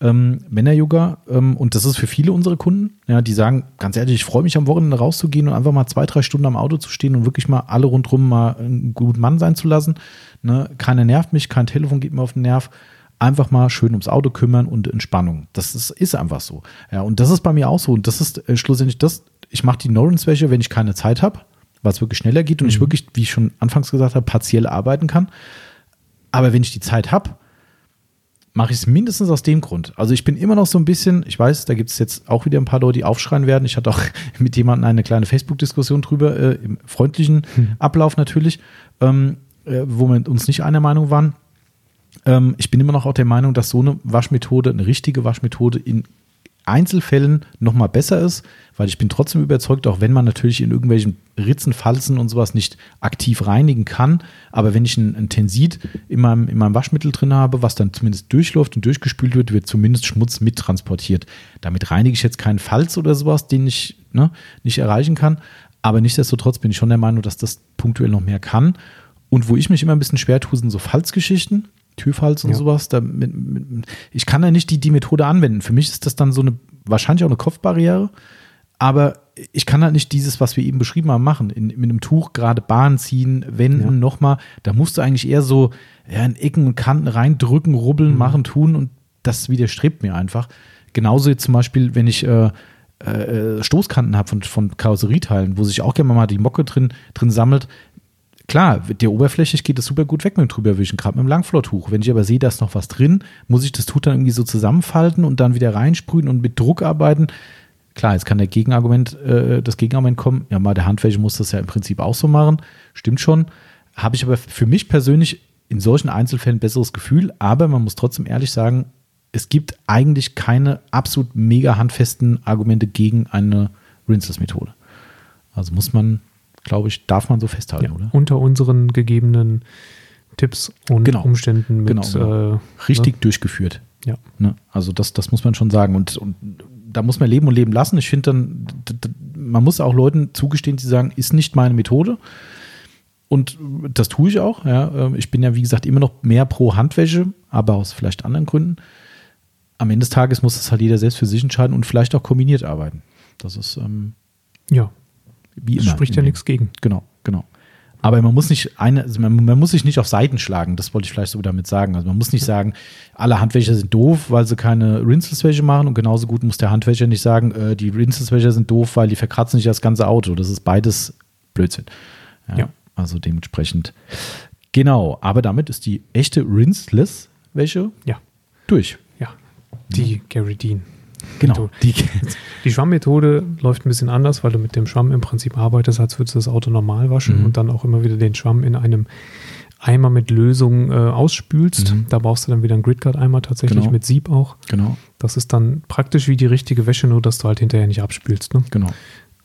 Ähm, Männer-Yoga ähm, und das ist für viele unserer Kunden, ja, die sagen, ganz ehrlich, ich freue mich am Wochenende rauszugehen und einfach mal zwei, drei Stunden am Auto zu stehen und wirklich mal alle rundherum mal einen guten Mann sein zu lassen. Ne? Keiner nervt mich, kein Telefon geht mir auf den Nerv. Einfach mal schön ums Auto kümmern und Entspannung. Das ist, ist einfach so. Ja, und das ist bei mir auch so. Und das ist äh, schlussendlich das, ich mache die Norrens-Wäsche, wenn ich keine Zeit habe, weil es wirklich schneller geht und ich wirklich, wie ich schon anfangs gesagt habe, partiell arbeiten kann. Aber wenn ich die Zeit habe, mache ich es mindestens aus dem Grund. Also ich bin immer noch so ein bisschen, ich weiß, da gibt es jetzt auch wieder ein paar Leute, die aufschreien werden. Ich hatte auch (laughs) mit jemandem eine kleine Facebook-Diskussion drüber, äh, im freundlichen Ablauf natürlich, ähm, äh, wo wir uns nicht einer Meinung waren. Ähm, ich bin immer noch auch der Meinung, dass so eine Waschmethode, eine richtige Waschmethode in Einzelfällen nochmal besser ist, weil ich bin trotzdem überzeugt, auch wenn man natürlich in irgendwelchen Ritzen, Falzen und sowas nicht aktiv reinigen kann, aber wenn ich ein, ein Tensit in meinem, in meinem Waschmittel drin habe, was dann zumindest durchläuft und durchgespült wird, wird zumindest Schmutz mittransportiert. Damit reinige ich jetzt keinen Falz oder sowas, den ich ne, nicht erreichen kann, aber nichtsdestotrotz bin ich schon der Meinung, dass das punktuell noch mehr kann. Und wo ich mich immer ein bisschen schwer tue, sind so Falzgeschichten. Türfalz und Ja. sowas. Da, mit, mit, ich kann da nicht die, die Methode anwenden. Für mich ist das dann so eine, wahrscheinlich auch eine Kopfbarriere, aber ich kann halt nicht dieses, was wir eben beschrieben haben, machen. In, mit einem Tuch gerade Bahn ziehen, wenden, Ja. nochmal. Da musst du eigentlich eher so ja, in Ecken und Kanten reindrücken, rubbeln, Mhm. machen, tun und das widerstrebt mir einfach. Genauso jetzt zum Beispiel, wenn ich äh, äh, Stoßkanten habe von, von Karosserieteilen, wo sich auch gerne mal die Mocke drin, drin sammelt. Klar, der oberflächlich geht das super gut weg mit dem Drüberwischen, gerade mit dem Langflortuch. Wenn ich aber sehe, da ist noch was drin, muss ich das Tuch dann irgendwie so zusammenfalten und dann wieder reinsprühen und mit Druck arbeiten. Klar, jetzt kann der Gegenargument, äh, das Gegenargument kommen, ja, mal der Handwäsche muss das ja im Prinzip auch so machen. Stimmt schon. Habe ich aber für mich persönlich in solchen Einzelfällen ein besseres Gefühl, aber man muss trotzdem ehrlich sagen, es gibt eigentlich keine absolut mega handfesten Argumente gegen eine Rinseless-Methode. Also muss man, glaube ich, darf man so festhalten, Ja, oder? unter unseren gegebenen Tipps und Genau. Umständen mit Genau, genau. Äh, Richtig durchgeführt. ja. Ne? Also das, das muss man schon sagen. Und, und da muss man leben und leben lassen. Ich finde dann, man muss auch Leuten zugestehen, die sagen, ist nicht meine Methode. Und das tue ich auch. Ja. Ähm, ich bin ja, wie gesagt, immer noch mehr pro Handwäsche, aber aus vielleicht anderen Gründen. Am Ende des Tages muss das halt jeder selbst für sich entscheiden und vielleicht auch kombiniert arbeiten. Das ist ähm, ja wie das immer. spricht ja nichts gegen. Genau, genau. Aber man muss nicht eine, also man, man, muss sich nicht auf Seiten schlagen, das wollte ich vielleicht so damit sagen. Also man muss nicht sagen, alle Handwäscher sind doof, weil sie keine Rinselwäsche machen und genauso gut muss der Handwäscher nicht sagen, äh, die Rinselwäscher sind doof, weil die verkratzen nicht das ganze Auto. Das ist beides Blödsinn. Ja, Ja. Also dementsprechend. Genau, aber damit ist die echte Rinseless-Wäsche Ja, durch. ja. Die Gary Dean. Genau. Methode. Die, (laughs) Die Schwammmethode läuft ein bisschen anders, weil du mit dem Schwamm im Prinzip arbeitest, als würdest du das Auto normal waschen Mhm. und dann auch immer wieder den Schwamm in einem Eimer mit Lösung äh, ausspülst. Mhm. Da brauchst du dann wieder einen Gridguard-Eimer tatsächlich Genau. mit Sieb auch. genau, Das ist dann praktisch wie die richtige Wäsche, nur dass du halt hinterher nicht abspülst. Ne? genau.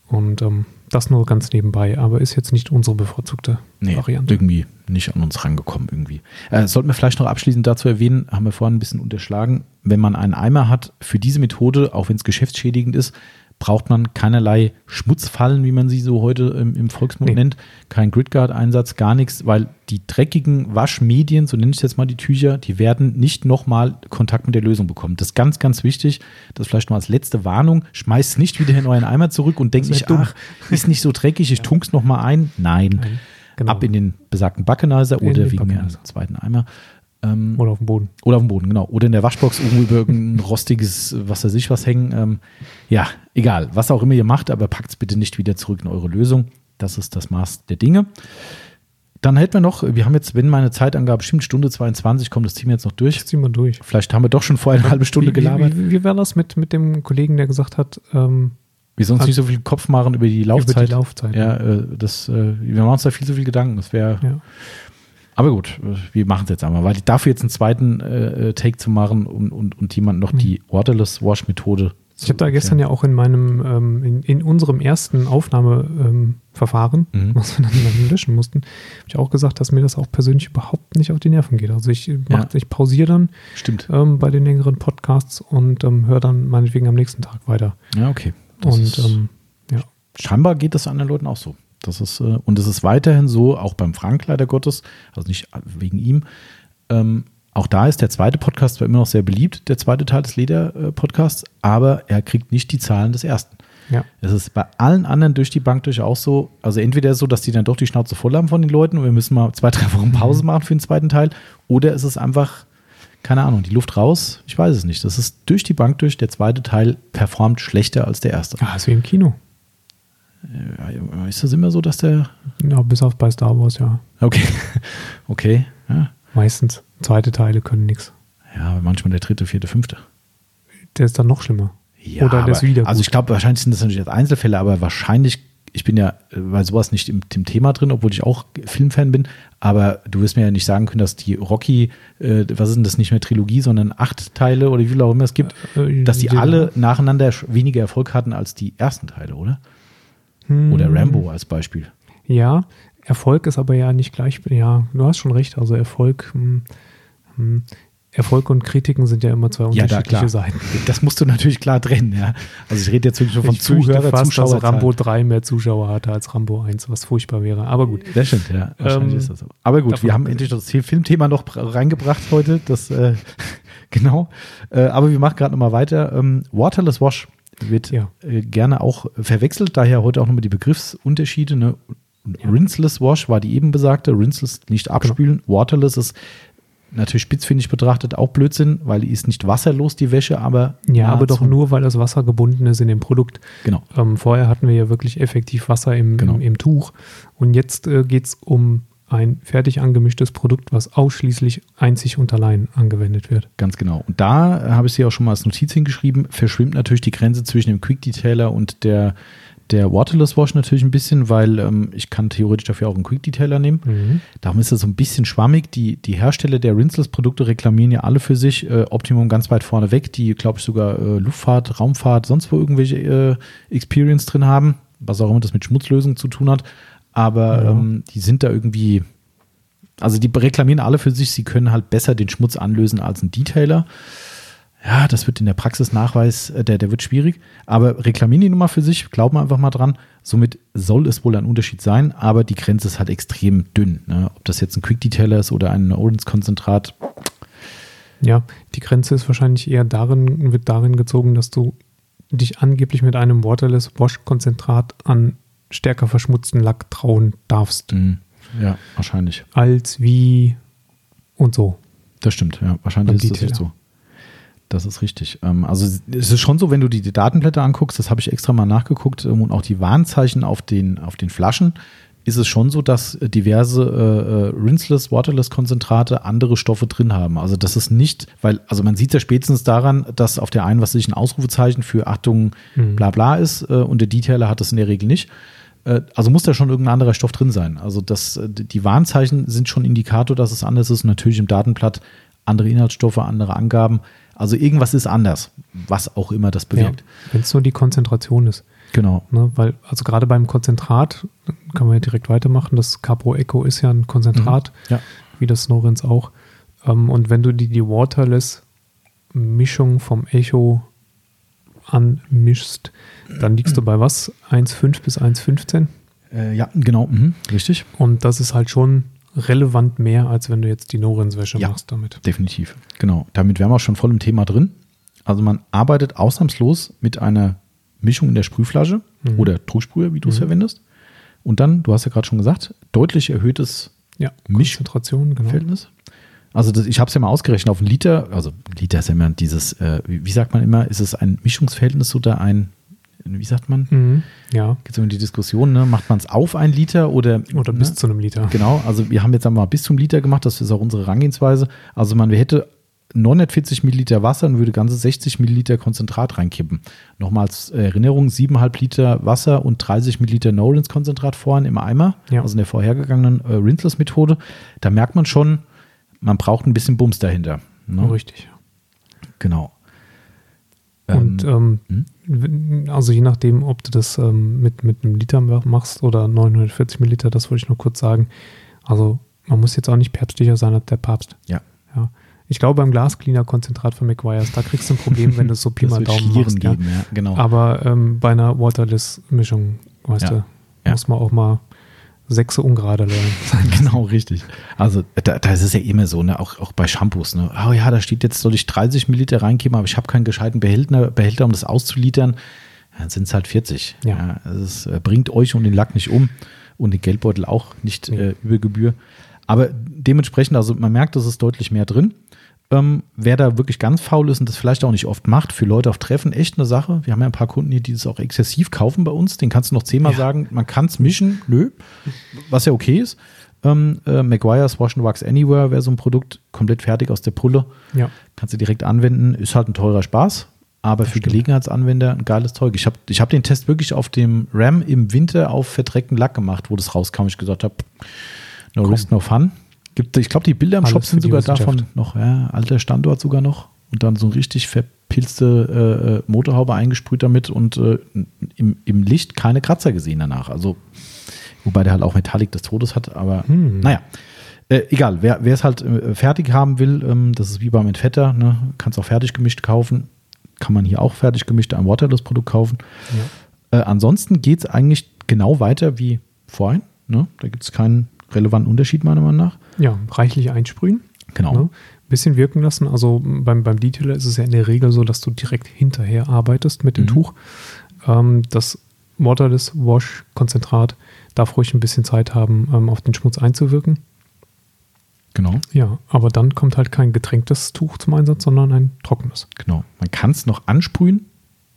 Und ähm, das nur ganz nebenbei, aber ist jetzt nicht unsere bevorzugte Nee, Variante. irgendwie nicht an uns rangekommen irgendwie. Äh, sollten wir vielleicht noch abschließend dazu erwähnen, haben wir vorhin ein bisschen unterschlagen, wenn man einen Eimer hat, für diese Methode, auch wenn es geschäftsschädigend ist, braucht man keinerlei Schmutzfallen, wie man sie so heute im, im Volksmund Nee. nennt, kein Gridguard-Einsatz, gar nichts, weil die dreckigen Waschmedien, so nenne ich jetzt mal die Tücher, die werden nicht nochmal Kontakt mit der Lösung bekommen. Das ist ganz, ganz wichtig. Das vielleicht noch als letzte Warnung. Schmeißt nicht wieder in euren Eimer zurück und denkt nicht, ach, ist nicht so dreckig, ich (laughs) tunk's noch mal ein. Nein. Nein, genau. Ab in den besagten Backenizer oder wegen Backenizer. zweiten Eimer. Ähm, Oder auf dem Boden. oder auf dem Boden, genau. Oder in der Waschbox irgendwo über irgendein (laughs) rostiges, was weiß ich was hängen. Ähm, ja, egal. Was auch immer ihr macht, aber packt es bitte nicht wieder zurück in eure Lösung. Das ist das Maß der Dinge. Dann hätten wir noch, wir haben jetzt, wenn meine Zeitangabe stimmt, Stunde 22, kommt das Team jetzt noch durch. Das ziehen wir durch. Vielleicht haben wir doch schon vorher eine halbe Stunde wie, gelabert. Wie, wie, wie war das mit, mit dem Kollegen, der gesagt hat, ähm, Wir sollen uns nicht so viel Kopf machen über die Laufzeit. über die Laufzeit? Ja, äh, das, äh, wir machen uns da viel zu viel Gedanken. Das wäre ja. Aber gut, wir machen es jetzt einmal, weil dafür jetzt einen zweiten äh, äh, Take zu machen und, und, und jemand noch die Waterless Wash Methode. Ich habe da gestern ja auch in meinem, ähm, in, in unserem ersten Aufnahmeverfahren, ähm, Mhm. was wir dann, dann löschen mussten, habe ich auch gesagt, dass mir das auch persönlich überhaupt nicht auf die Nerven geht. Also ich, mach, Ja. ich pausiere dann Stimmt. ähm, bei den längeren Podcasts und ähm, höre dann meinetwegen am nächsten Tag weiter. Ja, okay. Das und ähm, ja, scheinbar geht das anderen Leuten auch so. Das ist, äh, und es ist weiterhin so, auch beim Frank leider Gottes, also nicht wegen ihm. Ähm, auch da ist der zweite Podcast zwar immer noch sehr beliebt, der zweite Teil des Leder-Podcasts, aber er kriegt nicht die Zahlen des ersten. ja. Es ist bei allen anderen durch die Bank durch auch so, also entweder ist so, dass die dann doch die Schnauze voll haben von den Leuten und wir müssen mal zwei, drei Wochen Pause machen für den zweiten Teil, oder ist es einfach, keine Ahnung, die Luft raus, ich weiß es nicht. Das ist durch die Bank durch, der zweite Teil performt schlechter als der erste. Ah, ist wie im Kino. Ja, Ist das immer so, dass der, Ja, bis auf bei Star Wars, ja. okay, (laughs) okay, ja, Meistens. Zweite Teile können nichts. ja manchmal der dritte, vierte, fünfte. Der ist dann noch schlimmer. Ja, Oder der aber, ist wieder Also gut. ich glaube, wahrscheinlich sind das natürlich Einzelfälle, aber wahrscheinlich, ich bin ja äh, bei sowas nicht im, im Thema drin, obwohl ich auch Filmfan bin, aber du wirst mir ja nicht sagen können, dass die Rocky, äh, was ist denn das, nicht mehr Trilogie, sondern acht Teile oder wie viel auch immer es gibt, Äh, dass die alle nacheinander weniger Erfolg hatten als die ersten Teile, oder? Hm. Oder Rambo als Beispiel. Ja, Erfolg ist aber ja nicht gleich. Ja, du hast schon recht. Also Erfolg, hm, hm, Erfolg und Kritiken sind ja immer zwei Ja, da unterschiedliche. Seiten. Das musst du natürlich klar trennen, ja. Also ich rede jetzt wirklich nur vom ich Zuhörer, fast, Zuschauer. dass Rambo 3 mehr Zuschauer hatte als Rambo 1, was furchtbar wäre. Aber gut. Das stimmt, ja. Wahrscheinlich Ähm, ist das so. Aber gut, wir haben endlich das Filmthema noch br- reingebracht heute. Das, äh, (laughs) genau. Äh, aber wir machen gerade nochmal weiter. Ähm, Waterless Wash wird Ja. äh, gerne auch verwechselt, daher heute auch nochmal die Begriffsunterschiede. Ne? Ja. Rinseless Wash war die eben besagte. Rinseless nicht abspülen. Waterless ist natürlich spitzfindig betrachtet auch Blödsinn, weil die ist nicht wasserlos, die Wäsche, aber Ja, aber doch nur, weil das Wasser gebunden ist in dem Produkt. Genau. Ähm, vorher hatten wir ja wirklich effektiv Wasser im, Genau. im, im Tuch. Und jetzt äh, geht es um ein fertig angemischtes Produkt, was ausschließlich einzig und allein angewendet wird. Ganz genau. Und da habe ich sie auch schon mal als Notiz hingeschrieben, verschwimmt natürlich die Grenze zwischen dem Quick Detailer und der, der Waterless Wash natürlich ein bisschen, weil ähm, ich kann theoretisch dafür auch einen Quick Detailer nehmen. Mhm. Darum ist das so ein bisschen schwammig. Die, die Hersteller der Rinseless-Produkte reklamieren ja alle für sich äh, Optimum ganz weit vorne weg, die, glaube ich, sogar äh, Luftfahrt, Raumfahrt, sonst wo irgendwelche äh, Experience drin haben, was auch immer das mit Schmutzlösungen zu tun hat. Aber Ja. ähm, die sind da irgendwie, also die reklamieren alle für sich, sie können halt besser den Schmutz anlösen als ein Detailer. ja, das wird in der Praxisnachweis, äh, der, der wird schwierig. Aber reklamieren die Nummer für sich, glauben wir einfach mal dran. Somit soll es wohl ein Unterschied sein, aber die Grenze ist halt extrem dünn. Ne? Ob das jetzt ein Quick Detailer ist oder ein Odins-Konzentrat. Ja, die Grenze ist wahrscheinlich eher darin, wird darin gezogen, dass du dich angeblich mit einem Waterless Wash-Konzentrat an stärker verschmutzten Lack trauen darfst. Mhm. Ja, wahrscheinlich. Als wie und so. Das stimmt, ja. Wahrscheinlich ist das echt Detailer. so. Das ist richtig. Ähm, Also es ist schon so, wenn du die die Datenblätter anguckst, das habe ich extra mal nachgeguckt, ähm, und auch die Warnzeichen auf den, auf den Flaschen, ist es schon so, dass äh, diverse äh, äh, Rinseless, Waterless Konzentrate andere Stoffe drin haben. Also das ist nicht, weil, also man sieht ja spätestens daran, dass auf der einen, was sich ein Ausrufezeichen für Achtung, Mhm. bla bla ist, äh, und der Detailer hat das in der Regel nicht. Äh, Also muss da schon irgendein anderer Stoff drin sein. Also das, äh, die Warnzeichen sind schon Indikator, dass es anders ist. Natürlich im Datenblatt andere Inhaltsstoffe, andere Angaben. Also irgendwas ist anders, was auch immer das Ja, bewirkt. wenn es nur die Konzentration ist. Genau. Ne? Weil, also gerade beim Konzentrat, kann man ja direkt weitermachen, das Capo Echo ist ja ein Konzentrat, Ja. wie das Snorins auch. Ähm, und wenn du die, die Waterless-Mischung vom Echo anmischst, dann liegst du bei was? 1,5 bis 1,15? Äh, ja, genau. Mhm. Richtig. Und das ist halt schon relevant mehr, als wenn du jetzt die Norins-Wäsche Ja. machst damit. Definitiv. Genau. Damit wären wir auch schon voll im Thema drin. Also man arbeitet ausnahmslos mit einer Mischung in der Sprühflasche Mhm. oder Trübsprüher, wie du es verwendest. Und dann, du hast ja gerade schon gesagt, deutlich erhöhtes Ja, Misch- Konzentration, genau. Verhältnis. Also das, ich habe es ja mal ausgerechnet auf einen Liter, also Liter ist ja immer dieses, äh, wie, wie sagt man immer, ist es ein Mischungsverhältnis oder ein, wie sagt man? Mhm. Ja, Gibt es immer die Diskussion, ne? macht man es auf ein Liter oder, oder ne? bis zu einem Liter. Genau, also wir haben jetzt einmal bis zum Liter gemacht, das ist auch unsere Herangehensweise. Also man hätte 940 Milliliter Wasser und würde ganze 60 Milliliter Konzentrat reinkippen. Nochmal als Erinnerung, 7,5 Liter Wasser und 30 Milliliter Nolans Konzentrat vorhin im Eimer, Ja. also in der vorhergegangenen äh, Rinseless-Methode. Da merkt man schon, man braucht ein bisschen Bums dahinter. Ne? Richtig. Genau. Und Ähm, ähm, w- also je nachdem, ob du das ähm, mit, mit einem Liter machst oder 940 Milliliter, das wollte ich nur kurz sagen. Also man muss jetzt auch nicht päpstlicher sein als der Papst. ja, Ja. Ich glaube, beim Glascleaner-Konzentrat von McGuire's, da kriegst du ein Problem, wenn du so (laughs) Pi mal Daumen machst. Ja. geben, ja, genau. Aber ähm, bei einer Waterless-Mischung, weißt Ja. du, Ja. muss man auch mal sechse ungerade lernen. (laughs) Genau, richtig. Also da, da ist es ja immer so, ne? auch, auch bei Shampoos. Ne? Oh ja, da steht jetzt, soll ich 30 Milliliter reinkippen, aber ich habe keinen gescheiten Behälter, Behälter um das auszulitern. Dann sind es halt 40. Ja. es äh, bringt euch und den Lack nicht um und den Geldbeutel auch nicht Nee. äh, über Gebühr. Aber dementsprechend, also man merkt, es ist deutlich mehr drin. Ähm, wer da wirklich ganz faul ist und das vielleicht auch nicht oft macht, für Leute auf Treffen echt eine Sache. Wir haben ja ein paar Kunden hier, die das auch exzessiv kaufen bei uns. Den kannst du noch zehnmal Ja. sagen, man kann es mischen. Nö, was ja okay ist. Ähm, äh, Maguire's Wash and Wax Anywhere wäre so ein Produkt, komplett fertig aus der Pulle. Ja. Kannst du direkt anwenden. Ist halt ein teurer Spaß, aber für stimmt. Gelegenheitsanwender ein geiles Zeug. Ich habe ich hab den Test wirklich auf dem RAM im Winter auf verdreckten Lack gemacht, wo das rauskam. Ich gesagt habe, no risk, no fun. Gibt, ich glaube, die Bilder im Alles Shop sind sogar davon noch, ja, alter Standort sogar noch. Und dann so ein richtig verpilzte äh, äh, Motorhaube eingesprüht damit und äh, im, im Licht keine Kratzer gesehen danach. Also, wobei der halt auch Metallic des Todes hat, aber Hm. naja. Äh, egal, wer wer es halt äh, fertig haben will, ähm, das ist wie beim Entfetter, ne? kannst auch fertig gemischt kaufen. Kann man hier auch fertig gemischt ein Waterless-Produkt kaufen. ja. Äh, ansonsten geht es eigentlich genau weiter wie vorhin. Ne? Da gibt es keinen relevanten Unterschied, meiner Meinung nach. Ja, reichlich einsprühen. Genau. Ne? Bisschen wirken lassen. Also beim, beim Detailer ist es ja in der Regel so, dass du direkt hinterher arbeitest mit dem Mhm. Tuch. Ähm, das Waterless Wash Konzentrat darf ruhig ein bisschen Zeit haben, ähm, auf den Schmutz einzuwirken. Genau. Ja, aber dann kommt halt kein getränktes Tuch zum Einsatz, sondern ein trockenes. Genau. Man kann es noch ansprühen.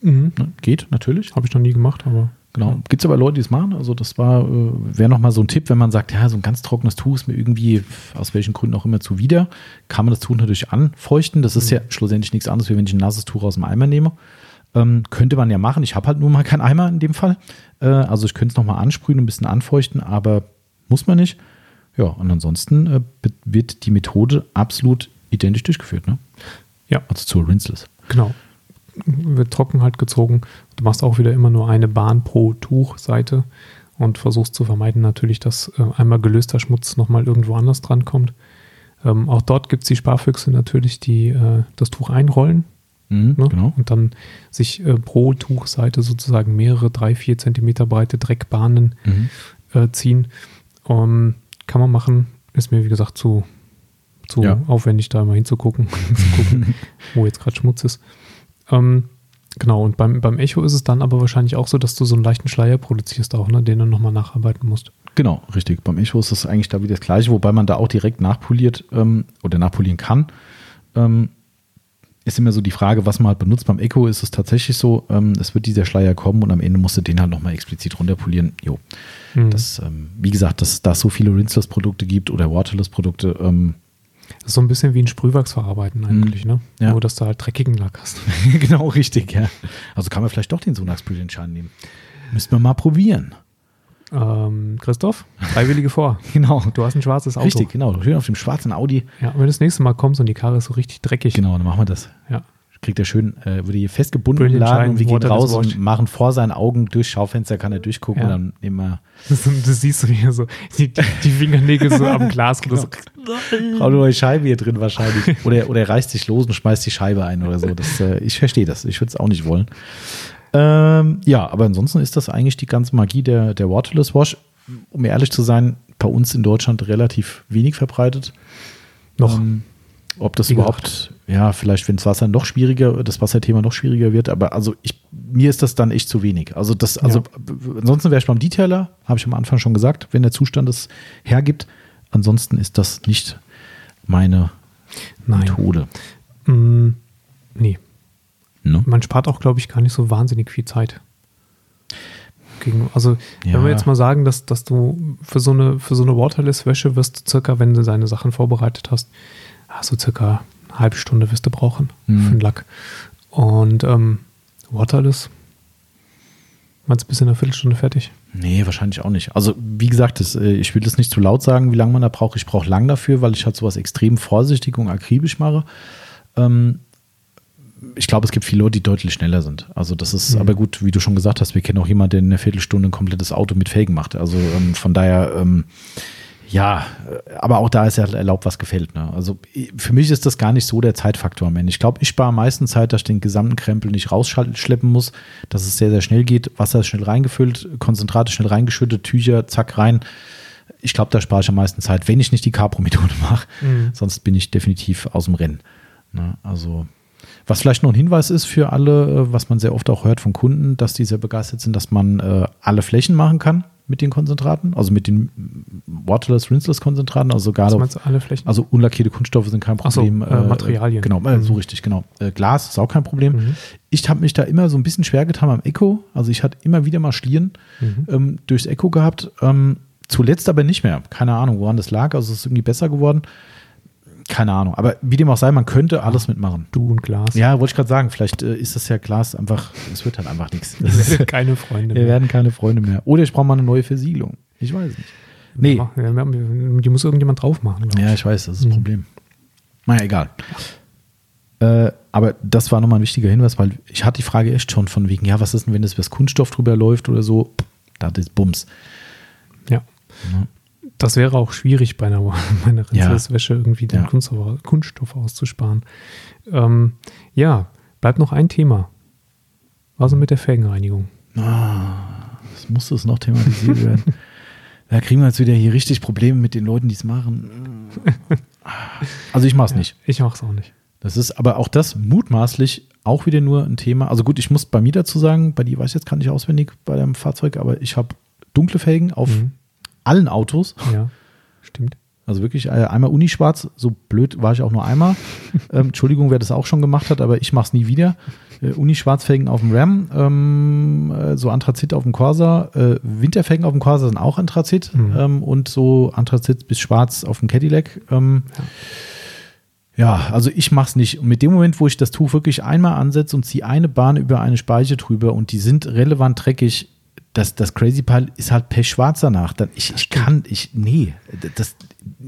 Mhm. Ne? Geht natürlich. Habe ich noch nie gemacht, aber Genau. Gibt es aber Leute, die es machen. Also das war, äh, wäre nochmal so ein Tipp, wenn man sagt, ja, so ein ganz trockenes Tuch ist mir irgendwie, aus welchen Gründen auch immer, zuwider. Kann man das Tuch natürlich anfeuchten. Das ist ja schlussendlich nichts anderes, wie wenn ich ein nasses Tuch aus dem Eimer nehme. Ähm, könnte man ja machen. Ich habe halt nur mal keinen Eimer in dem Fall. Äh, also ich könnte es nochmal ansprühen, ein bisschen anfeuchten, aber muss man nicht. Ja, und ansonsten äh, wird die Methode absolut identisch durchgeführt. Ne? Ja. Also zur Rinseless. genau. Wird trocken halt gezogen. Du machst auch wieder immer nur eine Bahn pro Tuchseite und versuchst zu vermeiden natürlich, dass äh, einmal gelöster Schmutz nochmal irgendwo anders dran kommt. Ähm, auch dort gibt es die Sparfüchse natürlich, die äh, das Tuch einrollen Mhm, ne? Genau. und dann sich äh, pro Tuchseite sozusagen mehrere drei, vier Zentimeter breite Dreckbahnen Mhm. äh, ziehen. Ähm, kann man machen, ist mir wie gesagt zu, zu Ja. aufwendig, da immer hinzugucken, (laughs) zu gucken, wo jetzt gerade Schmutz ist. Ähm, genau, und beim, beim Echo ist es dann aber wahrscheinlich auch so, dass du so einen leichten Schleier produzierst auch, ne, den du nochmal nacharbeiten musst. Genau, richtig. Beim Echo ist es eigentlich da wieder das Gleiche, wobei man da auch direkt nachpoliert ähm, oder nachpolieren kann. Ähm, ist immer so die Frage, was man halt benutzt. Beim Echo ist es tatsächlich so, ähm, es wird dieser Schleier kommen und am Ende musst du den halt nochmal explizit runterpolieren. Jo. Mhm. Das, ähm, wie gesagt, dass da es so viele Rinseless-Produkte gibt oder Waterless-Produkte, ähm, Das ist so ein bisschen wie ein Sprühwachs verarbeiten eigentlich, ne? Mhm. Ja. Nur, dass du halt dreckigen Lack hast. (laughs) genau richtig, ja. Also kann man vielleicht doch den Sonax Brilliant Shine nehmen. Müssten wir mal probieren. Ähm, Christoph, Freiwillige vor. (laughs) Genau. Du hast ein schwarzes Auto. Richtig, genau. Schön auf dem schwarzen Audi. Ja, wenn du das nächste Mal kommst und die Karre ist so richtig dreckig. Genau, dann machen wir das. Ja. Kriegt er schön, äh, würde hier festgebunden Brilliant laden und wir gehen raus und machen vor seinen Augen durchs Schaufenster, kann er durchgucken Ja. und dann wir, Das, das siehst du hier so, die, die, die Fingernägel so am Glas. Genau. (laughs) Braucht nur eine Scheibe hier drin wahrscheinlich. (laughs) Oder, oder er reißt sich los und schmeißt die Scheibe ein oder so. Das, äh, ich verstehe das. Ich würde es auch nicht wollen. Ähm, ja, aber ansonsten ist das eigentlich die ganze Magie der, der Waterless Wash. Um ehrlich zu sein, bei uns in Deutschland relativ wenig verbreitet. Noch. Ähm, ob das Wie überhaupt, ja, vielleicht, wenn das Wasser noch schwieriger, das Wasserthema noch schwieriger wird, aber also ich, mir ist das dann echt zu wenig. Also das, also b- ansonsten wäre ich beim Detailer, habe ich am Anfang schon gesagt, wenn der Zustand es hergibt. Ansonsten ist das nicht meine Nein. Methode. Mm, nee. Ne? Man spart auch, glaube ich, gar nicht so wahnsinnig viel Zeit. Gegen, also, Ja. wenn wir jetzt mal sagen, dass, dass du für so eine, für so eine Waterless-Wäsche wirst du circa, wenn du deine Sachen vorbereitet hast, so circa eine halbe Stunde wirst du brauchen Mhm. für den Lack. Und ähm, Waterless, meinst du bis in einer Viertelstunde fertig? Nee, wahrscheinlich auch nicht. Also, wie gesagt, das, äh, ich will das nicht zu laut sagen, wie lange man da braucht. Ich brauche lang dafür, weil ich halt sowas extrem vorsichtig und akribisch mache. Ähm, ich glaube, es gibt viele Leute, die deutlich schneller sind. Also, das ist Mhm. aber gut, wie du schon gesagt hast, wir kennen auch jemanden, der in einer Viertelstunde ein komplettes Auto mit Felgen macht. Also, ähm, von daher, ähm, ja, aber auch da ist ja erlaubt, was gefällt. Ne? Also, für mich ist das gar nicht so der Zeitfaktor am Ende. Ich glaube, ich spare am meisten Zeit, dass ich den gesamten Krempel nicht rausschleppen muss, dass es sehr, sehr schnell geht. Wasser ist schnell reingefüllt, Konzentrate schnell reingeschüttet, Tücher, zack, rein. Ich glaube, da spare ich am meisten Zeit, wenn ich nicht die Capro-Methode (laughs) mache. Mhm. Sonst bin ich definitiv aus dem Rennen. Ne? Also, was vielleicht noch ein Hinweis ist für alle, äh, was man sehr oft auch hört von Kunden, dass die sehr begeistert sind, dass man äh, alle Flächen machen kann mit den Konzentraten, also mit den mm, Waterless, Rinseless Konzentraten, also Was du, alle Flächen? also unlackierte Kunststoffe sind kein Ach so, Problem. äh, Materialien. Genau, äh, so Mhm. richtig, genau. Äh, Glas ist auch kein Problem. Mhm. Ich habe mich da immer so ein bisschen schwer getan am Echo. Also ich hatte immer wieder mal Schlieren Mhm. ähm, durchs Echo gehabt. Ähm, zuletzt aber nicht mehr. Keine Ahnung, woran das lag. Also es ist irgendwie besser geworden. Keine Ahnung. Aber wie dem auch sei, man könnte alles mitmachen. du und Glas. Ja, wollte ich gerade sagen. Vielleicht äh, ist das ja Glas einfach, es wird halt einfach nichts. Das ist- Keine Freunde Wir werden keine Freunde mehr. Oder ich brauche mal eine neue Versiegelung. Ich weiß nicht. Nee. Die muss irgendjemand drauf machen, Ja, ich. weiß, das ist das Mhm. Problem. Naja, egal. Äh, aber das war nochmal ein wichtiger Hinweis, weil ich hatte die Frage echt schon von wegen, ja, was ist denn, wenn das über das Kunststoff drüber läuft oder so? Da ist Bums. Ja. Ja. Das wäre auch schwierig bei einer, (laughs) bei einer Ja. Rindselswäsche irgendwie den Ja. Kunststoff, Kunststoff auszusparen. Ähm, ja, bleibt noch ein Thema. Was ist mit der Felgenreinigung? Ah, das muss das noch thematisiert werden. (laughs) Da kriegen wir jetzt wieder hier richtig Probleme mit den Leuten, die es machen. Also ich mache es nicht. Ich mache es auch nicht. Das ist aber auch das mutmaßlich auch wieder nur ein Thema. Also gut, ich muss bei mir dazu sagen, bei dir weiß ich jetzt kann ich auswendig bei deinem Fahrzeug, aber ich habe dunkle Felgen auf Mhm. Allen Autos. Ja, stimmt. Also wirklich äh, einmal Unischwarz, so blöd war ich auch nur einmal. (laughs) ähm, Entschuldigung, wer das auch schon gemacht hat, aber ich mache es nie wieder. Äh, Unischwarzfelgen auf dem Ram, ähm, äh, so Anthrazit auf dem Corsa. Äh, Winterfelgen auf dem Corsa sind auch Anthrazit Mhm. ähm, und so Anthrazit bis Schwarz auf dem Cadillac. Ähm, ja. also ich mache es nicht. Und mit dem Moment, wo ich das Tuch wirklich einmal ansetze und ziehe eine Bahn über eine Speiche drüber und die sind relevant dreckig, das, das Crazy Pile ist halt pechschwarz danach. Dann ich, ich kann, ich, nee, das,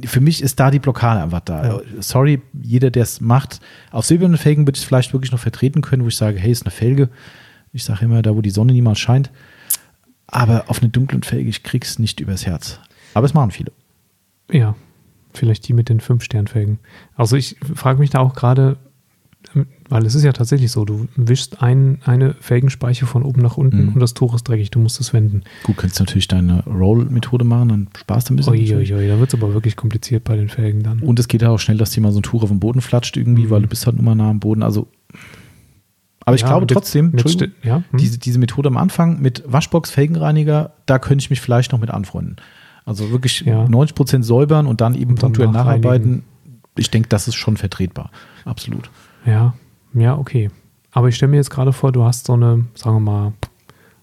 für mich ist da die Blockade einfach da. Ja. Sorry, jeder, der es macht. Auf silbernen Felgen würde ich es vielleicht wirklich noch vertreten können, wo ich sage, hey, ist eine Felge. Ich sage immer, da wo die Sonne niemals scheint. Aber auf eine dunklen Felge, ich krieg's nicht übers Herz. Aber es machen viele. Ja, vielleicht die mit den Fünf-Sternfelgen. Also ich frage mich da auch gerade, Weil es ist ja tatsächlich so, du wischst ein, eine Felgenspeiche von oben nach unten Mhm. und das Tuch ist dreckig, du musst es wenden. Gut, könntest natürlich deine Roll-Methode machen, dann sparst du ein bisschen. Uiuiui, da wird es aber wirklich kompliziert bei den Felgen dann. Und es geht ja auch schnell, dass dir mal so ein Tuch auf den Boden flatscht irgendwie, Mhm. weil du bist halt immer nah am Boden. Also, aber ich Ja, glaube trotzdem, Jetzt ja, hm. diese, diese Methode am Anfang mit Waschbox, Felgenreiniger, da könnte ich mich vielleicht noch mit anfreunden. Also wirklich Ja. 90% säubern und dann eben Und punktuell nacharbeiten. Ich denke, das ist schon vertretbar. Absolut. Ja, ja, okay. Aber ich stelle mir jetzt gerade vor, du hast so eine, sagen wir mal,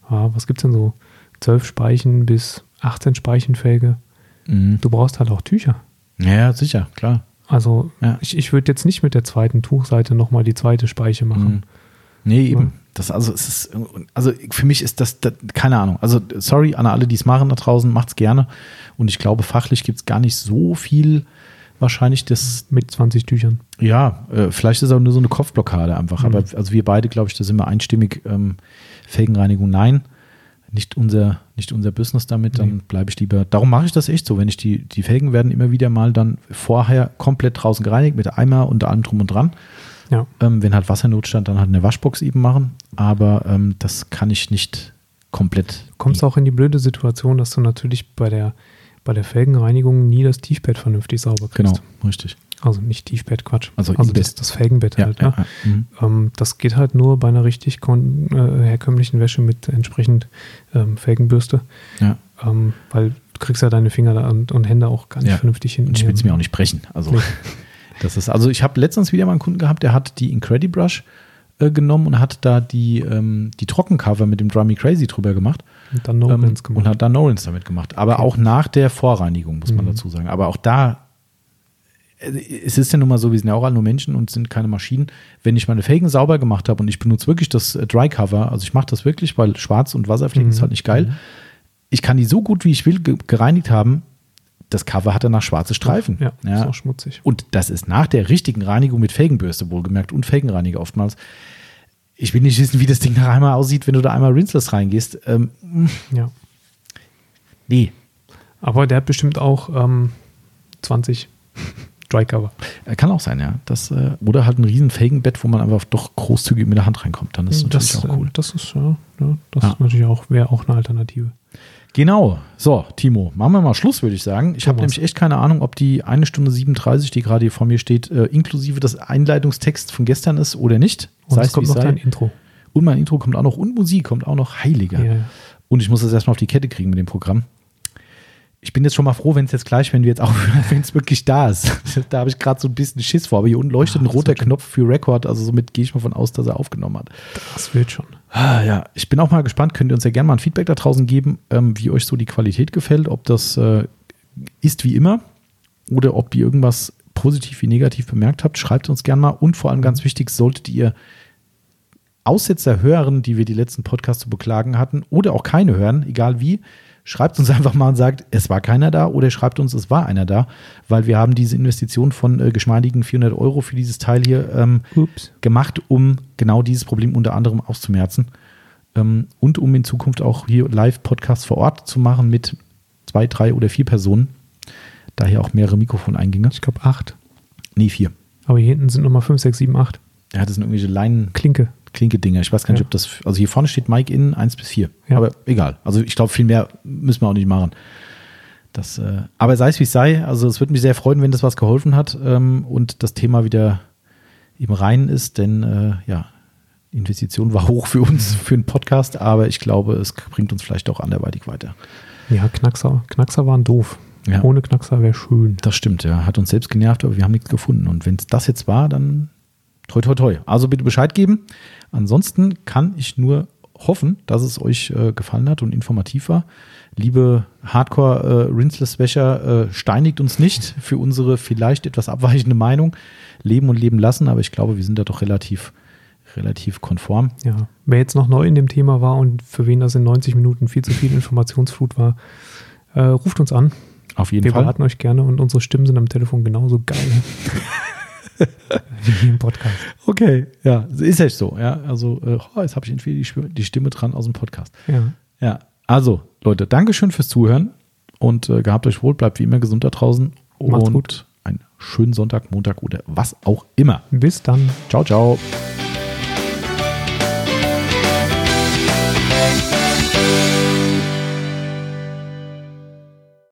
ah, was gibt es denn so? 12 Speichen bis 18 Speichenfelge. Mhm. Du brauchst halt auch Tücher. Ja, sicher, klar. Also Ja. ich, ich würde jetzt nicht mit der zweiten Tuchseite nochmal die zweite Speiche machen. Mhm. Nee, eben. Ja. Das, also, es ist, also für mich ist das, das, keine Ahnung. Also, sorry an alle, die es machen da draußen, macht's gerne. Und ich glaube, fachlich gibt es gar nicht so viel wahrscheinlich das, Mit 20 Tüchern. ja, äh, vielleicht ist auch nur so eine Kopfblockade einfach. Mhm. Aber also wir beide, glaube ich, da sind wir einstimmig, ähm, Felgenreinigung nein. Nicht unser, nicht unser Business damit, dann Nee. bleibe ich lieber. Darum mache ich das echt so. Wenn ich die, die Felgen werden immer wieder mal dann vorher komplett draußen gereinigt mit Eimer und allem drum und dran. Ja. Ähm, wenn halt Wassernotstand, dann halt eine Waschbox eben machen. Aber ähm, das kann ich nicht komplett. Du kommst auch in die blöde Situation, dass du natürlich bei der, bei der Felgenreinigung nie das Tiefbett vernünftig sauber kriegst. Genau, richtig. Also nicht Tiefbett, Quatsch. Also also das, das Felgenbett Ja, halt. ja, ne? ja. Mhm. Ähm, das geht halt nur bei einer richtig äh, herkömmlichen Wäsche mit entsprechend ähm, Felgenbürste. ja. Ähm, weil du kriegst ja deine Finger da und, und Hände auch gar nicht vernünftig hinten. Und ich will es hin. mir auch nicht brechen. Also, Nee. (laughs) das ist, also ich habe letztens wieder mal einen Kunden gehabt, der hat die Incredibrush äh, genommen und hat da die, ähm, die Trockencover mit dem Drummy Crazy drüber gemacht. Und dann ähm, gemacht. Und hat da No-Rinse damit gemacht. Aber auch nach der Vorreinigung, muss man Mhm. dazu sagen. Aber auch da, äh, es ist ja nun mal so, wir sind ja auch alle nur Menschen und sind keine Maschinen. Wenn ich meine Felgen sauber gemacht habe und ich benutze wirklich das äh, Dry Cover, also ich mache das wirklich, weil Schwarz und Wasserflecken Mhm. ist halt nicht geil. Ich kann die so gut wie ich will ge gereinigt haben. Das Cover hat danach schwarze Streifen. ja, ist auch schmutzig. Und das ist nach der richtigen Reinigung mit Felgenbürste wohlgemerkt und Felgenreiniger oftmals. Ich will nicht wissen, wie das Ding nach einmal aussieht, wenn du da einmal rinseless reingehst. Ähm, Ja. nee, Aber der hat bestimmt auch ähm, 20 Drycover. (laughs) Äh, Kann auch sein, ja. Das, äh, oder halt ein riesen Felgenbett, wo man einfach doch großzügig mit der Hand reinkommt. Dann ist das natürlich das, auch cool. äh, das ist, ja, ja das Ja. ist natürlich auch, wäre auch eine Alternative. Genau. So, Timo, machen wir mal Schluss, würde ich sagen. Ich habe nämlich echt keine Ahnung, ob die eine Stunde 37, die gerade hier vor mir steht, äh, inklusive des Einleitungstext von gestern ist oder nicht. Und es kommt noch sei. dein Intro. Und mein Intro kommt auch noch und Musik kommt auch noch heiliger. Ja. Und ich muss das erstmal auf die Kette kriegen mit dem Programm. Ich bin jetzt schon mal froh, wenn es jetzt gleich, wenn wir jetzt auch, (laughs) wenn es wirklich da ist. (laughs) da habe ich gerade so ein bisschen Schiss vor. Aber hier unten leuchtet Ah, ein roter. Knopf für Record. Also somit gehe ich mal von aus, dass er aufgenommen hat. Das wird schon. Ah, ja, ich bin auch mal gespannt. Könnt ihr uns ja gerne mal ein Feedback da draußen geben, ähm, wie euch so die Qualität gefällt, ob das äh, ist wie immer oder ob ihr irgendwas positiv wie negativ bemerkt habt. Schreibt uns gerne mal. Und vor allem ganz wichtig, solltet ihr Aussetzer hören, die wir die letzten Podcasts zu beklagen hatten, oder auch keine hören, egal wie, schreibt uns (laughs) einfach mal und sagt, es war keiner da, oder schreibt uns, es war einer da, weil wir haben diese Investition von äh, geschmeidigen 400 Euro für dieses Teil hier ähm, gemacht, um genau dieses Problem unter anderem auszumerzen ähm, und um in Zukunft auch hier Live-Podcasts vor Ort zu machen mit zwei, drei oder vier Personen. Daher auch mehrere Mikrofoneingänge. Ich glaube 8. Nee, vier. Aber hier hinten sind nochmal 5, 6, 7, 8. Ja, das sind irgendwelche Leinen, Klinke. Klinke-Dinger. Ich weiß gar nicht, Ja. ob das. Also hier vorne steht Mike in 1 bis 4. Ja. Aber egal. Also ich glaube, viel mehr müssen wir auch nicht machen. Das, äh, aber sei es wie es sei, also es würde mich sehr freuen, wenn das was geholfen hat ähm, und das Thema wieder im Reinen ist, denn äh, ja, Investition war hoch für uns, für einen Podcast, aber ich glaube, es bringt uns vielleicht auch anderweitig weiter. Ja, Knackser. Knackser waren doof. Ja. Ohne Knackser wäre schön. Das stimmt, ja. Hat uns selbst genervt, aber wir haben nichts gefunden. Und wenn es das jetzt war, dann toi toi toi. Also bitte Bescheid geben. Ansonsten kann ich nur hoffen, dass es euch äh, gefallen hat und informativ war. Liebe Hardcore äh, Rinseless-Wäscher, äh, steinigt uns nicht für unsere vielleicht etwas abweichende Meinung. Leben und leben lassen, aber ich glaube, wir sind da doch relativ, relativ konform. Ja. Wer jetzt noch neu in dem Thema war und für wen das in 90 Minuten viel zu viel (laughs) Informationsflut war, äh, ruft uns an. Auf jeden Wir Fall. beraten euch gerne und unsere Stimmen sind am Telefon genauso geil. (laughs) wie im Podcast. Okay, ja, ist echt so. Ja, also äh, oh, jetzt habe ich irgendwie die, Stimme- die Stimme dran aus dem Podcast. Ja. Ja, also Leute, Dankeschön fürs Zuhören und äh, gehabt euch wohl, bleibt wie immer gesund da draußen Macht's und gut. ein schönen Sonntag, Montag oder was auch immer. Bis dann. Ciao, ciao.